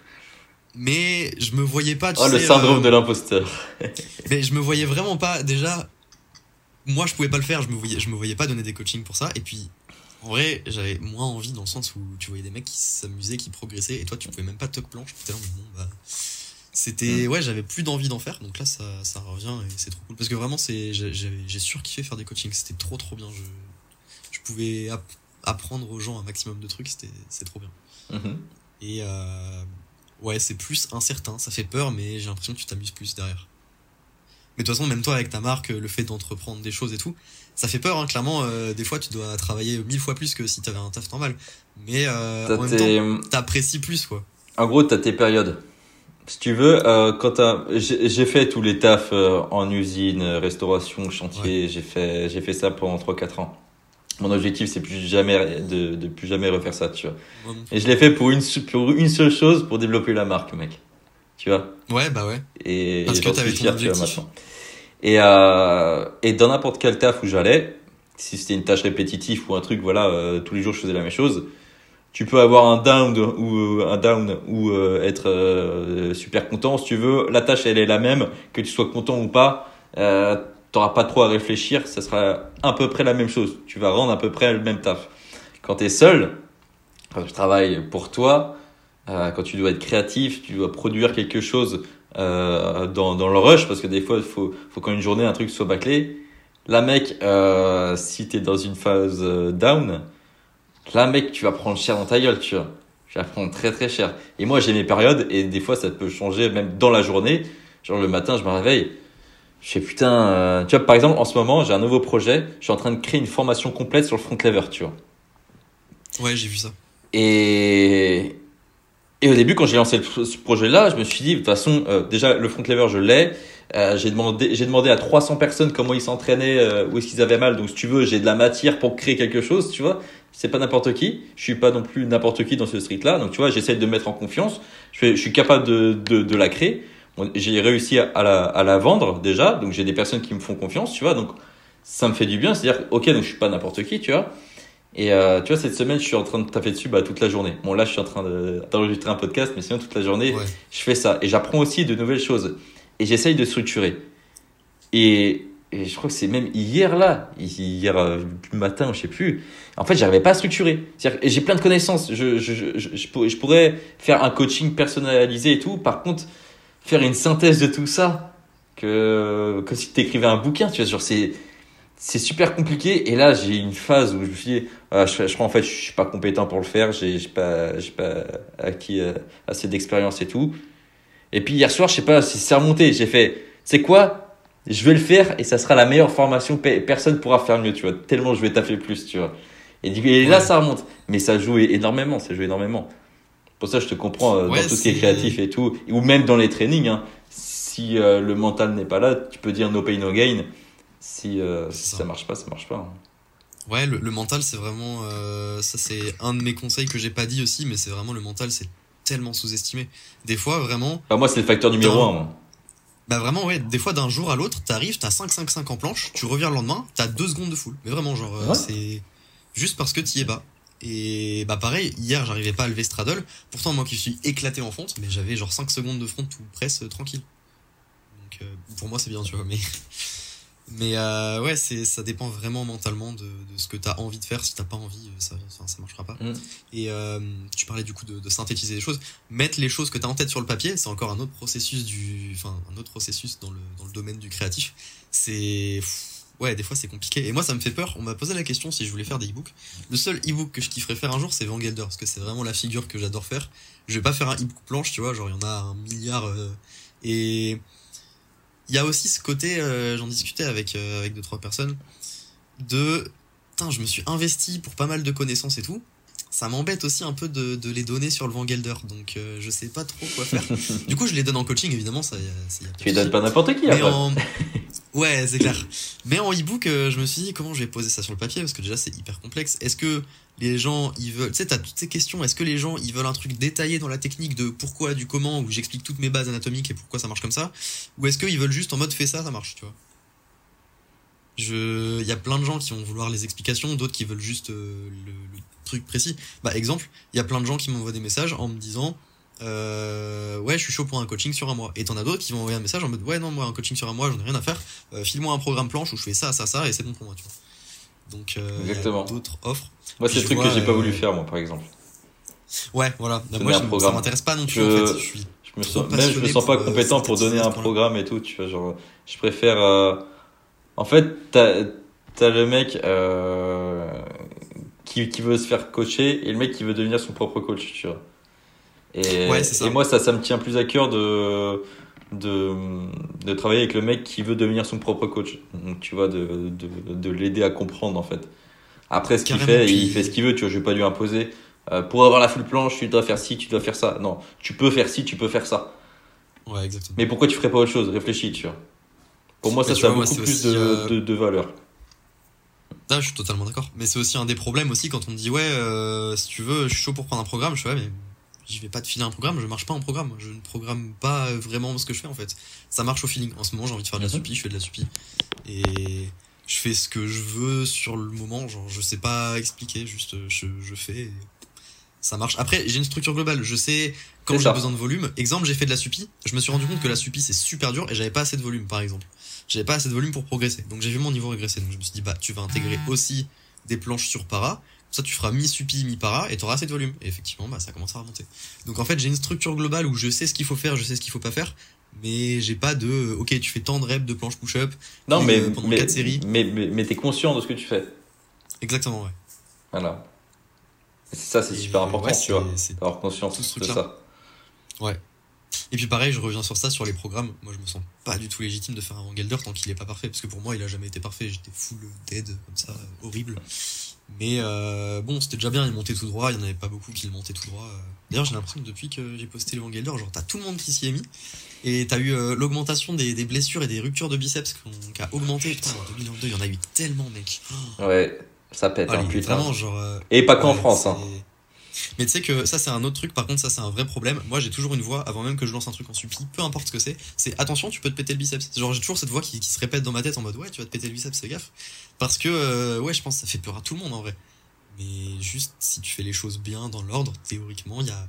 S1: Mais je me voyais pas, tu
S2: Oh, le syndrome
S1: euh,
S2: de l'imposteur. [LAUGHS]
S1: Mais je me voyais vraiment pas déjà. Moi, je pouvais pas le faire. Je me voyais, je me voyais pas donner des coachings pour ça. Et puis, en vrai, j'avais moins envie dans le sens où tu voyais des mecs qui s'amusaient, qui progressaient, et toi, tu pouvais même pas tuck planche. Là, mais bon, bah, c'était, ouais, j'avais plus d'envie d'en faire. Donc là, ça, ça revient et c'est trop cool parce que vraiment, c'est, j'ai, surkiffé faire des coachings. C'était trop, trop bien. Je pouvais app- apprendre aux gens un maximum de trucs. C'était, c'est trop bien.
S2: Mhm.
S1: Et euh, ouais, c'est plus incertain, ça fait peur, mais j'ai l'impression que tu t'amuses plus derrière. Mais de toute façon, même toi avec ta marque, le fait d'entreprendre des choses et tout, ça fait peur, hein, clairement. euh, des fois, tu dois travailler mille fois plus que si t'avais un taf normal. Mais euh,
S2: T'as
S1: en même
S2: tes-
S1: temps, t'apprécies plus, quoi.
S2: En gros, t'as tes périodes. Si tu veux, euh, quand j'ai fait tous les tafs en usine, restauration, chantier, j'ai fait, j'ai fait ça pendant 3-4 ans. Mon objectif, c'est plus jamais de, de plus jamais refaire ça, tu vois. Et je l'ai fait pour une, pour une seule chose, pour développer la marque, mec. Tu vois?
S1: Ouais, bah ouais.
S2: Et
S1: Parce que
S2: j'en
S1: t'avais ton
S2: vois,
S1: objectif.
S2: maintenant. Et, euh, et dans n'importe quel taf où j'allais, si c'était une tâche répétitive ou un truc, voilà, euh, tous les jours je faisais la même chose, tu peux avoir un down ou euh, un down ou euh, être super content si tu veux. La tâche elle est la même, que tu sois content ou pas. T'auras pas trop à réfléchir, ça sera à peu près la même chose. Tu vas rendre à peu près le même taf. Quand tu es seul, quand tu travailles pour toi, euh, quand tu dois être créatif, tu dois produire quelque chose euh, dans, dans le rush, parce que des fois, il faut, faut qu'en une journée, un truc soit bâclé. Là, mec, euh, si tu es dans une phase down, là, mec, tu vas prendre cher dans ta gueule, tu vois. Tu vas prendre très très cher. Et moi, j'ai mes périodes, et des fois, ça peut changer même dans la journée. Genre, le matin, je me réveille. Je fais putain, euh, tu vois, par exemple, en ce moment, j'ai un nouveau projet. Je suis en train de créer une formation complète sur le front lever, tu vois.
S1: Ouais, j'ai vu ça.
S2: Et, et au début, quand j'ai lancé le- ce projet-là, je me suis dit, de toute façon, euh, déjà, le front lever, je l'ai. Euh, j'ai demandé, j'ai demandé à 300 personnes comment ils s'entraînaient, où est-ce qu'ils avaient mal. Donc, si tu veux, j'ai de la matière pour créer quelque chose, tu vois. C'est pas n'importe qui. Je suis pas non plus n'importe qui dans ce street-là. Donc, tu vois, j'essaie de me mettre en confiance. Je, suis capable de, de, de la créer. J'ai réussi à, la, à la vendre déjà. Donc, j'ai des personnes qui me font confiance, tu vois. Donc, ça me fait du bien. C'est-à-dire, ok, donc je suis pas n'importe qui, tu vois. Et euh, tu vois, cette semaine, je suis en train de taper dessus bah, toute la journée. Bon, là, je suis en train de- d'enregistrer un podcast, mais sinon, toute la journée,
S1: Ouais.
S2: je fais ça. Et j'apprends aussi de nouvelles choses. Et j'essaye de structurer. Et et je crois que c'est même hier là, hier euh, matin, je sais plus. En fait, j'arrivais pas à structurer. J'ai plein de connaissances. Je, je, je, je pourrais faire un coaching personnalisé et tout. Par contre, faire une synthèse de tout ça, que, que si tu écrivais un bouquin, tu vois, genre c'est c'est super compliqué. Et là j'ai une phase où je me suis dit ah, je, je, crois en fait je suis pas compétent pour le faire. J'ai pas j'ai pas acquis euh, assez d'expérience et tout. Et puis hier soir je sais pas si c'est remonté j'ai fait c'est quoi? Je vais le faire et ça sera la meilleure formation personne pourra faire mieux tu vois. Tellement je vais taffer plus tu vois. Et, et là ça remonte. Mais ça joue énormément ça joue énormément pour ça je te comprends euh, dans tout ce qui est créatif et tout ou même dans les trainings hein, si euh, le mental n'est pas là tu peux dire no pain no gain si, euh, ça. marche pas, ça marche pas. Hein.
S1: Ouais, le, mental, c'est vraiment. Ça, c'est un de mes conseils que j'ai pas dit aussi, mais c'est vraiment le mental, c'est tellement sous-estimé. Des fois, vraiment.
S2: Bah, moi, c'est le facteur numéro un.
S1: Bah, vraiment, ouais. Des fois, d'un jour à l'autre, t'arrives, t'as 5-5-5 en planche, tu reviens le lendemain, t'as 2 secondes de full. Mais vraiment, genre, euh, c'est juste parce que t'y es bas. Et bah, pareil, hier, j'arrivais pas à lever straddle. Pourtant, moi qui suis éclaté en fonte, mais j'avais genre 5 secondes de front tout presse tranquille. Donc, pour moi, c'est bien, tu vois, mais. [LAUGHS] Mais euh, ouais, c'est ça dépend vraiment mentalement de, de ce que tu as envie de faire. Si t'as pas envie, euh, ça, ça, marchera pas. Mm. Et euh, tu parlais du coup de, de, synthétiser les choses. Mettre les choses que tu as en tête sur le papier, c'est encore un autre processus du, enfin un autre processus dans le dans le domaine du créatif. C'est ouais, des fois c'est compliqué. Et moi, ça me fait peur. On m'a posé la question si je voulais faire des e-books. Le seul e-book que je kifferais faire un jour, c'est Van Gelder, parce que c'est vraiment la figure que j'adore faire. Je vais pas faire un e-book planche, tu vois, genre il y en a un milliard. Euh, et il y a aussi ce côté, euh, j'en discutais avec, euh, avec deux, trois personnes, de, putain, je me suis investi pour pas mal de connaissances et tout. Ça m'embête aussi un peu de, de, les donner sur le Vangelder, donc euh, je sais pas trop quoi faire. [LAUGHS] du coup, je les donne en coaching, évidemment. Ça, y a,
S2: tu les donnes pas n'importe qui, après. [LAUGHS]
S1: Ouais, c'est clair. Mais en e-book, je me suis dit comment je vais poser ça sur le papier, parce que déjà, c'est hyper complexe. Est-ce que les gens ils veulent tu sais t'as toutes ces questions. Est-ce que les gens ils veulent un truc détaillé dans la technique de pourquoi du comment où j'explique toutes mes bases anatomiques et pourquoi ça marche comme ça? Ou est-ce qu'ils veulent juste en mode fais ça ça marche tu vois? Je il y a plein de gens qui vont vouloir les explications d'autres qui veulent juste euh, le, truc précis. Bah exemple il y a plein de gens qui m'envoient des messages en me disant euh, ouais je suis chaud pour un coaching sur un mois et t'en as d'autres qui vont envoyer un message en mode ouais non moi un coaching sur un mois j'en ai rien à faire euh, file-moi un programme planche où je fais ça ça ça et c'est bon pour moi tu vois donc, euh, d'autres offres.
S2: Moi, c'est le truc que j'ai pas voulu euh, faire, moi, par exemple.
S1: Ouais, voilà. moi, je, ça m'intéresse pas non plus. Je, en fait. je, suis
S2: je me sens, même, je me sens pas euh, compétent pour donner un programme et tout. Tu vois, genre, je préfère. En fait, t'as as le mec qui, qui veut se faire coacher et le mec qui veut devenir son propre coach, tu vois. Et, ouais, ça. et moi, ça, ça me tient plus à cœur de de, de travailler avec le mec qui veut devenir son propre coach. Donc, tu vois, de, de, de l'aider à comprendre, en fait. Après, ce qu'il fait, il fait ce qu'il veut, tu vois, je vais pas lui imposer. Euh, pour avoir la full planche, tu dois faire ci, tu dois faire ça. Non, tu peux faire ci, tu peux faire ça.
S1: Ouais, exactement.
S2: Mais pourquoi tu ferais pas autre chose? Réfléchis, tu vois. Pour moi, ça, ça a beaucoup plus de, euh, de, de, valeur.
S1: Ah, je suis totalement d'accord. Mais c'est aussi un des problèmes aussi quand on me dit, ouais, euh, si tu veux, je suis chaud pour prendre un programme. Je fais, ouais, mais je vais pas te filer un programme, je marche pas en programme. Je ne programme pas vraiment ce que je fais en fait. Ça marche au feeling. En ce moment, j'ai envie de faire de la mhm. supi, je fais de la supi. Et je fais ce que je veux sur le moment. Genre, je sais pas expliquer, juste je, je fais. Ça marche. Après, j'ai une structure globale. Je sais quand j'ai besoin de volume. Exemple, j'ai fait de la supi. Je me suis rendu compte que la supi c'est super dur et j'avais pas assez de volume, par exemple. J'avais pas assez de volume pour progresser. Donc j'ai vu mon niveau régresser. Donc je me suis dit, bah, tu vas intégrer ah. aussi des planches sur para ça tu feras mi-supi, mi-para et tu auras assez de volume. Et effectivement, bah, ça commence à remonter. Donc en fait, j'ai une structure globale où je sais ce qu'il faut faire, je sais ce qu'il faut pas faire, mais j'ai pas de ok, tu fais tant de reps de planche push-up
S2: non, mais, euh, pendant mais, 4 séries. Mais, mais, mais t'es conscient de ce que tu fais.
S1: Exactement, ouais.
S2: Voilà. ça, c'est super important, tu vois, d'avoir conscience de ça.
S1: Ouais. Et puis pareil, je reviens sur ça, sur les programmes. Moi, je me sens pas du tout légitime de faire un Gelder tant qu'il est pas parfait, parce que pour moi, il a jamais été parfait. J'étais full dead, comme ça, horrible. Mais euh, bon, c'était déjà bien, il montait tout droit, il n'y en avait pas beaucoup qui le montaient tout droir. D'ailleurs, j'ai l'impression que depuis que j'ai posté le Vangelder, genre t'as tout le monde qui s'y est mis. Et t'as eu euh, l'augmentation des, des, blessures et des ruptures de biceps qui a augmenté. Putain, en 2022, il y en a eu tellement, mec.
S2: Ouais, ça pète, un hein, putain.
S1: Vraiment, genre, euh,
S2: et pas qu'en France, hein.
S1: Mais tu sais que ça c'est un autre truc, par contre ça c'est un vrai problème. Moi j'ai toujours une voix, avant même que je lance un truc en suppi, peu importe ce que c'est, c'est attention tu peux te péter le biceps. Genre j'ai toujours cette voix qui, se répète dans ma tête en mode ouais tu vas te péter le biceps, fais gaffe. Parce que ouais je pense que ça fait peur à tout le monde en vrai. Mais juste, si tu fais les choses bien dans l'ordre, théoriquement, il y a...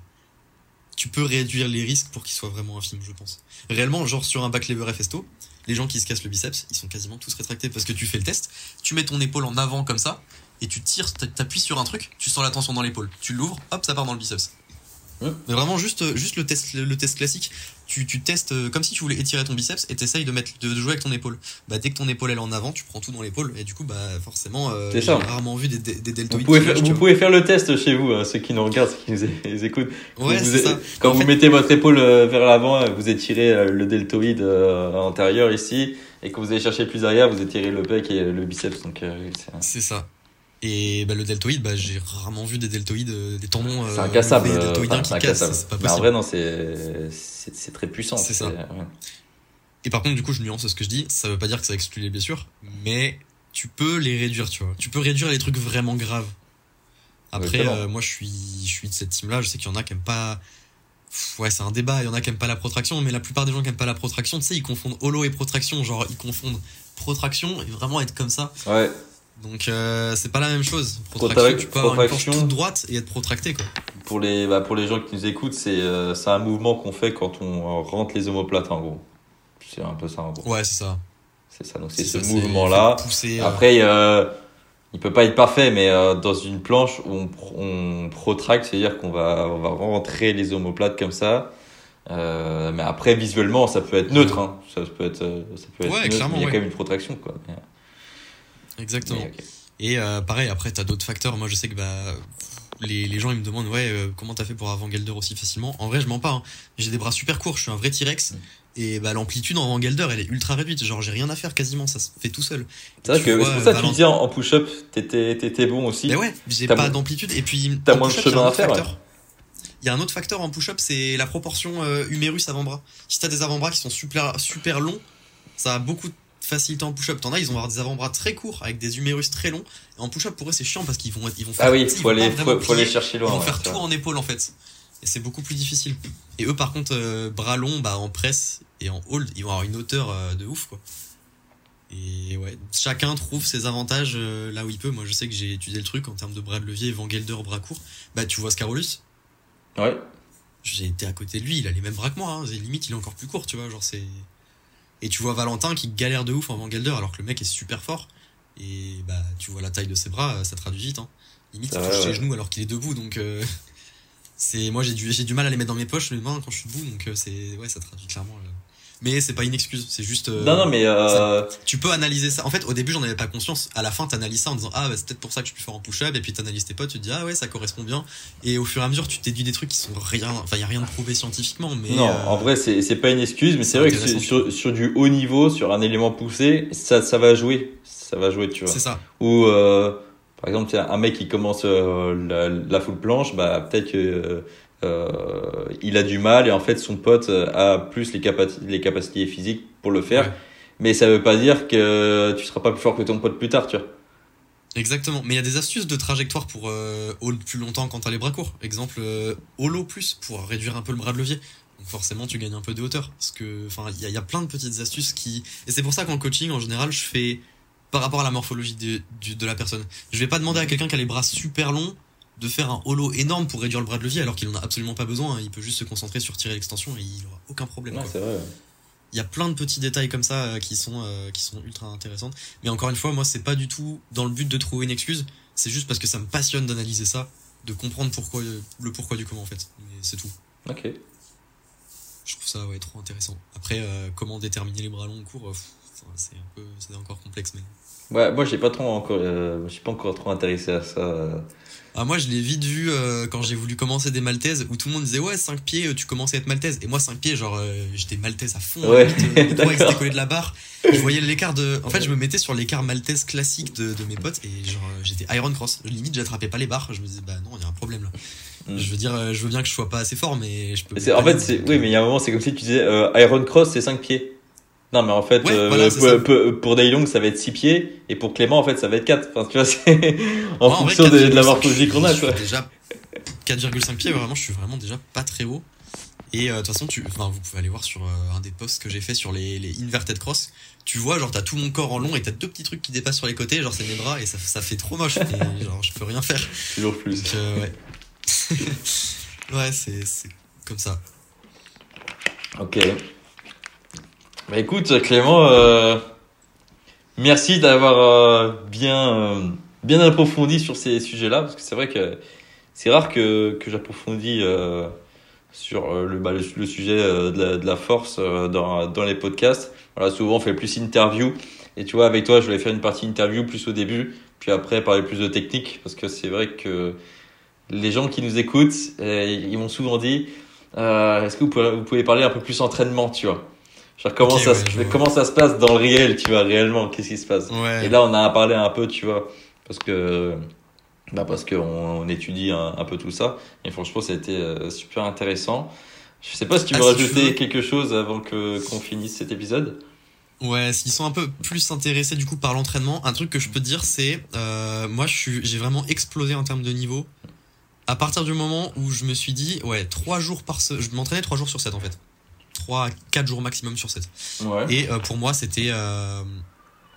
S1: tu peux réduire les risques pour qu'ils soient vraiment infimes, je pense. Réellement, genre sur un back lever FSTO, les gens qui se cassent le biceps, ils sont quasiment tous rétractés parce que tu fais le test, tu mets ton épaule en avant comme ça, et tu tires, t'appuies sur un truc, tu sens la tension dans l'épaule, tu l'ouvres, hop, ça part dans le biceps.
S2: Ouais.
S1: Mais vraiment juste, juste le test, le test classique. Tu, tu testes euh, comme si tu voulais étirer ton biceps et t'essayes de mettre, de jouer avec ton épaule. Bah dès que ton épaule elle est en avant, tu prends tout dans l'épaule et du coup bah forcément, euh, j'ai rarement vu des, des, des
S2: Vous
S1: deltoïdes.
S2: pouvez, faire, vous pouvez faire le test chez vous, hein, ceux qui nous regardent, ceux qui nous écoutent.
S1: Ouais,
S2: vous,
S1: ça.
S2: Quand
S1: En
S2: vous
S1: fait-
S2: mettez votre épaule euh, vers l'avant, euh, vous étirez euh, le deltoïde euh, antérieur ici, et quand vous allez chercher plus arrière, vous étirez le pec et le biceps. Donc euh, C'est
S1: ça. Et bah, le deltoïde, bah, j'ai rarement vu des deltoïdes, euh, des tendons.
S2: c'est
S1: euh,
S2: incassable.
S1: des deltoïdiens
S2: enfin,
S1: qui cassent,
S2: incassable.
S1: c'est pas
S2: Mais en
S1: possible.
S2: vrai, non, c'est très puissant.
S1: C'est ça.
S2: ouais.
S1: Et par contre, du coup, je nuance ce que je dis. Ça veut pas dire que ça exclut les blessures, mais tu peux les réduire, tu vois. Tu peux réduire les trucs vraiment graves. Après, euh, moi, je suis, je suis de cette team-là. Je sais qu'il y en a qui aiment pas. Pff, Ouais, c'est un débat. Il y en a qui aiment pas la protraction, mais la plupart des gens qui aiment pas la protraction, tu sais, ils confondent holo et protraction. Genre, ils confondent protraction et vraiment être comme ça.
S2: Ouais.
S1: Donc, euh, c'est pas la même chose. Protraction,
S2: Protrac-
S1: tu peux avoir une planche toute droite et être protracté, quoi.
S2: Pour les bah, pour les gens qui nous écoutent, c'est euh, un mouvement qu'on fait quand on euh, rentre les omoplates en gros. C'est un peu ça en gros.
S1: Ouais, c'est ça.
S2: C'est ça. Donc c'est ce mouvement-là.
S1: euh,
S2: Après, euh, il peut pas être parfait, mais dans une planche où on, on protracte, c'est-à-dire qu'on va, on va rentrer les omoplates comme ça. Mais après, visuellement, ça peut être neutre. Hein. Ça peut être, ça peut être
S1: Ouais,
S2: neutre, mais il y a
S1: ouais.
S2: quand même une protraction. Quoi. Mais,
S1: Exactement. Et euh, pareil, après, t'as d'autres facteurs. Moi, je sais que bah, les, les gens, ils me demandent, ouais, euh, comment t'as fait pour avant Gelder aussi facilement? En vrai, je mens pas. hein. J'ai des bras super courts, je suis un vrai T-Rex.
S2: Mm.
S1: Et bah, l'amplitude en avant Gelder, elle est ultra réduite. Genre, j'ai rien à faire quasiment, ça se fait tout seul.
S2: C'est vrai
S1: Tu
S2: que c'est pour ça que tu disais en, push-up, t'étais, bon aussi.
S1: Mais ouais, j'ai pas d'amplitude. Et puis,
S2: t'as moins de chemin
S1: un
S2: à faire,
S1: facteur. Il y a un autre facteur en push-up, c'est la proportion euh, humérus avant-bras. Si t'as des avant-bras qui sont super, super longs, ça a beaucoup de facilité en push-up. T'en as, ils vont avoir des avant-bras très courts avec des humérus très longs. Et en push-up, pour eux, c'est chiant parce qu'ils vont, ils vont faire,
S2: Ah oui,
S1: ils
S2: faut
S1: vont
S2: aller,
S1: vraiment
S2: faut, faut aller
S1: plier.
S2: chercher
S1: Ils
S2: loin.
S1: vont
S2: ouais,
S1: faire tout
S2: vrai.
S1: en épaule en fait. Et c'est beaucoup plus difficile. Et eux par contre, euh, bras longs, bah en presse et en hold, ils vont avoir une hauteur euh, de ouf quoi. Et ouais, chacun trouve ses avantages euh, là où il peut. Moi je sais que j'ai étudié le truc en termes de bras de levier, Van Gelder, bras courts. Bah tu vois Scarolus,
S2: Ouais.
S1: j'ai été à côté de lui, il a les mêmes bras que moi. Hein. Limite il est encore plus court, tu vois. Genre c'est. Et tu vois Valentin qui galère de ouf en Van Gelder alors que le mec est super fort. Et bah tu vois la taille de ses bras, euh, ça traduit vite. Hein. Limite il touche ses
S2: ouais.
S1: genoux alors qu'il est debout donc. euh, [LAUGHS] c'est moi j'ai du j'ai du mal à les mettre dans mes poches mes mains quand je suis debout donc euh, c'est ouais ça traduit clairement le- mais c'est pas une excuse c'est juste euh,
S2: non, non, mais euh,
S1: tu peux analyser ça. En fait au début j'en avais pas conscience. À la fin t'analyses ça en disant ah bah, c'est peut-être pour ça que je suis fort en push-up. Et puis t'analyses tes potes tu te dis ah ouais ça correspond bien. Et au fur et à mesure tu déduis des trucs qui sont rien enfin y a rien de prouvé scientifiquement mais
S2: non,
S1: euh,
S2: en vrai, c'est c'est pas une excuse, mais c'est vrai que sur, sur, du haut niveau, sur un élément poussé, ça, ça va jouer. Ça va jouer, tu vois.
S1: c'est ça.
S2: Ou par exemple, un mec qui commence la, la full planche, bah peut-être que il a du mal et en fait son pote a plus les, capaci- les capacités physiques pour le faire.
S1: Ouais.
S2: Mais ça veut pas dire que tu seras pas plus fort que ton pote plus tard, tu vois.
S1: Exactement. Mais il y a des astuces de trajectoire pour euh, hold plus longtemps quand t'as les bras courts. Exemple, euh, holo plus pour réduire un peu le bras de levier. Donc forcément, tu gagnes un peu de hauteur. Parce que, enfin, il y a, il y a plein de petites astuces qui. Et c'est pour ça qu'en coaching, en général, je fais par rapport à la morphologie de, du- de la personne. Je vais pas demander à quelqu'un qui a les bras super longs de faire un holo énorme pour réduire le bras de levier alors qu'il en a absolument pas besoin. Il peut juste se concentrer sur tirer l'extension et il aura aucun problème.
S2: Ouais,
S1: quoi.
S2: c'est vrai.
S1: Il y a plein de petits détails comme ça euh, qui sont euh, qui sont ultra intéressants. Mais encore une fois, moi, c'est pas du tout dans le but de trouver une excuse. C'est juste parce que ça me passionne d'analyser ça, de comprendre pourquoi le pourquoi du comment en fait. Mais c'est tout.
S2: Ok.
S1: Je trouve ça ouais trop intéressant. Après, euh, comment déterminer les bras longs euh, pff, enfin, c'est un peu c'est encore complexe. Mais
S2: Ouais, moi j'ai pas trop encore, euh, je suis pas encore trop intéressé à ça. Euh.
S1: ah, moi, je l'ai vite vu euh, quand j'ai voulu commencer des maltaises où tout le monde disait ouais 5 pieds, euh, tu commençais à être maltaise. Et moi 5 pieds, genre euh, j'étais maltaise à fond.
S2: Ouais,
S1: limite, euh, étaient collés de la barre. [LAUGHS] Je voyais l'écart de. En fait, je me mettais sur l'écart maltaise classique de, de mes potes et genre euh, j'étais Iron Cross. Limite, j'attrapais pas les barres. Je me disais bah non, il y a un problème là.
S2: Mm.
S1: Je veux dire, je veux bien que je sois pas assez fort, mais je peux.
S2: En fait, oui, mais il y a un moment, c'est comme si tu disais euh, Iron Cross, c'est 5 pieds. Non, mais en fait,
S1: Ouais,
S2: euh,
S1: voilà,
S2: pour, pour, ça va être 6 pieds, et pour Clément, en fait, ça va être 4. Enfin, tu vois, c'est en
S1: Ouais, vrai,
S2: fonction de, de la
S1: 4,5,
S2: morphologie qu'on a,
S1: je
S2: quoi.
S1: Déjà 4,5 pieds, vraiment, je suis vraiment déjà pas très haut. Et euh, de toute façon, tu, enfin, vous pouvez aller voir sur euh, un des posts que j'ai fait sur les, les inverted cross. Tu vois, genre, t'as tout mon corps en long et t'as deux petits trucs qui dépassent sur les côtés, genre, c'est mes bras et ça, ça fait trop moche. Et, [LAUGHS] genre, je peux rien faire.
S2: Toujours plus.
S1: Donc, ouais. [LAUGHS] c'est comme ça.
S2: Ok. Bah écoute, Clément, euh, merci d'avoir euh, bien, euh, bien approfondi sur ces sujets-là, parce que c'est vrai que c'est rare que, que j'approfondis euh, sur euh, le, bah, le, sujet euh, de, la, de la force dans, dans les podcasts. Voilà, souvent on fait plus interview, et tu vois, avec toi, je voulais faire une partie interview plus au début, puis après parler plus de technique, parce que c'est vrai que les gens qui nous écoutent, euh, ils m'ont souvent dit, est-ce que vous pouvez, vous pouvez parler un peu plus entraînement, tu vois? Genre comment, ça,
S1: ouais,
S2: se- comment ça se passe dans le réel, tu vois, réellement, qu'est-ce qui se passe?
S1: Ouais.
S2: Et là, on a parlé un peu, tu vois, parce que bah parce qu'on on étudie un, un peu tout ça. Et franchement, c'était euh, super intéressant. Je sais pas si tu veux
S1: Ah, si tu
S2: rajouter
S1: veux.
S2: quelque chose avant que qu'on finisse cet épisode?
S1: Ouais, s'ils sont un peu plus intéressés du coup par l'entraînement, un truc que je peux te dire, c'est euh, moi, j'ai vraiment explosé en termes de niveau à partir du moment où je me suis dit, ouais, trois jours par se... je m'entraînais trois jours sur 7 en fait, trois, quatre jours maximum sur 7
S2: Ouais.
S1: Et euh, pour moi, c'était euh,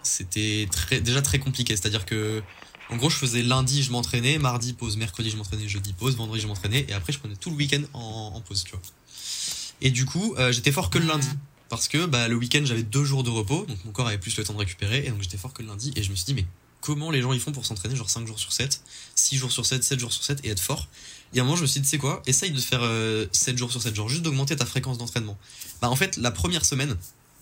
S1: c'était très déjà très compliqué. C'est-à-dire que en gros, je faisais lundi, je m'entraînais, mardi pause, mercredi je m'entraînais, jeudi pause, vendredi je m'entraînais, et après je prenais tout le week-end en, en pause, tu vois. Et du coup, euh, j'étais fort que le lundi. Parce que bah, le week-end, j'avais deux jours de repos, donc mon corps avait plus le temps de récupérer, et donc j'étais fort que le lundi. Et je me suis dit, mais comment les gens ils font pour s'entraîner genre 5 jours sur 7, 6 jours sur 7, 7 jours sur 7 et être fort? Et à un moment, je me suis dit, tu sais quoi, essaye de faire euh, 7 jours sur 7 jours, juste d'augmenter ta fréquence d'entraînement. Bah en fait, la première semaine,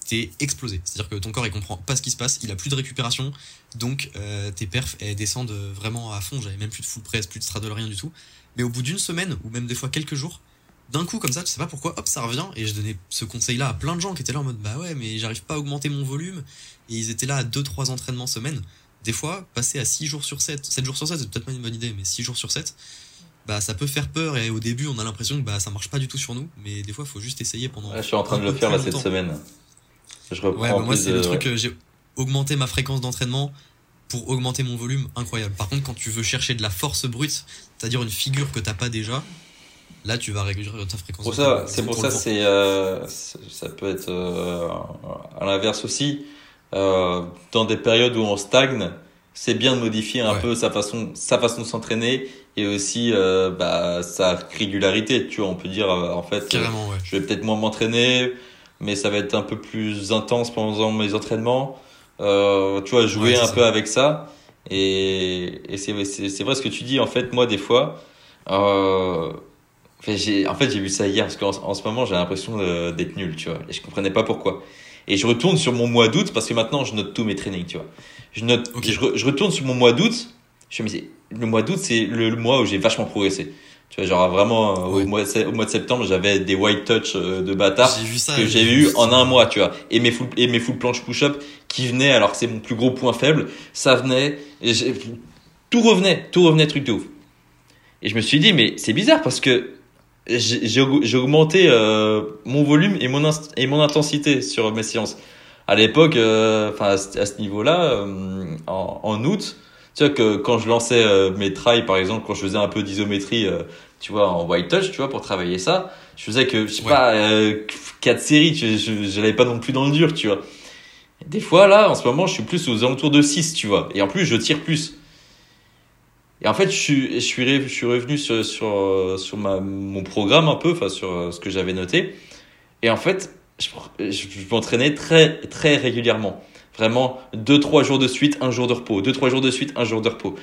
S1: t'es explosé. C'est-à-dire que ton corps il comprend pas ce qui se passe, il a plus de récupération, donc euh, tes perfs elles descendent vraiment à fond. J'avais même plus de full press, plus de straddle, rien du tout. Mais au bout d'une semaine ou même des fois quelques jours, d'un coup comme ça, tu sais pas pourquoi, hop ça revient. Et je donnais ce conseil-là à plein de gens qui étaient là en mode bah ouais mais j'arrive pas à augmenter mon volume. Et ils étaient là à 2-3 entraînements semaine. Des fois, passer à 6 jours sur 7, 7 jours sur 7 c'est peut-être pas une bonne idée, mais 6 jours sur 7, bah ça peut faire peur et au début on a l'impression que bah ça marche pas du tout sur nous. Mais des fois faut juste essayer pendant.
S2: Je suis en train de le faire là cette semaine. Je reprends
S1: Ouais, bah moi
S2: plus
S1: c'est
S2: de-
S1: le truc, euh, j'ai augmenté ma fréquence d'entraînement pour augmenter mon volume, incroyable. Par contre, quand tu veux chercher de la force brute, c'est-à-dire une figure que t'as pas déjà, là tu vas réduire ta fréquence
S2: Pour ça, c'est pour ça, c'est euh, ça peut être euh, à l'inverse aussi. Euh, dans des périodes où on stagne, c'est bien de modifier un
S1: Ouais.
S2: peu sa façon, sa façon de s'entraîner et aussi euh, bah, sa régularité. Tu vois, on peut dire euh, en fait, euh,
S1: ouais.
S2: je vais peut-être moins m'entraîner, mais ça va être un peu plus intense pendant mes entraînements. Tu vois, jouer
S1: Ouais,
S2: un
S1: ça.
S2: peu avec ça. Et, et c'est, vrai ce que tu dis. En fait, moi, des fois, j'ai, en fait, j'ai vu ça hier parce qu'en en ce moment, j'ai l'impression d'être nul, tu vois. Et je comprenais pas pourquoi. Et je retourne sur mon mois d'août parce que maintenant, je note tous mes trainings, tu vois. Je note,
S1: Ok.
S2: je, re- je retourne sur mon mois d'août. Je me dis, le mois d'août, c'est le, le mois où j'ai vachement progressé. Tu vois, genre vraiment, euh, au, mois de, au mois de septembre, j'avais des white touch euh, de bâtard
S1: ça.
S2: que j'ai eu en un mois, tu vois. Et mes full, et mes full planches push-up qui venaient, alors que c'est mon plus gros point faible, ça venait, et tout revenait, tout revenait, truc de ouf. Et je me suis dit, mais c'est bizarre parce que j'ai j'ai aug- j'ai augmenté euh, mon volume et mon, et mon intensité sur mes séances. À l'époque, enfin à ce niveau-là, en, en août, tu vois que quand je lançais euh, mes trails, par exemple, quand je faisais un peu d'isométrie, euh, tu vois, en white touch, tu vois, pour travailler ça, je faisais que, je sais
S1: Ouais.
S2: pas, euh, quatre séries, tu- je, je l'avais pas non plus dans le dur, tu vois. Des fois, là, en ce moment, je suis plus aux alentours de 6, tu vois. Et en plus, je tire plus. Et en fait, je suis, je suis, je revenu sur, sur, sur ma, mon programme un peu, enfin, sur ce que j'avais noté. Et en fait, je, je, je m'entraînais très, très régulièrement. Vraiment, deux, trois jours de suite, un jour de repos. Deux, trois jours de suite, un jour de repos.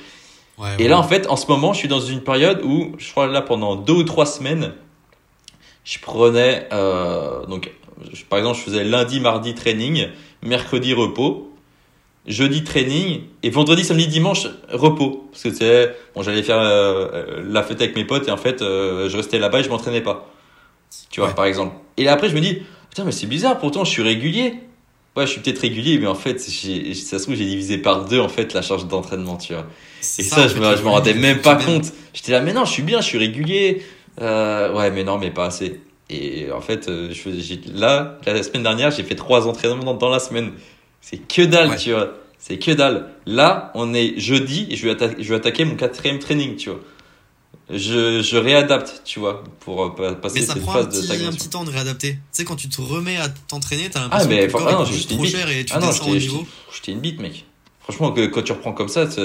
S1: Ouais,
S2: Et
S1: ouais.
S2: là, en fait, en ce moment, je suis dans une période où, je crois là, pendant deux ou trois semaines, je prenais, euh, donc, je- par exemple, je faisais lundi, mardi training, mercredi repos, jeudi training, et vendredi, samedi, dimanche repos. Parce que c'est, bon, j'allais faire euh, euh, la fête avec mes potes, et en fait, euh, je restais là-bas et je m'entraînais pas. Tu vois,
S1: Ouais.
S2: par exemple. Et là, après, je me dis, putain, mais c'est bizarre, pourtant, je suis régulier. Ouais, je suis peut-être régulier, mais en fait, ça se trouve, j'ai divisé par deux, en fait, la charge d'entraînement, tu vois. Et ça,
S1: en
S2: je me, je me rendais même pas compte. J'étais là, mais non, je suis bien, je suis régulier. Euh, ouais, mais non, mais pas assez. Et en fait, euh, je là, la semaine dernière, j'ai fait trois entraînements dans, dans la semaine. C'est que dalle,
S1: Ouais.
S2: tu vois. C'est que dalle. Là, on est jeudi et je vais, atta- je vais attaquer mon quatrième training, tu vois. Je, je réadapte, tu vois, pour euh, pa- passer
S1: Mais ça
S2: cette
S1: prend
S2: phase
S1: un
S2: de
S1: petit, un
S2: stagnation.
S1: petit temps de réadapter. Tu sais, quand tu te remets à t'entraîner, t'as l'impression
S2: mais
S1: que corps
S2: ah non,
S1: trop cher et tu
S2: Ah non,
S1: descends au niveau.
S2: j'étais une bite, mec. Franchement, que, quand tu reprends comme ça, tu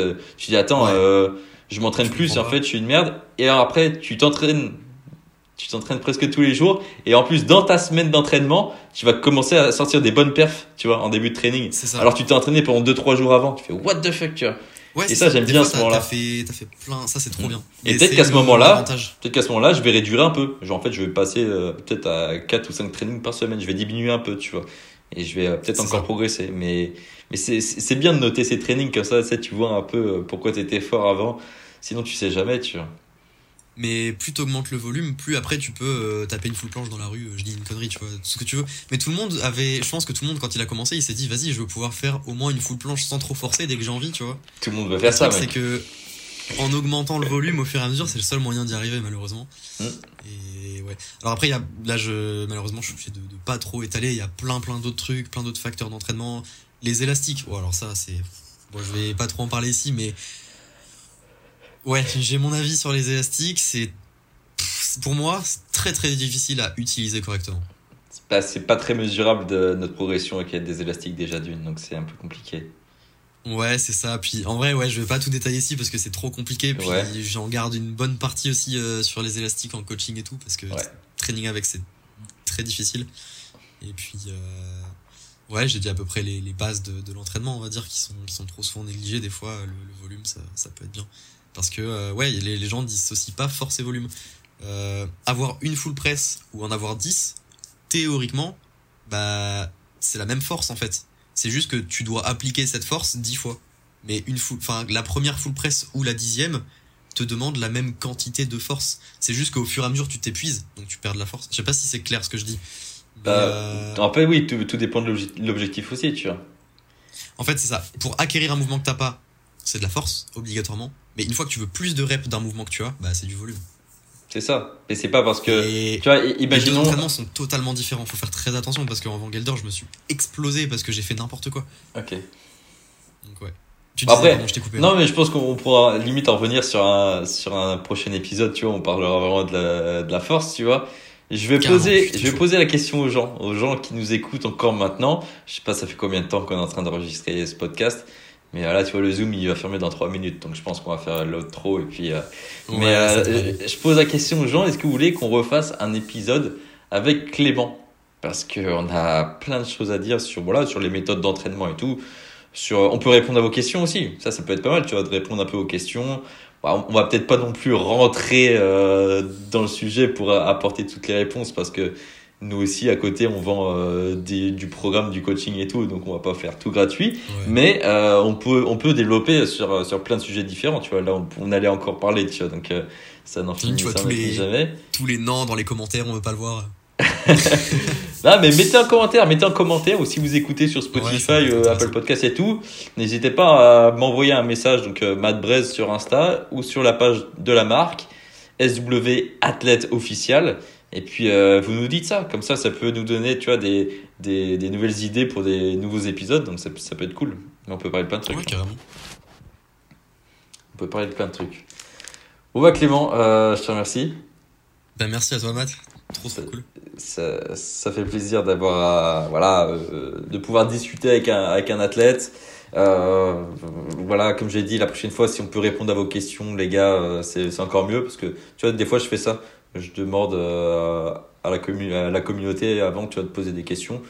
S2: dis, attends,
S1: Ouais.
S2: euh, je m'entraîne plus et en
S1: pas.
S2: fait, je suis une merde. Et alors après, tu t'entraînes, tu t'entraînes presque tous les jours. Et en plus, dans ta semaine d'entraînement, tu vas commencer à sortir des bonnes perfs, tu vois, en début de training.
S1: C'est ça.
S2: Alors tu t'es entraîné pendant 2-3 jours avant. Tu fais what the fuck, tu vois.
S1: Ouais,
S2: et ça, j'aime bien
S1: fois,
S2: ce moment-là.
S1: T'as fait, fait plein, ça c'est trop
S2: Mm.
S1: bien.
S2: Et peut-être qu'à ce moment-là. Peut-être qu'à ce moment-là, je vais réduire un peu. Genre, en fait, je vais passer euh, peut-être à 4 ou 5 trainings par semaine. Je vais diminuer un peu, tu vois. Et je vais euh, peut-être encore
S1: ça.
S2: progresser. Mais, mais c'est, bien de noter ces trainings comme ça. Tu vois un peu euh, pourquoi tu étais fort avant. Sinon, tu sais jamais, tu vois.
S1: Mais plus t'augmentes le volume, plus après tu peux euh, taper une full planche dans la rue. euh, Je dis une connerie, tu vois, tout ce que tu veux. Mais tout le monde avait, je pense que tout le monde quand il a commencé, il s'est dit, vas-y, je veux pouvoir faire au moins une full planche sans trop forcer dès que j'ai envie, tu vois.
S2: Tout le monde veut faire ça,
S1: c'est que en augmentant le volume au fur et à mesure, c'est le seul moyen d'y arriver malheureusement.
S2: Mm.
S1: Et ouais. Alors après, il y a, là, je, malheureusement, je suis obligé de, de pas trop étaler. Il y a plein, plein d'autres trucs, plein d'autres facteurs d'entraînement. Les élastiques. Oh, alors ça, c'est, bon, je vais pas trop en parler ici, mais ouais, j'ai mon avis sur les élastiques. C'est, pour moi, très, très difficile à utiliser correctement.
S2: C'est pas, c'est pas très mesurable de notre progression avec des élastiques déjà d'une. Donc, c'est un peu compliqué.
S1: Ouais, c'est ça. Puis en vrai, ouais, je vais pas tout détailler ici parce que c'est trop compliqué. Puis
S2: Ouais.
S1: j'en garde une bonne partie aussi euh, sur les élastiques en coaching et tout parce que
S2: Ouais.
S1: training avec c'est très difficile. Et puis euh, ouais, j'ai dit à peu près les, les bases de, de l'entraînement, on va dire, qui sont qui sont trop souvent négligées. Des fois, le, le volume, ça, ça peut être bien parce que euh, ouais, les, les gens dissocient pas force et volume. Euh, avoir une full press ou en avoir 10, théoriquement, bah c'est la même force en fait. C'est juste que tu dois appliquer cette force 10 fois. Mais une full, enfin, la première full press ou la dixième te demande la même quantité de force. C'est juste qu'au fur et à mesure, tu t'épuises, donc tu perds de la force. Je sais pas si c'est clair ce que je dis.
S2: Bah,
S1: euh,
S2: Après, oui, tout, tout dépend de l'obje- l'objectif aussi, tu vois.
S1: en fait, c'est ça. Pour acquérir un mouvement que t'as pas, c'est de la force, obligatoirement. Mais une fois que tu veux plus de reps d'un mouvement que tu as, bah, c'est du volume.
S2: C'est ça. Et c'est pas parce que.
S1: Et
S2: Tu vois, i-
S1: les deux
S2: imaginons.
S1: entraînements sont totalement différents. Faut faire très attention parce qu'en Vangelder, je me suis explosé parce que j'ai fait n'importe quoi.
S2: Ok.
S1: Donc ouais. Tu
S2: Après,
S1: disais, pardon, je t'ai coupé.
S2: Non, mais je pense qu'on pourra limite en revenir sur un, sur un prochain épisode, tu vois, on parlera vraiment de la, de la force, tu vois. Je vais
S1: Carrément,
S2: poser,
S1: je
S2: vais poser la question aux gens, aux gens qui nous écoutent encore maintenant. Je sais pas, ça fait combien de temps qu'on est en train d'enregistrer ce podcast. Mais euh, là, tu vois, le Zoom, il va fermer dans 3 minutes. Donc, je pense qu'on va faire l'outro. Et puis, euh,
S1: Ouais,
S2: mais euh, je pose la question aux gens, est-ce que vous voulez qu'on refasse un épisode avec Clément? Parce qu'on a plein de choses à dire sur, voilà, sur les méthodes d'entraînement et tout. Sur, on peut répondre à vos questions aussi. Ça, ça peut être pas mal, tu vois, de répondre un peu aux questions. Bah, on va peut-être pas non plus rentrer euh, dans le sujet pour apporter toutes les réponses parce que nous aussi, à côté, on vend euh, des- du programme, du coaching et tout. Donc, on va pas faire tout gratuit.
S1: Ouais.
S2: Mais euh, on, peut, on peut développer sur, sur plein de sujets différents, tu vois. Là, on, on allait encore parler, tu vois. Donc, euh, ça n'en
S1: Tu
S2: finit,
S1: tous les-
S2: jamais.
S1: Tous les noms dans les commentaires, on veut pas le voir. [LAUGHS]
S2: Là, mais mettez un commentaire, mettez un commentaire, ou si vous écoutez sur Spotify,
S1: Ouais,
S2: euh. Apple Podcast et tout, n'hésitez pas à m'envoyer un message, donc euh, Matt Braise sur Insta, ou sur la page de la marque, SW Athlète Official. Et puis, euh, vous nous dites ça, comme ça, ça peut nous donner, tu vois, des, des, des nouvelles idées pour des nouveaux épisodes, donc ça, ça peut être cool. Mais on peut parler de plein de trucs.
S1: Ouais, carrément.
S2: On peut parler de plein de trucs. Bon bah Clément, euh, je te remercie.
S1: Ben, merci à toi, Matt. Trop,
S2: Ça-
S1: cool.
S2: Ça, ça fait plaisir d'avoir, euh, voilà, euh, de pouvoir discuter avec un, avec un athlète. Euh, voilà, comme j'ai dit, la prochaine fois, si on peut répondre à vos questions, les gars, c'est encore mieux parce que tu vois, des fois, je fais ça. Je demande euh, à, la commu- à la communauté avant tu vois, de poser des questions.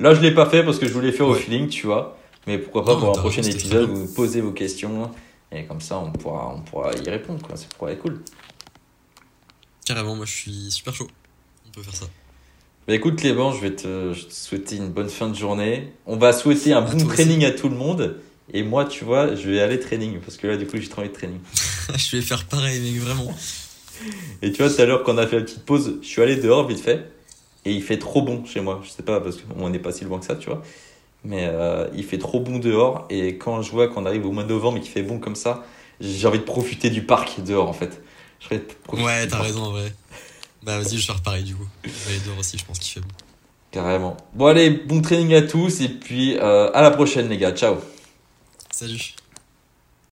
S2: Là, je l'ai pas fait parce que je voulais faire au feeling, tu vois. Mais pourquoi pas
S1: Non,
S2: pour un prochain épisode, vous posez vos questions et comme ça, on pourra, on pourra y répondre. Quoi. C'est pourquoi être cool.
S1: Carrément, moi je suis super chaud. On peut faire ça.
S2: Bah écoute Clément, je vais te, je vais te souhaiter une bonne fin de journée. On va souhaiter un
S1: À
S2: bon training à tout le monde. Et moi, tu vois, je vais aller training parce que là, du coup, j'ai trop envie de training. [LAUGHS]
S1: je vais faire pareil, mec, vraiment. [LAUGHS]
S2: Et tu vois, tout à l'heure, quand on a fait la petite pause, je suis allé dehors vite fait. Et il fait trop bon chez moi. Je sais pas, parce qu'on n'est pas si loin que ça, tu vois. Mais euh, il fait trop bon dehors. Et quand je vois qu'on arrive au mois de novembre et qu'il fait bon comme ça, j'ai envie de profiter du parc dehors, en fait. Je
S1: Ouais, t'as raison vrai. [LAUGHS] Bah vas-y, je vais faire pareil du coup. Je vais aller dehors aussi, je pense qu'il fait bon.
S2: Carrément. Bon, allez, bon training à tous. Et puis, euh, à la prochaine, les gars. Ciao.
S1: Salut.